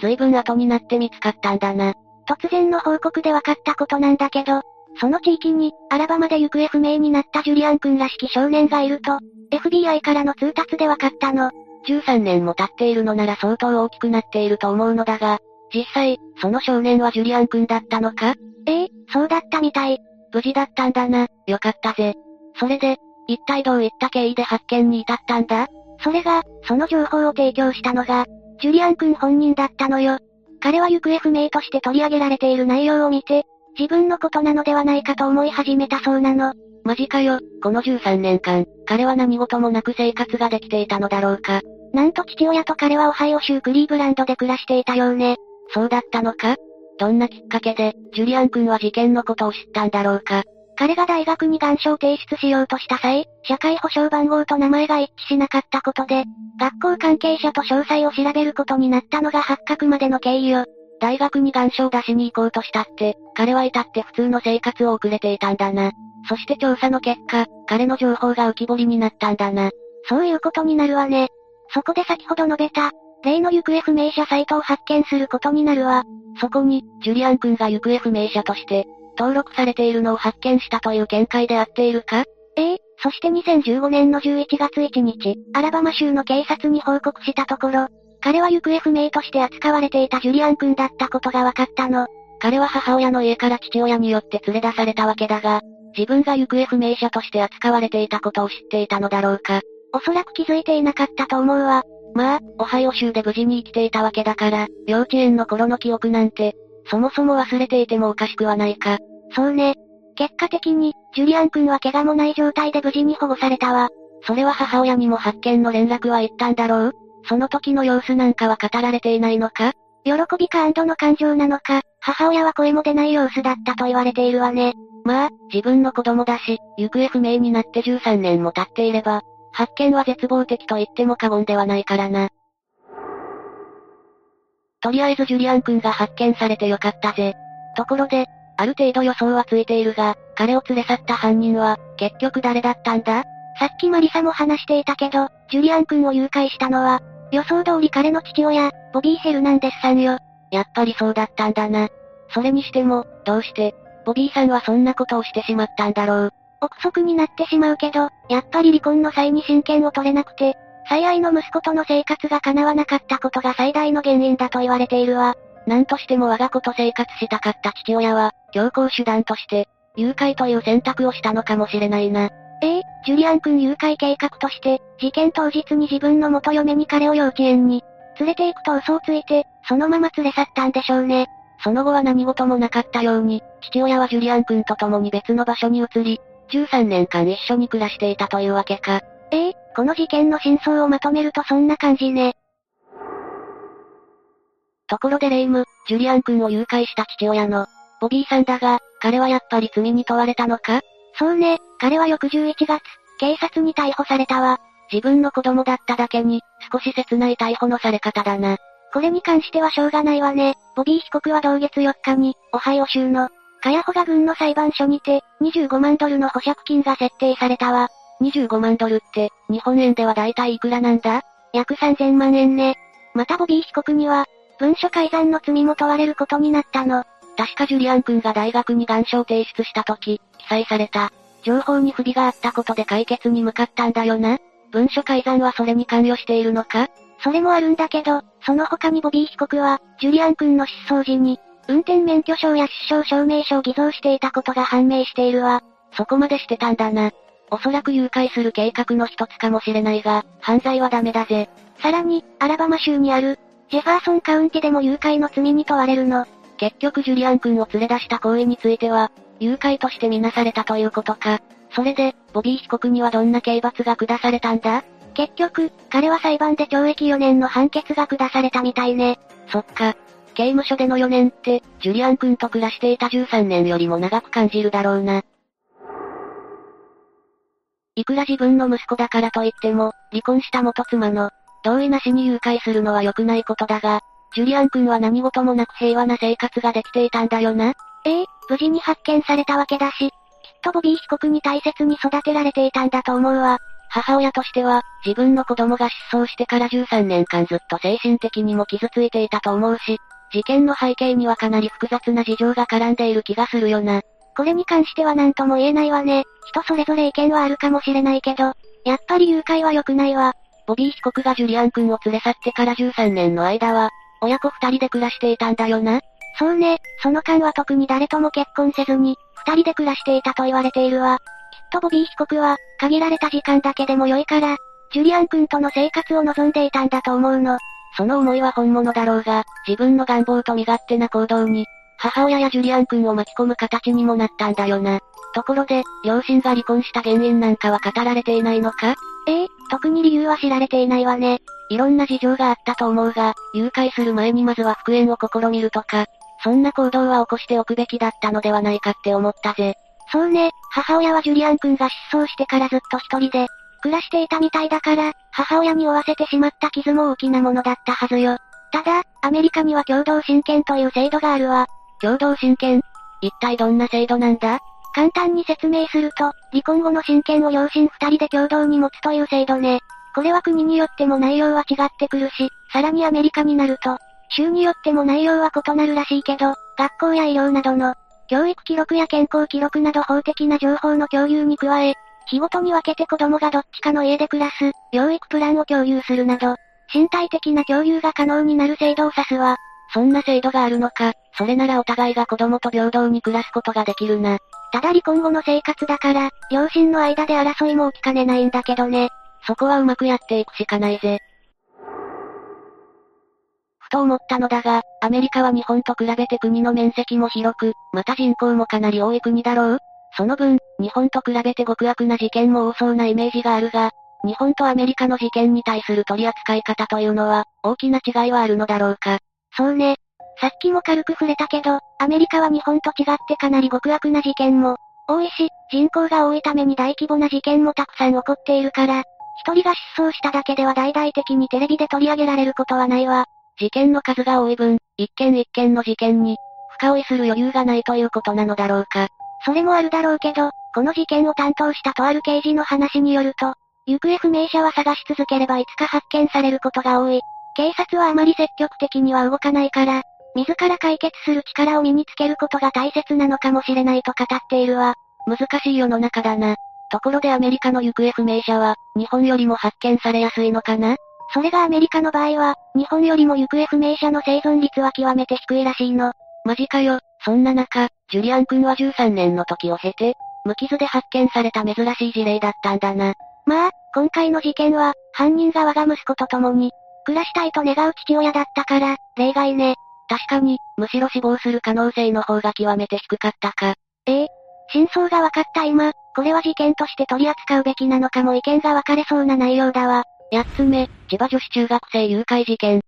随分後になって見つかったんだな。突然の報告で分かったことなんだけど、その地域に、アラバマで行方不明になったジュリアン君らしき少年がいると、FBI からの通達で分かったの。13年も経っているのなら相当大きくなっていると思うのだが、実際、その少年はジュリアン君だったのか？ええ、そうだったみたい。無事だったんだな、よかったぜ。それで、一体どういった経緯で発見に至ったんだ？それが、その情報を提供したのが、ジュリアン君本人だったのよ。彼は行方不明として取り上げられている内容を見て、自分のことなのではないかと思い始めたそうなの。マジかよ、この13年間、彼は何事もなく生活ができていたのだろうか。なんと父親と彼はオハイオ州クリーブランドで暮らしていたようね。そうだったのか？どんなきっかけで、ジュリアン君は事件のことを知ったんだろうか？彼が大学に願書を提出しようとした際、社会保障番号と名前が一致しなかったことで、学校関係者と詳細を調べることになったのが発覚までの経緯よ。大学に願書を出しに行こうとしたって、彼は至って普通の生活を送れていたんだな。そして調査の結果、彼の情報が浮き彫りになったんだな。そういうことになるわね。そこで先ほど述べた、例の行方不明者サイトを発見することになるわ。そこに、ジュリアン君が行方不明者として、登録されているのを発見したという見解であっているか？ええそして2015年の11月1日、アラバマ州の警察に報告したところ、彼は行方不明として扱われていたジュリアン君だったことが分かったの。彼は母親の家から父親によって連れ出されたわけだが、自分が行方不明者として扱われていたことを知っていたのだろうか。おそらく気づいていなかったと思うわ。まあ、オハイオ州で無事に生きていたわけだから、幼稚園の頃の記憶なんて、そもそも忘れていてもおかしくはないか。そうね。結果的に、ジュリアン君は怪我もない状態で無事に保護されたわ。それは母親にも発見の連絡は言ったんだろう？その時の様子なんかは語られていないのか？喜びか安堵の感情なのか、母親は声も出ない様子だったと言われているわね。まあ、自分の子供だし、行方不明になって13年も経っていれば、発見は絶望的と言っても過言ではないからな。とりあえずジュリアン君が発見されてよかったぜ。ところで、ある程度予想はついているが、彼を連れ去った犯人は、結局誰だったんだ？さっきマリサも話していたけど、ジュリアン君を誘拐したのは、予想通り彼の父親、ボビー・ヘルナンデスさんよ。やっぱりそうだったんだな。それにしても、どうして、ボビーさんはそんなことをしてしまったんだろう。憶測になってしまうけど、やっぱり離婚の際に親権を取れなくて、最愛の息子との生活が叶わなかったことが最大の原因だと言われているわ。なんとしても我が子と生活したかった父親は、強行手段として、誘拐という選択をしたのかもしれないな。ええジュリアン君誘拐計画として、事件当日に自分の元嫁に彼を幼稚園に、連れて行くと嘘をついて、そのまま連れ去ったんでしょうね。その後は何事もなかったように、父親はジュリアン君と共に別の場所に移り、13年間一緒に暮らしていたというわけか。ええこの事件の真相をまとめるとそんな感じね。ところでレイム、ジュリアン君を誘拐した父親の、ボビーさんだが、彼はやっぱり罪に問われたのか？そうね、彼は翌11月、警察に逮捕されたわ。自分の子供だっただけに、少し切ない逮捕のされ方だな。これに関してはしょうがないわね。ボビー被告は同月4日に、オハイオ州の、カヤホガ郡の裁判所にて、25万ドルの保釈金が設定されたわ。25万ドルって、日本円では大体いくらなんだ？約3000万円ね。またボビー被告には、文書改ざんの罪も問われることになったの。確かジュリアン君が大学に願書を提出した時、記載された。情報に不備があったことで解決に向かったんだよな。文書改ざんはそれに関与しているのか？それもあるんだけど、その他にボビー被告は、ジュリアン君の失踪時に、運転免許証や出生証明書を偽造していたことが判明しているわ。そこまでしてたんだな。おそらく誘拐する計画の一つかもしれないが、犯罪はダメだぜ。さらに、アラバマ州にある、ジェファーソンカウンティでも誘拐の罪に問われるの。結局ジュリアン君を連れ出した行為については、誘拐としてみなされたということか。それで、ボビー被告にはどんな刑罰が下されたんだ？結局、彼は裁判で懲役4年の判決が下されたみたいね。そっか。刑務所での4年って、ジュリアン君と暮らしていた13年よりも長く感じるだろうな。いくら自分の息子だからといっても、離婚した元妻の、同意なしに誘拐するのは良くないことだが、ジュリアン君は何事もなく平和な生活ができていたんだよな。ええ無事に発見されたわけだし、とボビー被告に大切に育てられていたんだと思うわ。母親としては、自分の子供が失踪してから13年間ずっと精神的にも傷ついていたと思うし、事件の背景にはかなり複雑な事情が絡んでいる気がするよな。これに関しては何とも言えないわね。人それぞれ意見はあるかもしれないけど、やっぱり誘拐は良くないわ。ボビー被告がジュリアン君を連れ去ってから13年の間は、親子二人で暮らしていたんだよな。そうね、その間は特に誰とも結婚せずに、二人で暮らしていたと言われているわ。きっとボビー被告は、限られた時間だけでも良いから、ジュリアン君との生活を望んでいたんだと思うの。その思いは本物だろうが、自分の願望と身勝手な行動に、母親やジュリアン君を巻き込む形にもなったんだよな。ところで、両親が離婚した原因なんかは語られていないのか？ええ特に理由は知られていないわね。いろんな事情があったと思うが、誘拐する前にまずは復縁を試みるとか、そんな行動は起こしておくべきだったのではないかって思ったぜ。そうね、母親はジュリアン君が失踪してからずっと一人で、暮らしていたみたいだから、母親に負わせてしまった傷も大きなものだったはずよ。ただ、アメリカには共同親権という制度があるわ。共同親権？一体どんな制度なんだ？簡単に説明すると、離婚後の親権を両親二人で共同に持つという制度ね。これは国によっても内容は違ってくるし、さらにアメリカになると、州によっても内容は異なるらしいけど、学校や医療などの、教育記録や健康記録など法的な情報の共有に加え、日ごとに分けて子供がどっちかの家で暮らす、養育プランを共有するなど、身体的な共有が可能になる制度を指すわ。そんな制度があるのか、それならお互いが子供と平等に暮らすことができるな。ただ離婚後の生活だから、両親の間で争いも起きかねないんだけどね。そこはうまくやっていくしかないぜ。と思ったのだが、アメリカは日本と比べて国の面積も広く、また人口もかなり多い国だろう？その分、日本と比べて極悪な事件も多そうなイメージがあるが、日本とアメリカの事件に対する取り扱い方というのは、大きな違いはあるのだろうか？そうね。さっきも軽く触れたけど、アメリカは日本と違ってかなり極悪な事件も、多いし、人口が多いために大規模な事件もたくさん起こっているから、一人が失踪しただけでは大々的にテレビで取り上げられることはないわ。事件の数が多い分、一件一件の事件に、深追いする余裕がないということなのだろうか。それもあるだろうけど、この事件を担当したとある刑事の話によると、行方不明者は探し続ければいつか発見されることが多い。警察はあまり積極的には動かないから、自ら解決する力を身につけることが大切なのかもしれないと語っているわ。難しい世の中だな。ところでアメリカの行方不明者は、日本よりも発見されやすいのかな？それがアメリカの場合は、日本よりも行方不明者の生存率は極めて低いらしいの。マジかよ。そんな中、ジュリアン君は13年の時を経て、無傷で発見された珍しい事例だったんだな。まあ、今回の事件は、犯人が我が息子と共に、暮らしたいと願う父親だったから、例外ね。確かに、むしろ死亡する可能性の方が極めて低かったか。ええ。真相が分かった今、これは事件として取り扱うべきなのかも意見が分かれそうな内容だわ。八つ目、千葉女子中学生誘拐事件。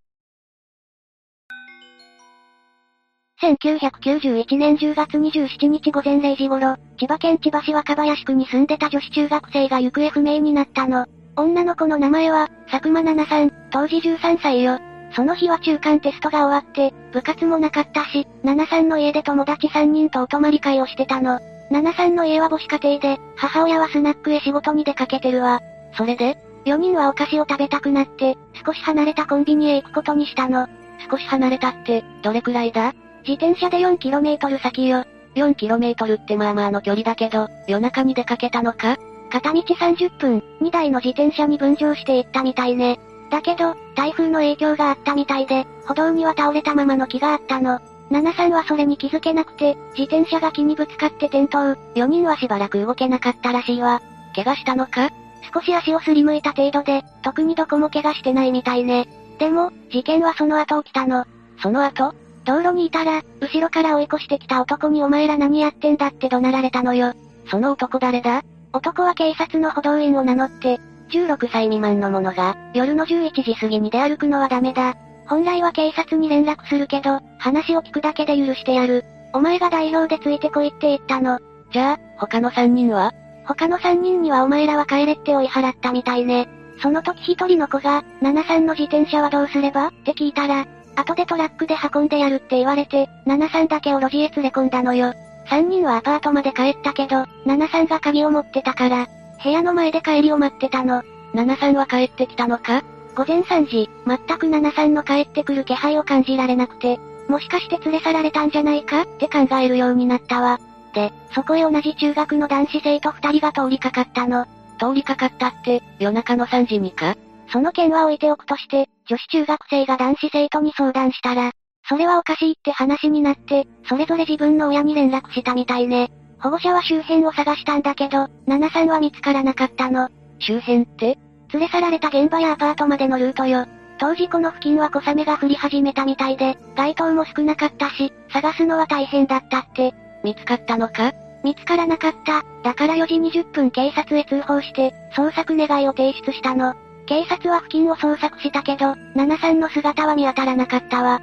1991年10月27日午前0時頃、千葉県千葉市若林区に住んでた女子中学生が行方不明になったの。女の子の名前は、佐久間奈々さん、当時13歳よ。その日は中間テストが終わって、部活もなかったし、奈々さんの家で友達3人とお泊まり会をしてたの。奈々さんの家は母子家庭で、母親はスナックへ仕事に出かけてるわ。それで ?4 人はお菓子を食べたくなって、少し離れたコンビニへ行くことにしたの。少し離れたって、どれくらいだ？自転車で 4km 先よ。4km ってまあまあの距離だけど、夜中に出かけたのか？片道30分、2台の自転車に分乗して行ったみたいね。だけど、台風の影響があったみたいで、歩道には倒れたままの木があったの。ナナさんはそれに気づけなくて、自転車が木にぶつかって転倒。4人はしばらく動けなかったらしいわ。怪我したのか？少し足をすりむいた程度で、特にどこも怪我してないみたいね。でも、事件はその後起きたの。その後道路にいたら、後ろから追い越してきた男にお前ら何やってんだって怒鳴られたのよ。その男誰だ？男は警察の補導員を名乗って、16歳未満の者が、夜の11時過ぎに出歩くのはダメだ。本来は警察に連絡するけど、話を聞くだけで許してやる。お前が代表でついてこいって言ったの。じゃあ、他の3人は？他の3人にはお前らは帰れって追い払ったみたいね。その時一人の子が、73の自転車はどうすれば？って聞いたら、後でトラックで運んでやるって言われて、73だけを路地へ連れ込んだのよ。3人はアパートまで帰ったけど、73が鍵を持ってたから、部屋の前で帰りを待ってたの。73は帰ってきたのか？午前3時、全く73の帰ってくる気配を感じられなくて、もしかして連れ去られたんじゃないか？って考えるようになったわ。で、そこへ同じ中学の男子生徒2人が通りかかったの。通りかかったって、夜中の3時にか？その件は置いておくとして、女子中学生が男子生徒に相談したら、それはおかしいって話になって、それぞれ自分の親に連絡したみたいね。保護者は周辺を探したんだけど、7さんは見つからなかったの。周辺って？連れ去られた現場やアパートまでのルートよ。当時この付近は小雨が降り始めたみたいで、街灯も少なかったし、探すのは大変だったって。見つかったのか？見つからなかった。だから4時20分警察へ通報して、捜索願いを提出したの。警察は付近を捜索したけど、7さんの姿は見当たらなかったわ。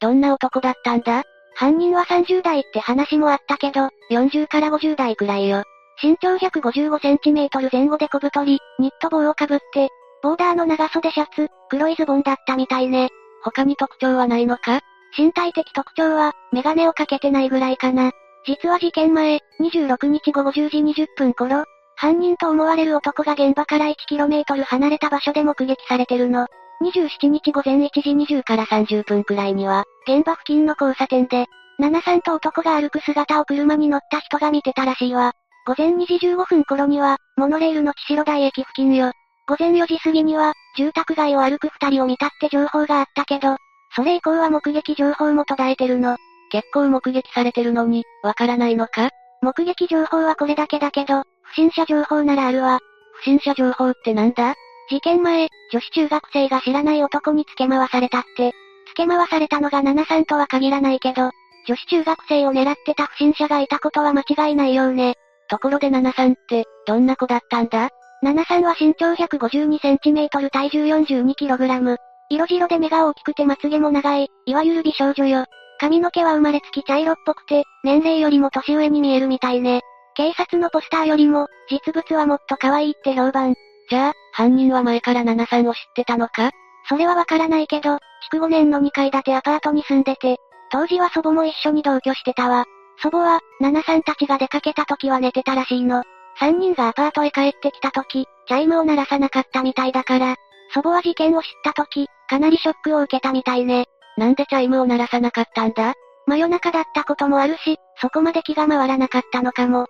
どんな男だったんだ？犯人は30代って話もあったけど、40から50代くらいよ。身長155センチメートル前後で小太り、ニット帽をかぶって、ボーダーの長袖シャツ、黒いズボンだったみたいね。他に特徴はないのか？身体的特徴は、メガネをかけてないぐらいかな。実は事件前、26日午後10時20分頃、犯人と思われる男が現場から 1km 離れた場所で目撃されてるの。27日午前1時20から30分くらいには、現場付近の交差点で、7さんと男が歩く姿を車に乗った人が見てたらしいわ。午前2時15分頃には、モノレールの千代台駅付近よ。午前4時過ぎには、住宅街を歩く二人を見たって情報があったけど、それ以降は目撃情報も途絶えてるの。結構目撃されてるのに、わからないのか？目撃情報はこれだけだけど、不審者情報ならあるわ。不審者情報ってなんだ？事件前、女子中学生が知らない男に付け回されたって。付け回されたのが7さんとは限らないけど、女子中学生を狙ってた不審者がいたことは間違いないようね。ところで7さんって、どんな子だったんだ ?7 さんは身長152センチメートル体重42キログラム。色白で目が大きくてまつげも長い、いわゆる美少女よ。髪の毛は生まれつき茶色っぽくて、年齢よりも年上に見えるみたいね。警察のポスターよりも、実物はもっと可愛いって評判。じゃあ、犯人は前から7さんを知ってたのか？それはわからないけど、築5年の2階建てアパートに住んでて、当時は祖母も一緒に同居してたわ。祖母は、7さんたちが出かけた時は寝てたらしいの。3人がアパートへ帰ってきた時、チャイムを鳴らさなかったみたいだから、祖母は事件を知った時、かなりショックを受けたみたいね。なんでチャイムを鳴らさなかったんだ？真夜中だったこともあるし、そこまで気が回らなかったのかも。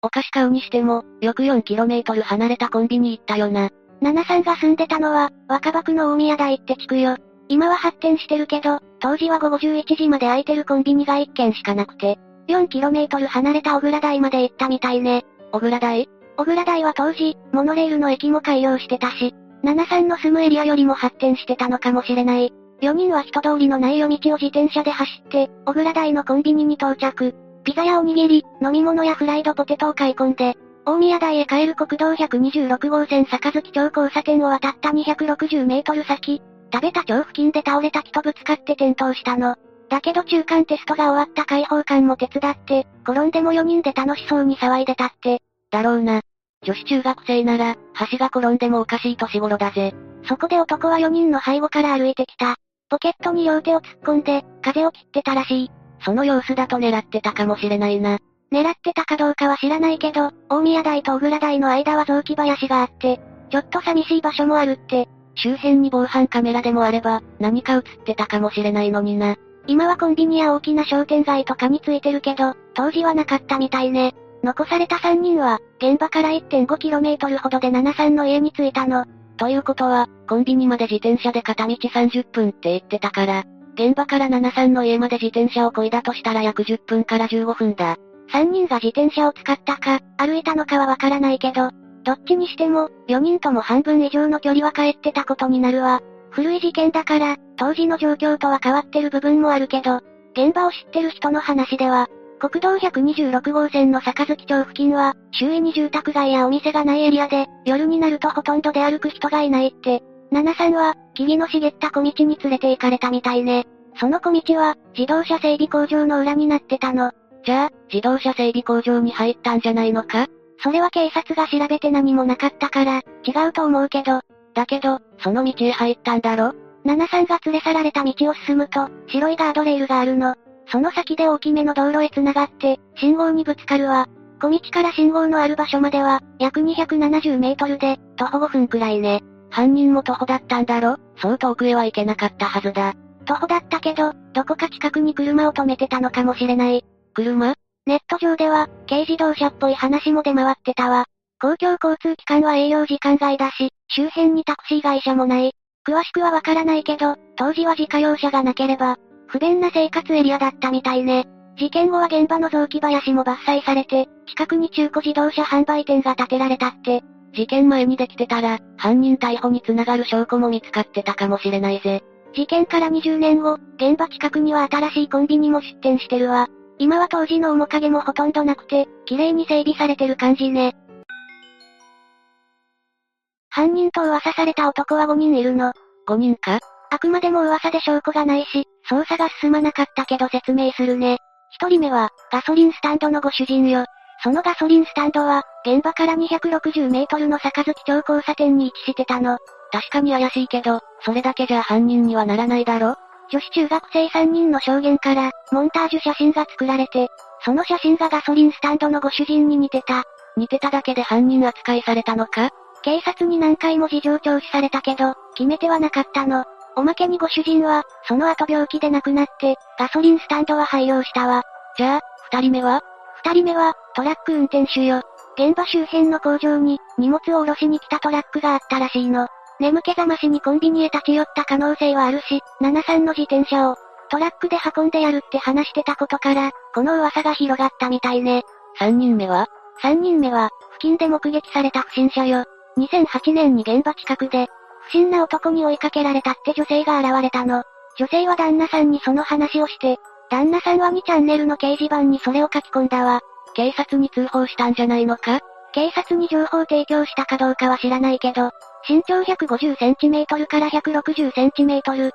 お菓子買うにしても、よく 4km 離れたコンビニ行ったよな。七さんが住んでたのは、若葉区の大宮台って地区よ。今は発展してるけど、当時は午後11時まで空いてるコンビニが1軒しかなくて、4km 離れた小倉台まで行ったみたいね。小倉台？小倉台は当時、モノレールの駅も開業してたし、七さんの住むエリアよりも発展してたのかもしれない。4人は人通りのない夜道を自転車で走って、小倉台のコンビニに到着。ピザやおにぎり、飲み物やフライドポテトを買い込んで、大宮台へ帰る国道126号線坂月町交差点を渡った260メートル先、食べた町付近で倒れた木とぶつかって転倒したの。だけど中間テストが終わった解放感も手伝って、転んでも4人で楽しそうに騒いでたって。だろうな。女子中学生なら、橋が転んでもおかしい年頃だぜ。そこで男は4人の背後から歩いてきた。ポケットに両手を突っ込んで、風を切ってたらしい。その様子だと狙ってたかもしれないな。狙ってたかどうかは知らないけど、大宮台と小倉台の間は雑木林があって、ちょっと寂しい場所もあるって。周辺に防犯カメラでもあれば、何か映ってたかもしれないのにな。今はコンビニや大きな商店街とかについてるけど、当時はなかったみたいね。残された3人は、現場から 1.5km ほどで73の家に着いたの。ということは、コンビニまで自転車で片道30分って言ってたから、現場から73の家まで自転車を漕いだとしたら約10分から15分だ。3人が自転車を使ったか、歩いたのかはわからないけど、どっちにしても、4人とも半分以上の距離は帰ってたことになるわ。古い事件だから、当時の状況とは変わってる部分もあるけど、現場を知ってる人の話では、国道126号線の坂月町付近は、周囲に住宅街やお店がないエリアで、夜になるとほとんど出歩く人がいないって。七さんは、木々の茂った小道に連れて行かれたみたいね。その小道は、自動車整備工場の裏になってたの。じゃあ、自動車整備工場に入ったんじゃないのか？それは警察が調べて何もなかったから、違うと思うけど。だけど、その道へ入ったんだろ？七さんが連れ去られた道を進むと、白いガードレールがあるの。その先で大きめの道路へ繋がって、信号にぶつかるわ。小道から信号のある場所までは、約270メートルで、徒歩5分くらいね。犯人も徒歩だったんだろ？そう遠くへは行けなかったはずだ。徒歩だったけど、どこか近くに車を止めてたのかもしれない。車？ネット上では、軽自動車っぽい話も出回ってたわ。公共交通機関は営業時間外だし、周辺にタクシー会社もない。詳しくはわからないけど、当時は自家用車がなければ、不便な生活エリアだったみたいね。事件後は現場の雑木林も伐採されて、近くに中古自動車販売店が建てられたって。事件前にできてたら、犯人逮捕につながる証拠も見つかってたかもしれないぜ。事件から20年後、現場近くには新しいコンビニも出店してるわ。今は当時の面影もほとんどなくて、綺麗に整備されてる感じね。犯人と噂された男は5人いるの。5人か？あくまでも噂で証拠がないし、捜査が進まなかったけど説明するね。一人目は、ガソリンスタンドのご主人よ。そのガソリンスタンドは、現場から260メートルの坂月町交差点に位置してたの。確かに怪しいけど、それだけじゃ犯人にはならないだろ？女子中学生3人の証言から、モンタージュ写真が作られて、その写真がガソリンスタンドのご主人に似てた。似てただけで犯人扱いされたのか？警察に何回も事情聴取されたけど、決め手はなかったの。おまけにご主人は、その後病気で亡くなって、ガソリンスタンドは廃業したわ。じゃあ、二人目は？二人目は、トラック運転手よ。現場周辺の工場に、荷物を下ろしに来たトラックがあったらしいの。眠気覚ましにコンビニへ立ち寄った可能性はあるし、73の自転車を、トラックで運んでやるって話してたことから、この噂が広がったみたいね。三人目は？三人目は、付近で目撃された不審者よ。2008年に現場近くで、不審な男に追いかけられたって女性が現れたの。女性は旦那さんにその話をして、旦那さんは2チャンネルの掲示板にそれを書き込んだわ。警察に通報したんじゃないのか？警察に情報提供したかどうかは知らないけど、身長 150cm から 160cm、50、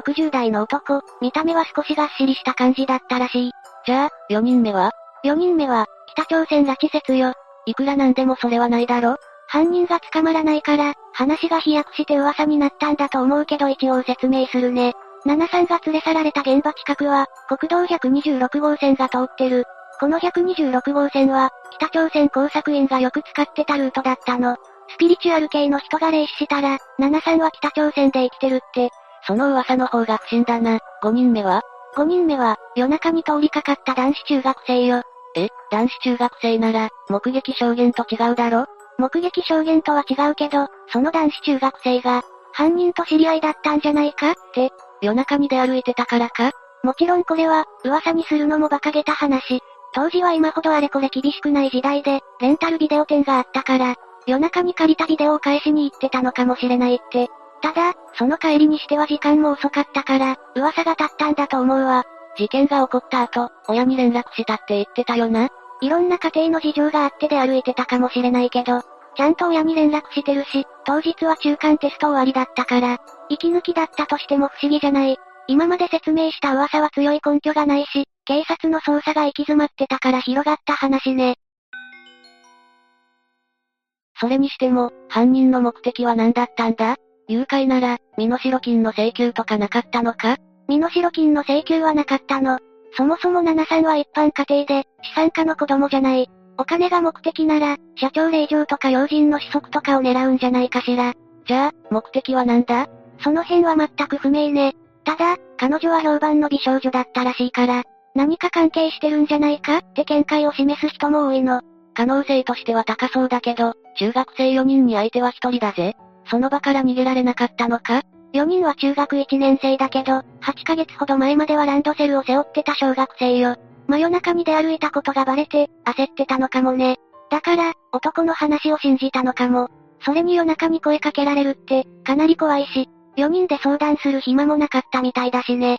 60代の男、見た目は少しがっしりした感じだったらしい。じゃあ、4人目は ?4 人目は、北朝鮮拉致説よ。いくらなんでもそれはないだろ犯人が捕まらないから、話が飛躍して噂になったんだと思うけど一応説明するね。73が連れ去られた現場近くは、国道126号線が通ってる。この126号線は、北朝鮮工作員がよく使ってたルートだったの。スピリチュアル系の人が霊視したら、73は北朝鮮で生きてるって。その噂の方が不審だな。5人目は ?5 人目は、夜中に通りかかった男子中学生よ。え、男子中学生なら、目撃証言と違うだろ？目撃証言とは違うけど、その男子中学生が、犯人と知り合いだったんじゃないか？って、夜中に出歩いてたからか？もちろんこれは、噂にするのも馬鹿げた話。当時は今ほどあれこれ厳しくない時代で、レンタルビデオ店があったから、夜中に借りたビデオを返しに行ってたのかもしれないって。ただ、その帰りにしては時間も遅かったから、噂が立ったんだと思うわ。事件が起こった後、親に連絡したって言ってたよな。いろんな家庭の事情があってで歩いてたかもしれないけど、ちゃんと親に連絡してるし、当日は中間テスト終わりだったから、息抜きだったとしても不思議じゃない。今まで説明した噂は強い根拠がないし、警察の捜査が行き詰まってたから広がった話ね。それにしても、犯人の目的は何だったんだ？誘拐なら、身代金の請求とかなかったのか？身代金の請求はなかったの。そもそも七さんは一般家庭で、資産家の子供じゃない。お金が目的なら、社長令状とか要人の子息とかを狙うんじゃないかしら。じゃあ、目的は何だ？その辺は全く不明ね。ただ、彼女は評判の美少女だったらしいから、何か関係してるんじゃないか？って見解を示す人も多いの。可能性としては高そうだけど、中学生4人に相手は1人だぜ。その場から逃げられなかったのか ?4 人は中学1年生だけど、8ヶ月ほど前まではランドセルを背負ってた小学生よ。真夜中に出歩いたことがバレて、焦ってたのかもね。だから、男の話を信じたのかも。それに夜中に声かけられるって、かなり怖いし、4人で相談する暇もなかったみたいだしね。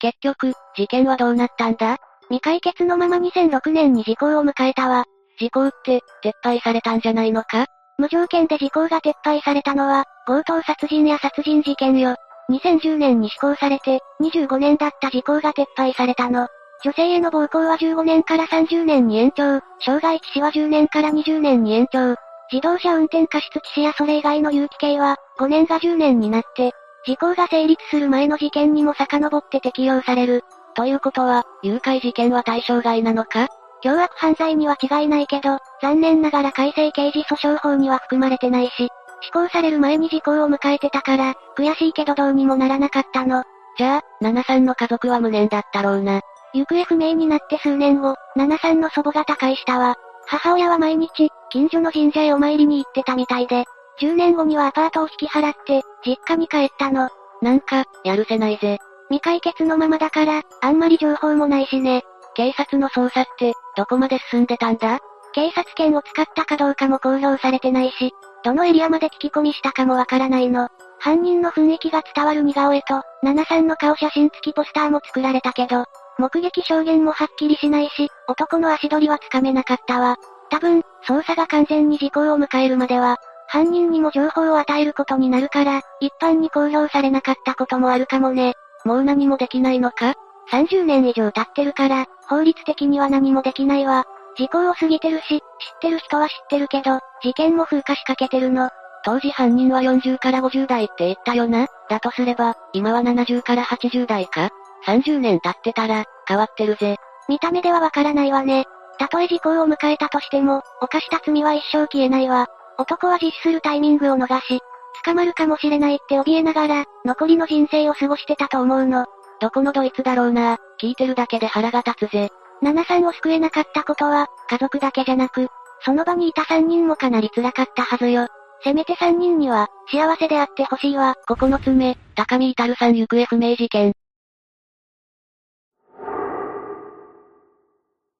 結局、事件はどうなったんだ？未解決のまま2006年に時効を迎えたわ。時効って、撤廃されたんじゃないのか？無条件で時効が撤廃されたのは、強盗殺人や殺人事件よ。2010年に施行されて、25年だった時効が撤廃されたの。女性への暴行は15年から30年に延長、傷害致死は10年から20年に延長、自動車運転過失致死やそれ以外の有機刑は、5年が10年になって、時効が成立する前の事件にも遡って適用される。ということは、誘拐事件は対象外なのか？凶悪犯罪には違いないけど、残念ながら改正刑事訴訟法には含まれてないし、施行される前に時効を迎えてたから、悔しいけどどうにもならなかったの。じゃあ、ナナさんの家族は無念だったろうな。行方不明になって数年後、ナナさんの祖母が他界したわ。母親は毎日、近所の神社へお参りに行ってたみたいで、10年後にはアパートを引き払って、実家に帰ったの。なんか、やるせないぜ。未解決のままだから、あんまり情報もないしね。警察の捜査って、どこまで進んでたんだ？警察犬を使ったかどうかも公表されてないし、どのエリアまで聞き込みしたかもわからないの。犯人の雰囲気が伝わる似顔絵と、ナナさんの顔写真付きポスターも作られたけど、目撃証言もはっきりしないし、男の足取りはつかめなかったわ。多分、捜査が完全に時効を迎えるまでは、犯人にも情報を与えることになるから、一般に公表されなかったこともあるかもね。もう何もできないのか ?30 年以上経ってるから、法律的には何もできないわ。時効を過ぎてるし、知ってる人は知ってるけど、事件も風化しかけてるの。当時犯人は40から50代って言ったよな？だとすれば、今は70から80代か ?30 年経ってたら、変わってるぜ。見た目ではわからないわね。たとえ時効を迎えたとしても、犯した罪は一生消えないわ。男は実施するタイミングを逃し、捕まるかもしれないって怯えながら、残りの人生を過ごしてたと思うの。どこのドイツだろうな？聞いてるだけで腹が立つぜ。ナナさんを救えなかったことは、家族だけじゃなく、その場にいた3人もかなり辛かったはずよ。せめて3人には、幸せであってほしいわ。9つ目、高見至さん行方不明事件。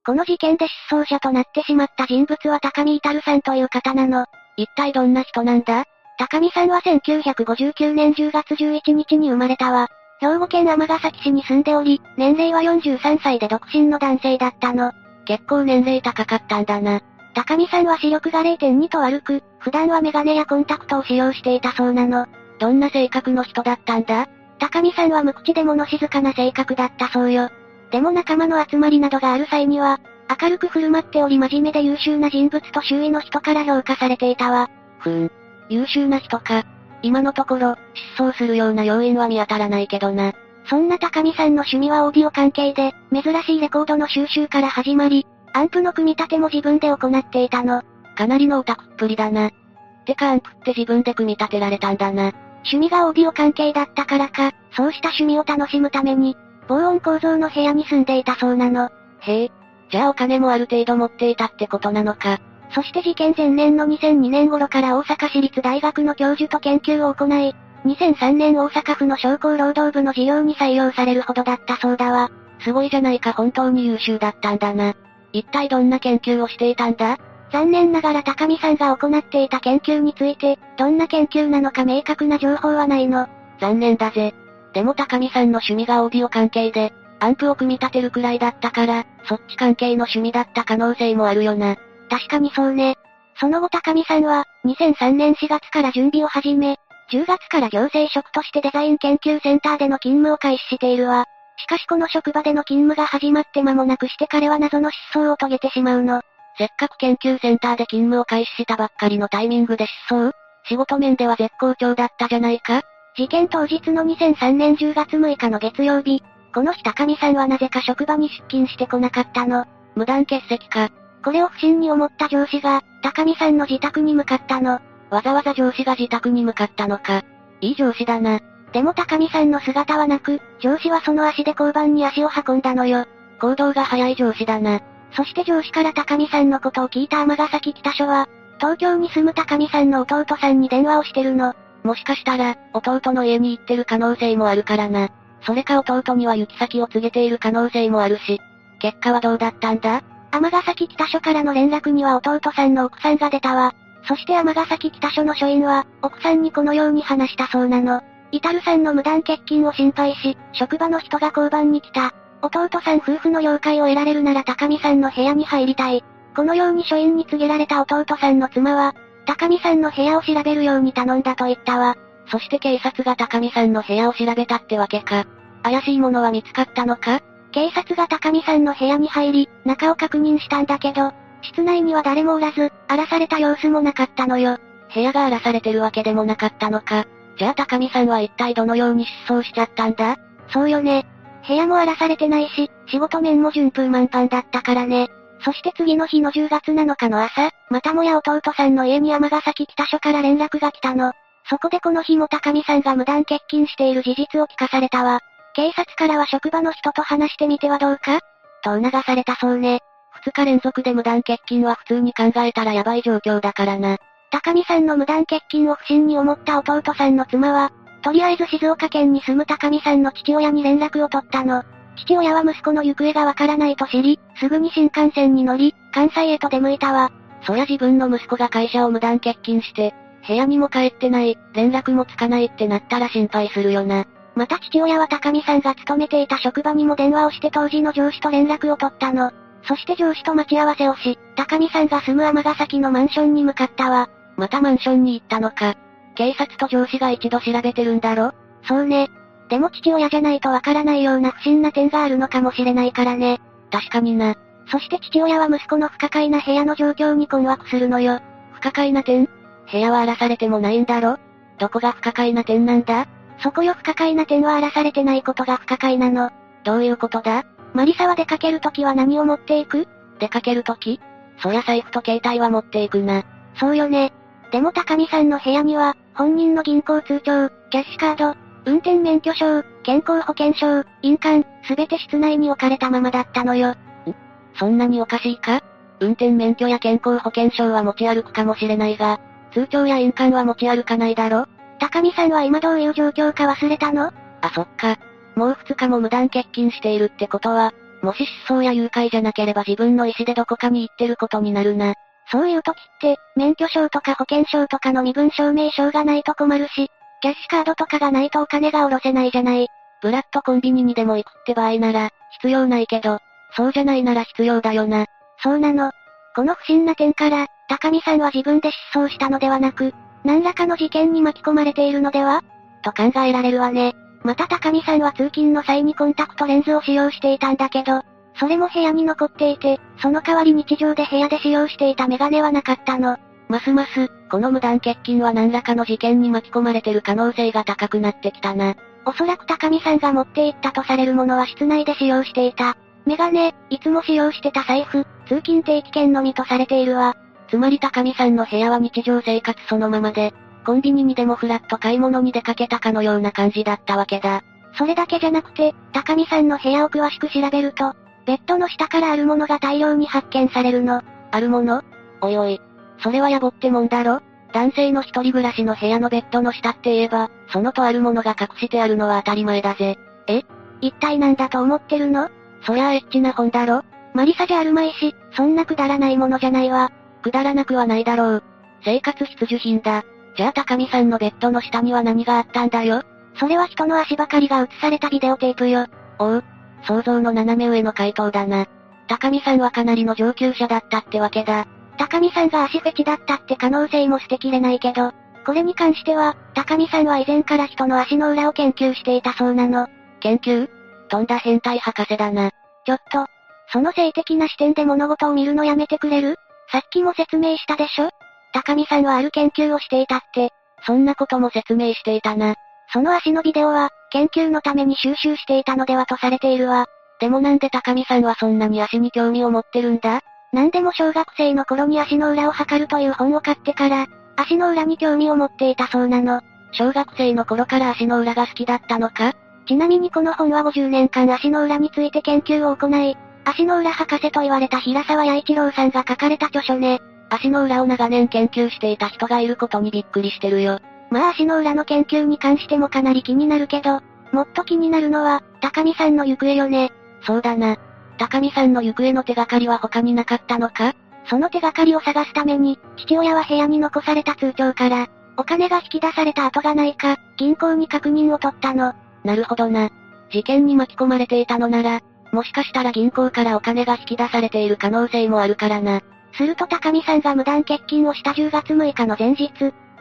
この事件で失踪者となってしまった人物は高見至さんという方なの。一体どんな人なんだ？高見さんは1959年10月11日に生まれたわ。兵庫県尼崎市に住んでおり、年齢は43歳で独身の男性だったの。結構年齢高かったんだな。高見さんは視力が0.2と悪く、普段はメガネやコンタクトを使用していたそうなの。どんな性格の人だったんだ？高見さんは無口で物静かな性格だったそうよ。でも仲間の集まりなどがある際には、明るく振る舞っており真面目で優秀な人物と周囲の人から評価されていたわ。ふーん。優秀な人か。今のところ、失踪するような要因は見当たらないけどな。そんな高見さんの趣味はオーディオ関係で、珍しいレコードの収集から始まり、アンプの組み立ても自分で行っていたの。かなりのオタクっぷりだな。てかアンプって自分で組み立てられたんだな。趣味がオーディオ関係だったからか、そうした趣味を楽しむために、防音構造の部屋に住んでいたそうなの。へえ。じゃあお金もある程度持っていたってことなのか。そして事件前年の2002年頃から大阪市立大学の教授と研究を行い、2003年大阪府の商工労働部の事業に採用されるほどだったそうだわ。すごいじゃないか本当に優秀だったんだな。一体どんな研究をしていたんだ？残念ながら高見さんが行っていた研究について、どんな研究なのか明確な情報はないの。残念だぜ。でも高見さんの趣味がオーディオ関係で、アンプを組み立てるくらいだったから、そっち関係の趣味だった可能性もあるよな。確かにそうね。その後高見さんは、2003年4月から準備を始め、10月から行政職としてデザイン研究センターでの勤務を開始しているわ。しかしこの職場での勤務が始まって間もなくして彼は謎の失踪を遂げてしまうの。せっかく研究センターで勤務を開始したばっかりのタイミングで失踪仕事面では絶好調だったじゃないか事件当日の2003年10月6日の月曜日、この日高見さんはなぜか職場に出勤してこなかったの。無断欠席か。これを不審に思った上司が、高見さんの自宅に向かったの。わざわざ上司が自宅に向かったのか。いい上司だな。でも高見さんの姿はなく、上司はその足で交番に足を運んだのよ。行動が早い上司だな。そして上司から高見さんのことを聞いた尼崎北署は、東京に住む高見さんの弟さんに電話をしてるの。もしかしたら、弟の家に行ってる可能性もあるからな。それか弟には行き先を告げている可能性もあるし。結果はどうだったんだ？尼崎北署からの連絡には弟さんの奥さんが出たわ。そして尼崎北署の署員は、奥さんにこのように話したそうなの。イタルさんの無断欠勤を心配し、職場の人が交番に来た。弟さん夫婦の了解を得られるなら高見さんの部屋に入りたい。このように署員に告げられた弟さんの妻は、高見さんの部屋を調べるように頼んだと言ったわ。そして警察が高見さんの部屋を調べたってわけか。怪しいものは見つかったのか？警察が高見さんの部屋に入り、中を確認したんだけど、室内には誰もおらず、荒らされた様子もなかったのよ。部屋が荒らされてるわけでもなかったのか。じゃあ高見さんは一体どのように失踪しちゃったんだ？そうよね。部屋も荒らされてないし、仕事面も順風満帆だったからね。そして次の日の10月7日の朝、またもや弟さんの家に尼崎北署から連絡が来たの。そこでこの日も高見さんが無断欠勤している事実を聞かされたわ。警察からは職場の人と話してみてはどうか？と促されたそうね。二日連続で無断欠勤は普通に考えたらやばい状況だからな。高見さんの無断欠勤を不審に思った弟さんの妻は、とりあえず静岡県に住む高見さんの父親に連絡を取ったの。父親は息子の行方がわからないと知り、すぐに新幹線に乗り、関西へと出向いたわ。そりゃ自分の息子が会社を無断欠勤して、部屋にも帰ってない、連絡もつかないってなったら心配するよな。また父親は高見さんが勤めていた職場にも電話をして当時の上司と連絡を取ったの。そして上司と待ち合わせをし、高見さんが住む尼崎のマンションに向かったわ。またマンションに行ったのか。警察と上司が一度調べてるんだろ？そうね。でも父親じゃないとわからないような不審な点があるのかもしれないからね。確かにな。そして父親は息子の不可解な部屋の状況に困惑するのよ。不可解な点？部屋は荒らされてもないんだろ？どこが不可解な点なんだ？そこよ不可解な点は荒らされてないことが不可解なの。どういうことだ？マリサは出かけるときは何を持っていく？出かけるときそりゃ財布と携帯は持っていくな。そうよね。でも高見さんの部屋には、本人の銀行通帳、キャッシュカード、運転免許証、健康保険証、印鑑、すべて室内に置かれたままだったのよ。ん？そんなにおかしいか？運転免許や健康保険証は持ち歩くかもしれないが、通帳や印鑑は持ち歩かないだろ？高見さんは今どういう状況か忘れたの？あ、そっか。もう二日も無断欠勤しているってことは、もし失踪や誘拐じゃなければ自分の意思でどこかに行ってることになるな。そういう時って、免許証とか保険証とかの身分証明書がないと困るし、キャッシュカードとかがないとお金が下ろせないじゃない。ブラッドコンビニにでも行くって場合なら、必要ないけど、そうじゃないなら必要だよな。そうなの。この不審な点から、高見さんは自分で失踪したのではなく、何らかの事件に巻き込まれているのでは？と考えられるわね。また高見さんは通勤の際にコンタクトレンズを使用していたんだけど、それも部屋に残っていて、その代わり日常で部屋で使用していたメガネはなかったの。ますます、この無断欠勤は何らかの事件に巻き込まれてる可能性が高くなってきたな。おそらく高見さんが持っていったとされるものは室内で使用していた。メガネ、いつも使用してた財布、通勤定期券のみとされているわ。つまり高見さんの部屋は日常生活そのままで、コンビニにでもフラッと買い物に出かけたかのような感じだったわけだ。それだけじゃなくて、高見さんの部屋を詳しく調べると、ベッドの下からあるものが大量に発見されるの。あるもの？おいおい。それは野暮ってもんだろ？男性の一人暮らしの部屋のベッドの下って言えば、そのとあるものが隠してあるのは当たり前だぜ。え？一体なんだと思ってるの？そりゃあエッチな本だろマリサじゃあるまいし、そんなくだらないものじゃないわ。くだらなくはないだろう。生活必需品だ。じゃあ高見さんのベッドの下には何があったんだよ？それは人の足ばかりが映されたビデオテープよ。おう。想像の斜め上の回答だな。高見さんはかなりの上級者だったってわけだ。高見さんが足フェチだったって可能性も捨てきれないけど、これに関しては、高見さんは以前から人の足の裏を研究していたそうなの。研究？とんだ変態博士だな。ちょっと、その性的な視点で物事を見るのやめてくれる？さっきも説明したでしょ？高見さんはある研究をしていたって。そんなことも説明していたな。その足のビデオは、研究のために収集していたのではとされているわ。でもなんで高見さんはそんなに足に興味を持ってるんだ？なんでも小学生の頃に足の裏を測るという本を買ってから、足の裏に興味を持っていたそうなの。小学生の頃から足の裏が好きだったのか？ちなみにこの本は50年間足の裏について研究を行い、足の裏博士と言われた平沢弥一郎さんが書かれた著書ね。足の裏を長年研究していた人がいることにびっくりしてるよ。まあ足の裏の研究に関してもかなり気になるけど、もっと気になるのは、高見さんの行方よね。そうだな。高見さんの行方の手がかりは他になかったのか？その手がかりを探すために、父親は部屋に残された通帳から、お金が引き出された跡がないか、銀行に確認を取ったの。なるほどな。事件に巻き込まれていたのなら、もしかしたら銀行からお金が引き出されている可能性もあるからな。すると高見さんが無断欠勤をした10月6日の前日、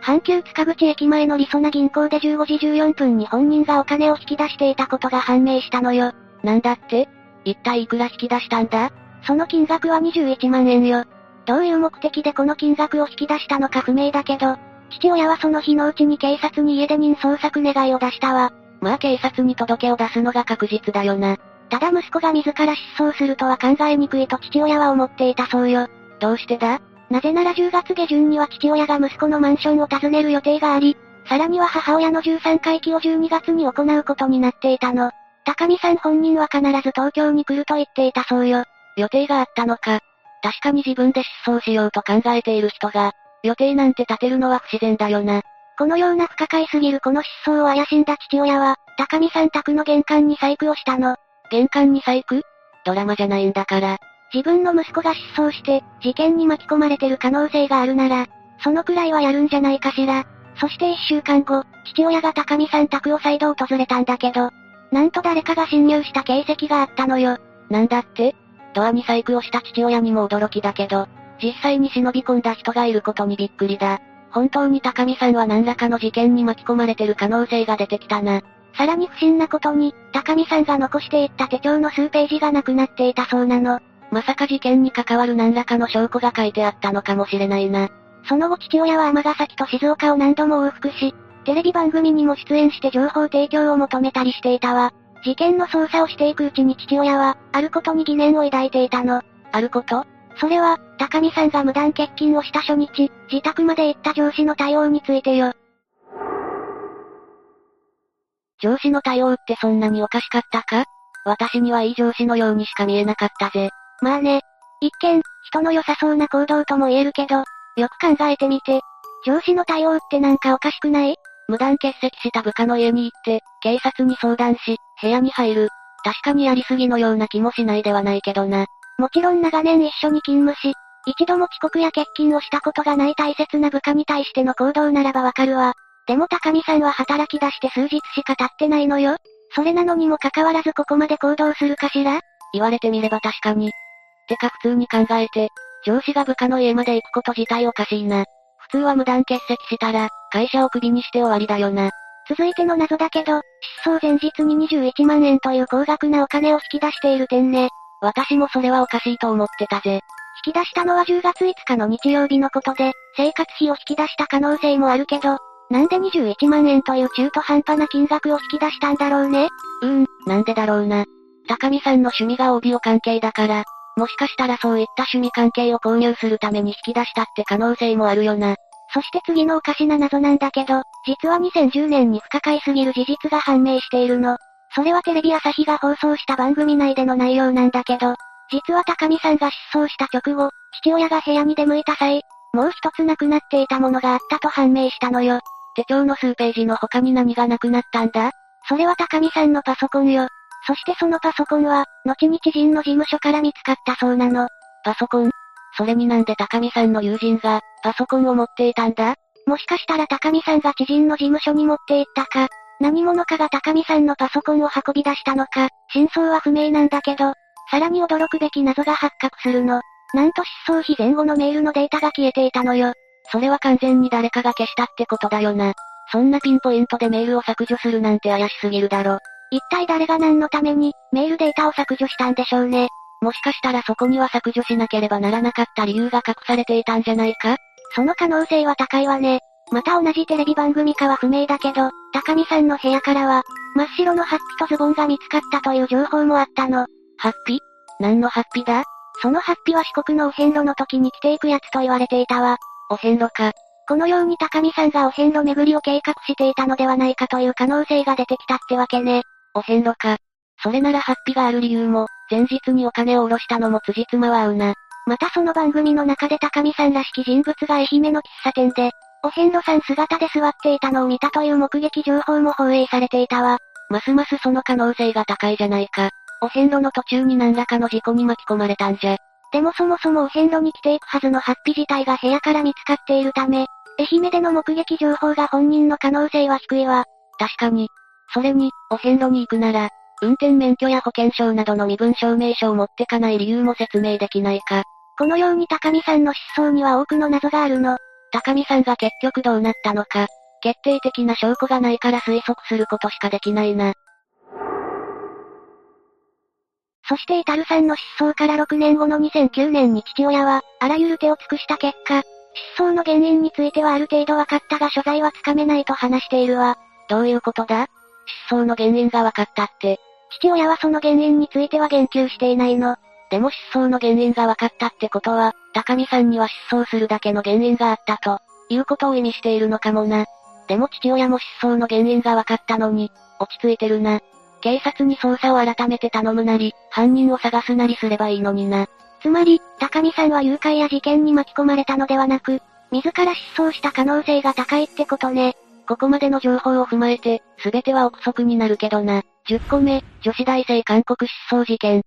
阪急塚口駅前のりそな銀行で15時14分に本人がお金を引き出していたことが判明したのよ。なんだって？一体いくら引き出したんだ？その金額は21万円よ。どういう目的でこの金額を引き出したのか不明だけど、父親はその日のうちに警察に家出人捜索願いを出したわ。まあ警察に届けを出すのが確実だよな。ただ息子が自ら失踪するとは考えにくいと父親は思っていたそうよ。どうしてだ？なぜなら10月下旬には父親が息子のマンションを訪ねる予定があり、さらには母親の13回忌を12月に行うことになっていたの。高見さん本人は必ず東京に来ると言っていたそうよ。予定があったのか？確かに自分で失踪しようと考えている人が、予定なんて立てるのは不自然だよな。このような不可解すぎるこの失踪を怪しんだ父親は、高見さん宅の玄関に細工をしたの。玄関に細工？ドラマじゃないんだから。自分の息子が失踪して、事件に巻き込まれてる可能性があるなら、そのくらいはやるんじゃないかしら。そして一週間後、父親が高見さん宅を再度訪れたんだけど、なんと誰かが侵入した形跡があったのよ。なんだって？ドアに細工をした父親にも驚きだけど、実際に忍び込んだ人がいることにびっくりだ。本当に高見さんは何らかの事件に巻き込まれてる可能性が出てきたな。さらに不審なことに、高見さんが残していった手帳の数ページがなくなっていたそうなの。まさか事件に関わる何らかの証拠が書いてあったのかもしれないな。その後父親は尼崎と静岡を何度も往復し、テレビ番組にも出演して情報提供を求めたりしていたわ。事件の捜査をしていくうちに父親は、あることに疑念を抱いていたの。あること？それは、高見さんが無断欠勤をした初日、自宅まで行った上司の対応についてよ。上司の対応ってそんなにおかしかったか？私にはいい上司のようにしか見えなかったぜ。まあね。一見、人の良さそうな行動とも言えるけど、よく考えてみて。上司の対応ってなんかおかしくない？無断欠席した部下の家に行って、警察に相談し、部屋に入る。確かにやりすぎのような気もしないではないけどな。もちろん長年一緒に勤務し、一度も遅刻や欠勤をしたことがない大切な部下に対しての行動ならばわかるわ。でも高見さんは働き出して数日しか経ってないのよ。それなのにもかかわらずここまで行動するかしら？言われてみれば確かに。てか普通に考えて、上司が部下の家まで行くこと自体おかしいな。普通は無断欠席したら、会社をクビにして終わりだよな。続いての謎だけど、失踪前日に21万円という高額なお金を引き出している点ね。私もそれはおかしいと思ってたぜ。引き出したのは10月5日の日曜日のことで、生活費を引き出した可能性もあるけど、なんで21万円という中途半端な金額を引き出したんだろうね?うーん、なんでだろうな。高見さんの趣味がオーディオ関係だから、もしかしたらそういった趣味関係を購入するために引き出したって可能性もあるよな。そして次のおかしな謎なんだけど、実は2010年に不可解すぎる事実が判明しているの。それはテレビ朝日が放送した番組内での内容なんだけど、実は高見さんが失踪した直後、父親が部屋に出向いた際、もう一つなくなっていたものがあったと判明したのよ。手帳の数ページの他に何がなくなったんだ？それは高見さんのパソコンよ。そしてそのパソコンは、後に知人の事務所から見つかったそうなの。パソコン？それになんで高見さんの友人が、パソコンを持っていたんだ？もしかしたら高見さんが知人の事務所に持って行ったか、何者かが高見さんのパソコンを運び出したのか、真相は不明なんだけど、さらに驚くべき謎が発覚するの。なんと失踪日前後のメールのデータが消えていたのよ。それは完全に誰かが消したってことだよな。そんなピンポイントでメールを削除するなんて怪しすぎるだろ。一体誰が何のために、メールデータを削除したんでしょうね。もしかしたらそこには削除しなければならなかった理由が隠されていたんじゃないか？その可能性は高いわね。また同じテレビ番組かは不明だけど、高見さんの部屋からは、真っ白のハッピとズボンが見つかったという情報もあったの。ハッピ？何のハッピだ？そのハッピは四国のお遍路の時に着ていくやつと言われていたわ。お遍路か。このように高見さんがお遍路巡りを計画していたのではないかという可能性が出てきたってわけね。お遍路か。それならハッピがある理由も、前日にお金を下ろしたのも辻褄は合うな。またその番組の中で高見さんらしき人物が愛媛の喫茶店で、お遍路さん姿で座っていたのを見たという目撃情報も放映されていたわ。ますますその可能性が高いじゃないか。お遍路の途中に何らかの事故に巻き込まれたんじゃ。でもそもそもお遍路に来ていくはずのハッピ自体が部屋から見つかっているため、愛媛での目撃情報が本人の可能性は低いわ。確かに。それに、お遍路に行くなら、運転免許や保険証などの身分証明書を持ってかない理由も説明できないか。このように高見さんの失踪には多くの謎があるの。高見さんが結局どうなったのか、決定的な証拠がないから推測することしかできないな。そしてイタルさんの失踪から6年後の2009年に父親は、あらゆる手を尽くした結果、失踪の原因についてはある程度分かったが所在はつかめないと話しているわ。どういうことだ？失踪の原因が分かったって。父親はその原因については言及していないの。でも失踪の原因が分かったってことは、高見さんには失踪するだけの原因があったと、いうことを意味しているのかもな。でも父親も失踪の原因が分かったのに、落ち着いてるな。警察に捜査を改めて頼むなり、犯人を探すなりすればいいのにな。つまり、高見さんは誘拐や事件に巻き込まれたのではなく、自ら失踪した可能性が高いってことね。ここまでの情報を踏まえて、すべては憶測になるけどな。10個目、女子大生韓国失踪事件。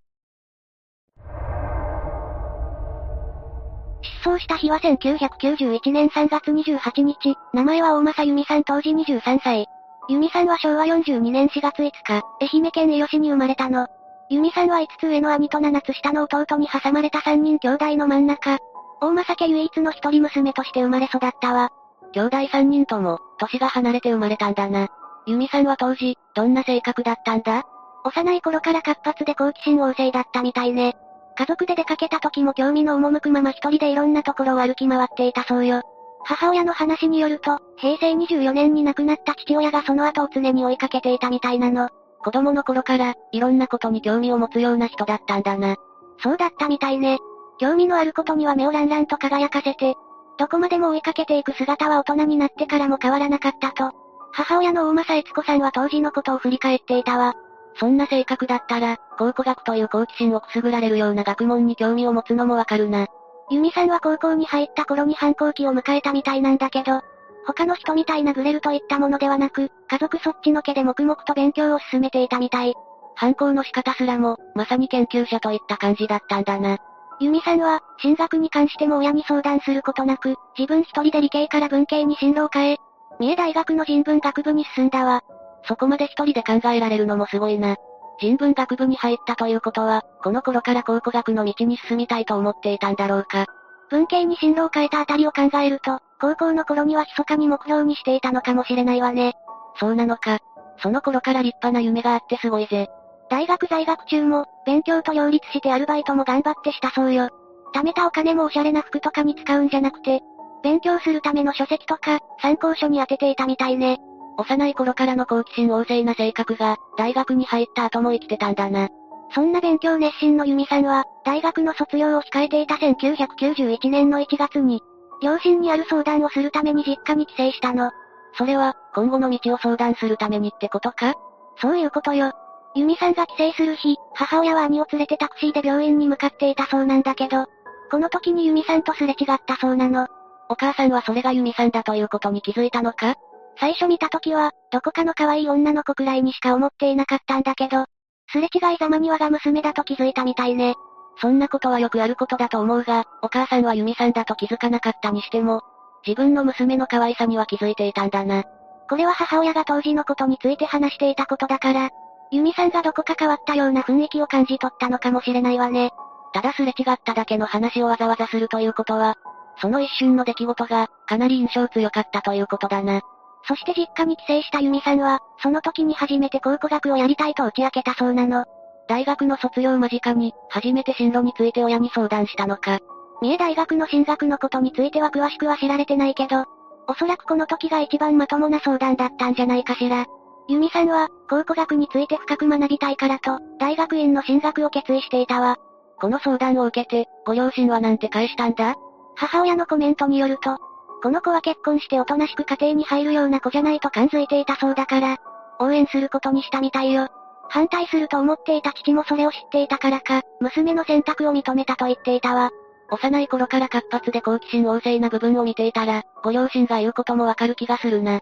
失踪した日は1991年3月28日、名前は大正由美さん当時23歳。由美さんは昭和42年4月5日、愛媛県伊予市に生まれたの。由美さんは5つ上の兄と7つ下の弟に挟まれた3人兄弟の真ん中。大正家唯一の一人娘として生まれ育ったわ。兄弟3人とも、歳が離れて生まれたんだな。由美さんは当時、どんな性格だったんだ？幼い頃から活発で好奇心旺盛だったみたいね。家族で出かけた時も興味の赴くまま一人でいろんなところを歩き回っていたそうよ。母親の話によると、平成24年に亡くなった父親がその後を常に追いかけていたみたいなの。子供の頃から、いろんなことに興味を持つような人だったんだな。そうだったみたいね。興味のあることには目をランランと輝かせて、どこまでも追いかけていく姿は大人になってからも変わらなかったと。母親の大正悦子さんは当時のことを振り返っていたわ。そんな性格だったら、考古学という好奇心をくすぐられるような学問に興味を持つのもわかるな。ユミさんは高校に入った頃に反抗期を迎えたみたいなんだけど、他の人みたいなグレるといったものではなく、家族そっちのけで黙々と勉強を進めていたみたい。犯行の仕方すらも、まさに研究者といった感じだったんだな。ユミさんは、進学に関しても親に相談することなく、自分一人で理系から文系に進路を変え、三重大学の人文学部に進んだわ。そこまで一人で考えられるのもすごいな。人文学部に入ったということは、この頃から考古学の道に進みたいと思っていたんだろうか。文系に進路を変えたあたりを考えると、高校の頃には密かに目標にしていたのかもしれないわね。そうなのか。その頃から立派な夢があってすごいぜ。大学在学中も、勉強と両立してアルバイトも頑張ってしたそうよ。貯めたお金もおしゃれな服とかに使うんじゃなくて、勉強するための書籍とか、参考書に当てていたみたいね。幼い頃からの好奇心旺盛な性格が、大学に入った後も生きてたんだな。そんな勉強熱心のユミさんは、大学の卒業を控えていた1991年の1月に、両親にある相談をするために実家に帰省したの。それは、今後の道を相談するためにってことか？そういうことよ。ユミさんが帰省する日、母親は兄を連れてタクシーで病院に向かっていたそうなんだけど、この時にユミさんとすれ違ったそうなの。お母さんはそれがユミさんだということに気づいたのか？最初見た時は、どこかの可愛い女の子くらいにしか思っていなかったんだけど、すれ違いざまに我が娘だと気づいたみたいね。そんなことはよくあることだと思うが、お母さんはユミさんだと気づかなかったにしても、自分の娘の可愛さには気づいていたんだな。これは母親が当時のことについて話していたことだから、ユミさんがどこか変わったような雰囲気を感じ取ったのかもしれないわね。ただすれ違っただけの話をわざわざするということは、その一瞬の出来事が、かなり印象強かったということだな。そして実家に帰省したユミさんは、その時に初めて考古学をやりたいと打ち明けたそうなの。大学の卒業間近に、初めて進路について親に相談したのか。三重大学の進学のことについては詳しくは知られてないけど、おそらくこの時が一番まともな相談だったんじゃないかしら。ユミさんは、考古学について深く学びたいからと、大学院の進学を決意していたわ。この相談を受けて、ご両親はなんて返したんだ？母親のコメントによると、この子は結婚しておとなしく家庭に入るような子じゃないと感づいていたそうだから、応援することにしたみたいよ。反対すると思っていた父もそれを知っていたからか、娘の選択を認めたと言っていたわ。幼い頃から活発で好奇心旺盛な部分を見ていたら、ご両親が言うこともわかる気がするな。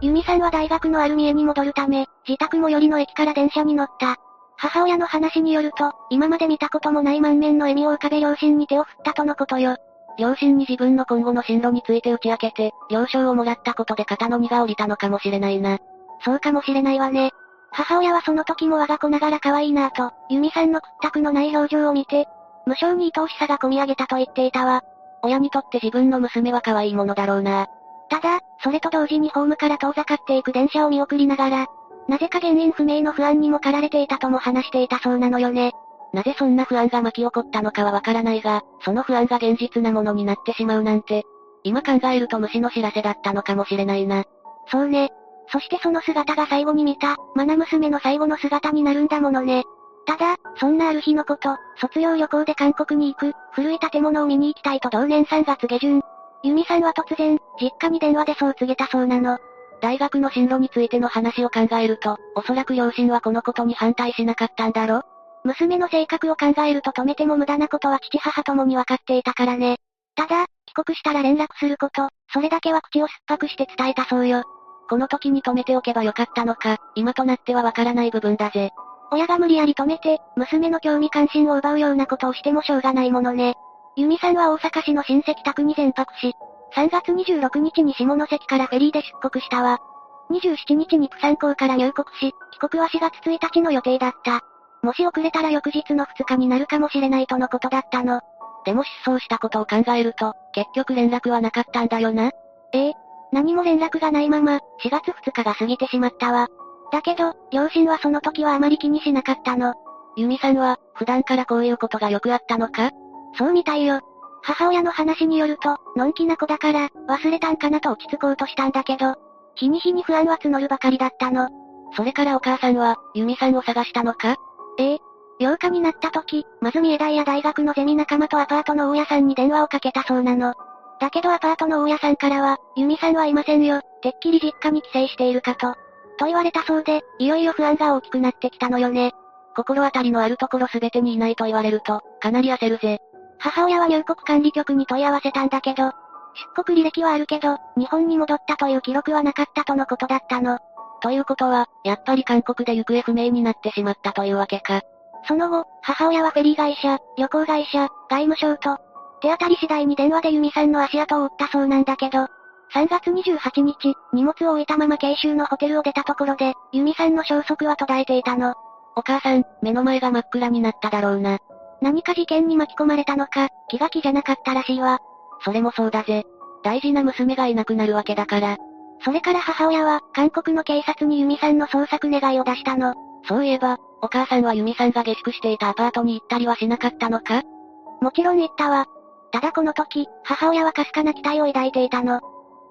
ユミさんは大学のある三重に戻るため、自宅最寄りの駅から電車に乗った。母親の話によると、今まで見たこともない満面の笑みを浮かべ両親に手を振ったとのことよ。両親に自分の今後の進路について打ち明けて、了承をもらったことで肩の荷が下りたのかもしれないな。そうかもしれないわね。母親はその時も我が子ながら可愛いなぁと、ユミさんの屈託のない表情を見て、無性に愛おしさが込み上げたと言っていたわ。親にとって自分の娘は可愛いものだろうな。ただ、それと同時にホームから遠ざかっていく電車を見送りながら、なぜか原因不明の不安にも駆られていたとも話していたそうなのよね。なぜそんな不安が巻き起こったのかはわからないが、その不安が現実なものになってしまうなんて、今考えると虫の知らせだったのかもしれないな。そうね。そしてその姿が最後に見た、マナ娘の最後の姿になるんだものね。ただ、そんなある日のこと、卒業旅行で韓国に行く、古い建物を見に行きたいと同年3月下旬、ユミさんは突然、実家に電話でそう告げたそうなの。大学の進路についての話を考えると、おそらく両親はこのことに反対しなかったんだろ娘の性格を考えると止めても無駄なことは父母ともに分かっていたからね。ただ、帰国したら連絡すること、それだけは口を酸っぱくして伝えたそうよ。この時に止めておけばよかったのか、今となってはわからない部分だぜ。親が無理やり止めて、娘の興味関心を奪うようなことをしてもしょうがないものね。ユミさんは大阪市の親戚宅に全泊し、3月26日に下関からフェリーで出国したわ。27日にプサン港から入国し、帰国は4月1日の予定だった。もし遅れたら翌日の2日になるかもしれないとのことだったの。でも失踪したことを考えると、結局連絡はなかったんだよな。ええ。何も連絡がないまま、4月2日が過ぎてしまったわ。だけど、両親はその時はあまり気にしなかったの。ユミさんは、普段からこういうことがよくあったのか？そうみたいよ。母親の話によると、のんきな子だから、忘れたんかなと落ち着こうとしたんだけど、日に日に不安は募るばかりだったの。それからお母さんは、ユミさんを探したのか？ええ。8日になった時、まず三重大や大学のゼミ仲間とアパートの大家さんに電話をかけたそうなの。だけどアパートの大家さんからは、ユミさんはいませんよ、てっきり実家に帰省しているかと。と言われたそうで、いよいよ不安が大きくなってきたのよね。心当たりのあるところすべてにいないと言われると、かなり焦るぜ。母親は入国管理局に問い合わせたんだけど、出国履歴はあるけど、日本に戻ったという記録はなかったとのことだったの。ということは、やっぱり韓国で行方不明になってしまったというわけか。その後、母親はフェリー会社、旅行会社、外務省と、手当たり次第に電話でユミさんの足跡を追ったそうなんだけど、3月28日、荷物を置いたまま慶州のホテルを出たところで、ユミさんの消息は途絶えていたの。お母さん、目の前が真っ暗になっただろうな。何か事件に巻き込まれたのか、気が気じゃなかったらしいわ。それもそうだぜ。大事な娘がいなくなるわけだから。それから母親は、韓国の警察にユミさんの捜索願いを出したの。そういえば、お母さんはユミさんが下宿していたアパートに行ったりはしなかったのか？もちろん行ったわ。ただこの時、母親はかすかな期待を抱いていたの。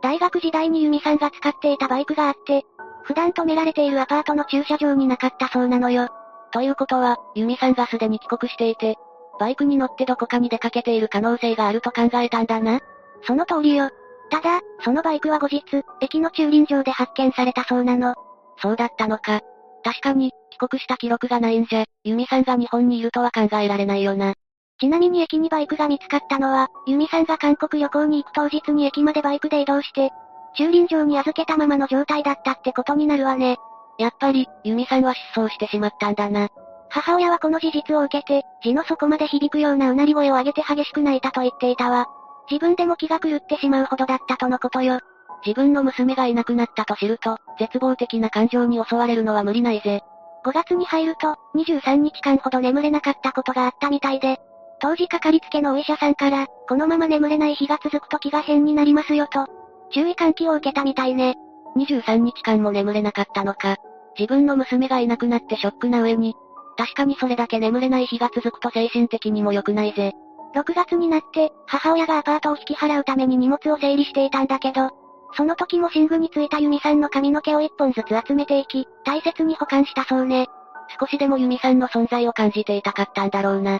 大学時代にユミさんが使っていたバイクがあって、普段止められているアパートの駐車場になかったそうなのよ。ということは、ユミさんがすでに帰国していて、バイクに乗ってどこかに出かけている可能性があると考えたんだな。その通りよ。ただ、そのバイクは後日、駅の駐輪場で発見されたそうなの。そうだったのか。確かに、帰国した記録がないんじゃ、ユミさんが日本にいるとは考えられないよな。ちなみに駅にバイクが見つかったのは、ユミさんが韓国旅行に行く当日に駅までバイクで移動して、駐輪場に預けたままの状態だったってことになるわね。やっぱり、ユミさんは失踪してしまったんだな。母親はこの事実を受けて、字の底まで響くようなうなり声を上げて激しく泣いたと言っていたわ。自分でも気が狂ってしまうほどだったとのことよ。自分の娘がいなくなったと知ると、絶望的な感情に襲われるのは無理ないぜ。5月に入ると、23日間ほど眠れなかったことがあったみたいで、当時かかりつけのお医者さんから、このまま眠れない日が続くと気が変になりますよと、注意喚起を受けたみたいね。23日間も眠れなかったのか。自分の娘がいなくなってショックな上に、確かにそれだけ眠れない日が続くと精神的にも良くないぜ。6月になって、母親がアパートを引き払うために荷物を整理していたんだけど、その時も寝具についたユミさんの髪の毛を一本ずつ集めていき、大切に保管したそうね。少しでもユミさんの存在を感じていたかったんだろうな。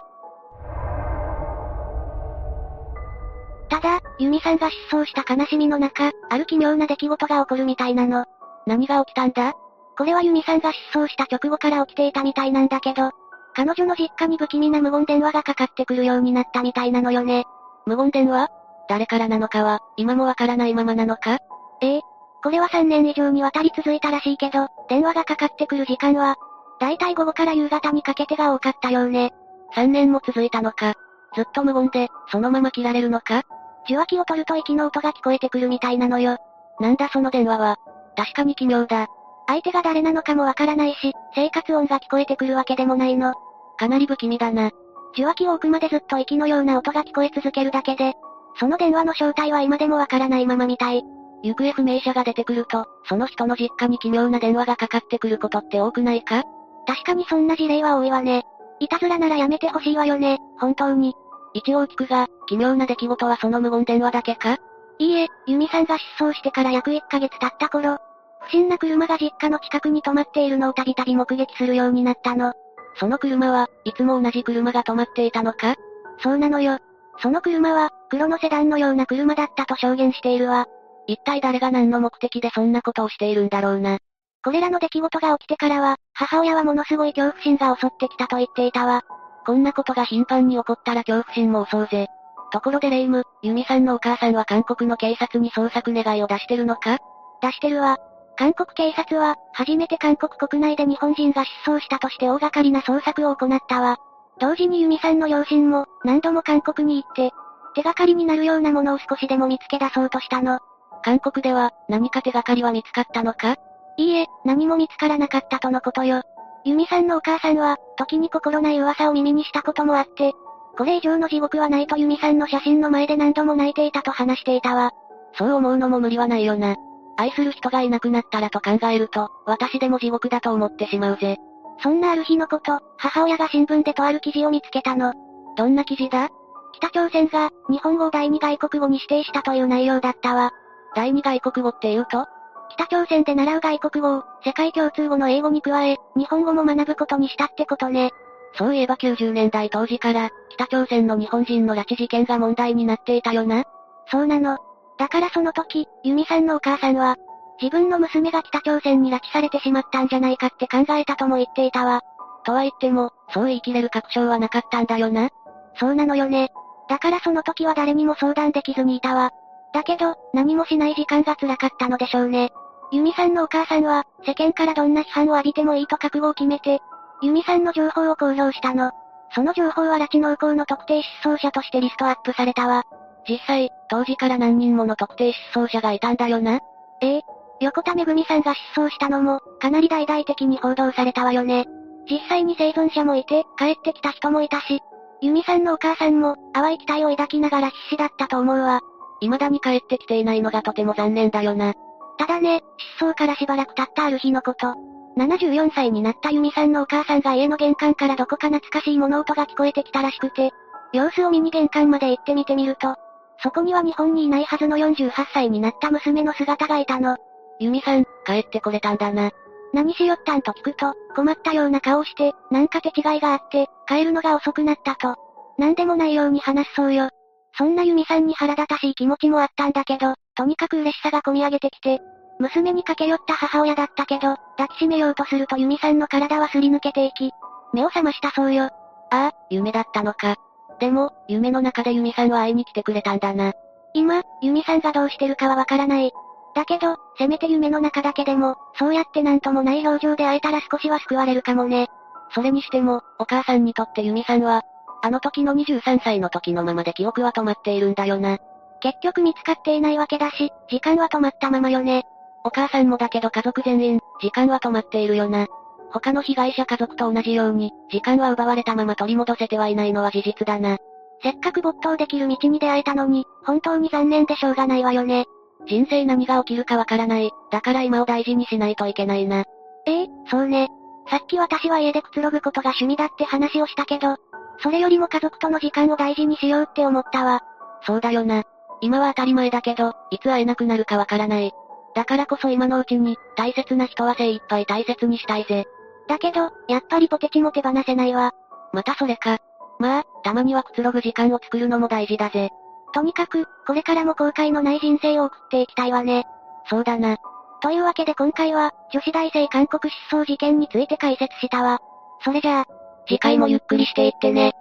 ただ、ユミさんが失踪した悲しみの中、ある奇妙な出来事が起こるみたいなの。何が起きたんだ？これはユミさんが失踪した直後から起きていたみたいなんだけど、彼女の実家に不気味な無言電話がかかってくるようになったみたいなのよね。無言電話？誰からなのかは、今もわからないままなのか？ええ。これは3年以上にわたり続いたらしいけど、電話がかかってくる時間は、だいたい午後から夕方にかけてが多かったようね。3年も続いたのか？ずっと無言で、そのまま切られるのか？受話器を取ると息の音が聞こえてくるみたいなのよ。なんだその電話は。確かに奇妙だ。相手が誰なのかもわからないし、生活音が聞こえてくるわけでもないの。かなり不気味だな。受話器を置くまでずっと息のような音が聞こえ続けるだけで、その電話の正体は今でもわからないままみたい。行方不明者が出てくると、その人の実家に奇妙な電話がかかってくることって多くないか？確かにそんな事例は多いわね。いたずらならやめてほしいわよね、本当に。一応聞くが、奇妙な出来事はその無言電話だけか？いいえ、ユミさんが失踪してから約1ヶ月経った頃、不審な車が実家の近くに止まっているのをたびたび目撃するようになったの。その車は、いつも同じ車が止まっていたのか？そうなのよ。その車は、黒のセダンのような車だったと証言しているわ。一体誰が何の目的でそんなことをしているんだろうな？これらの出来事が起きてからは、母親はものすごい恐怖心が襲ってきたと言っていたわ。こんなことが頻繁に起こったら恐怖心も襲うぜ。ところでレイム、ユミさんのお母さんは韓国の警察に捜索願いを出してるのか？出してるわ。韓国警察は、初めて韓国国内で日本人が失踪したとして大掛かりな捜索を行ったわ。同時にユミさんの両親も、何度も韓国に行って、手がかりになるようなものを少しでも見つけ出そうとしたの。韓国では、何か手がかりは見つかったのか？いいえ、何も見つからなかったとのことよ。ユミさんのお母さんは、時に心ない噂を耳にしたこともあって、これ以上の地獄はないとユミさんの写真の前で何度も泣いていたと話していたわ。そう思うのも無理はないよな。愛する人がいなくなったらと考えると、私でも地獄だと思ってしまうぜ。そんなある日のこと、母親が新聞でとある記事を見つけたの。どんな記事だ？北朝鮮が、日本語を第二外国語に指定したという内容だったわ。第二外国語って言うと？北朝鮮で習う外国語を、世界共通語の英語に加え、日本語も学ぶことにしたってことね。そういえば90年代当時から、北朝鮮の日本人の拉致事件が問題になっていたよな。そうなの。だからその時、ユミさんのお母さんは、自分の娘が北朝鮮に拉致されてしまったんじゃないかって考えたとも言っていたわ。とは言っても、そう言い切れる確証はなかったんだよな。そうなのよね。だからその時は誰にも相談できずにいたわ。だけど、何もしない時間が辛かったのでしょうね。ユミさんのお母さんは、世間からどんな批判を浴びてもいいと覚悟を決めて、ユミさんの情報を公表したの。その情報は拉致農耕の特定失踪者としてリストアップされたわ。実際、当時から何人もの特定失踪者がいたんだよな。ええ。横田めぐみさんが失踪したのも、かなり大々的に報道されたわよね。実際に生存者もいて、帰ってきた人もいたし、ユミさんのお母さんも、淡い期待を抱きながら必死だったと思うわ。未だに帰ってきていないのがとても残念だよな。ただね、失踪からしばらく経ったある日のこと。74歳になったユミさんのお母さんが家の玄関からどこか懐かしい物音が聞こえてきたらしくて、様子を見に玄関まで行ってみてみると、そこには日本にいないはずの48歳になった娘の姿がいたの。ユミさん、帰ってこれたんだな。何しよったんと聞くと、困ったような顔をして、なんか手違いがあって、帰るのが遅くなったと。なんでもないように話すそうよ。そんなユミさんに腹立たしい気持ちもあったんだけど、とにかく嬉しさが込み上げてきて、娘に駆け寄った母親だったけど、抱きしめようとするとユミさんの体はすり抜けていき、目を覚ましたそうよ。ああ、夢だったのか。でも、夢の中でユミさんは会いに来てくれたんだな。今、ユミさんがどうしてるかはわからない。だけど、せめて夢の中だけでも、そうやってなんともない表情で会えたら少しは救われるかもね。それにしても、お母さんにとってユミさんは、あの時の23歳の時のままで記憶は止まっているんだよな。結局見つかっていないわけだし、時間は止まったままよね。お母さんもだけど家族全員、時間は止まっているよな。他の被害者家族と同じように、時間は奪われたまま取り戻せてはいないのは事実だな。せっかく没頭できる道に出会えたのに、本当に残念でしょうがないわよね。人生何が起きるかわからない。だから今を大事にしないといけないな。ええそうね。さっき私は家でくつろぐことが趣味だって話をしたけど、それよりも家族との時間を大事にしようって思ったわ。そうだよな。今は当たり前だけど、いつ会えなくなるかわからない。だからこそ今のうちに、大切な人は精一杯大切にしたいぜ。だけど、やっぱりポテチも手放せないわ。またそれか。まあ、たまにはくつろぐ時間を作るのも大事だぜ。とにかく、これからも後悔のない人生を送っていきたいわね。そうだな。というわけで今回は、女子大生韓国失踪事件について解説したわ。それじゃあ、次回もゆっくりしていってね。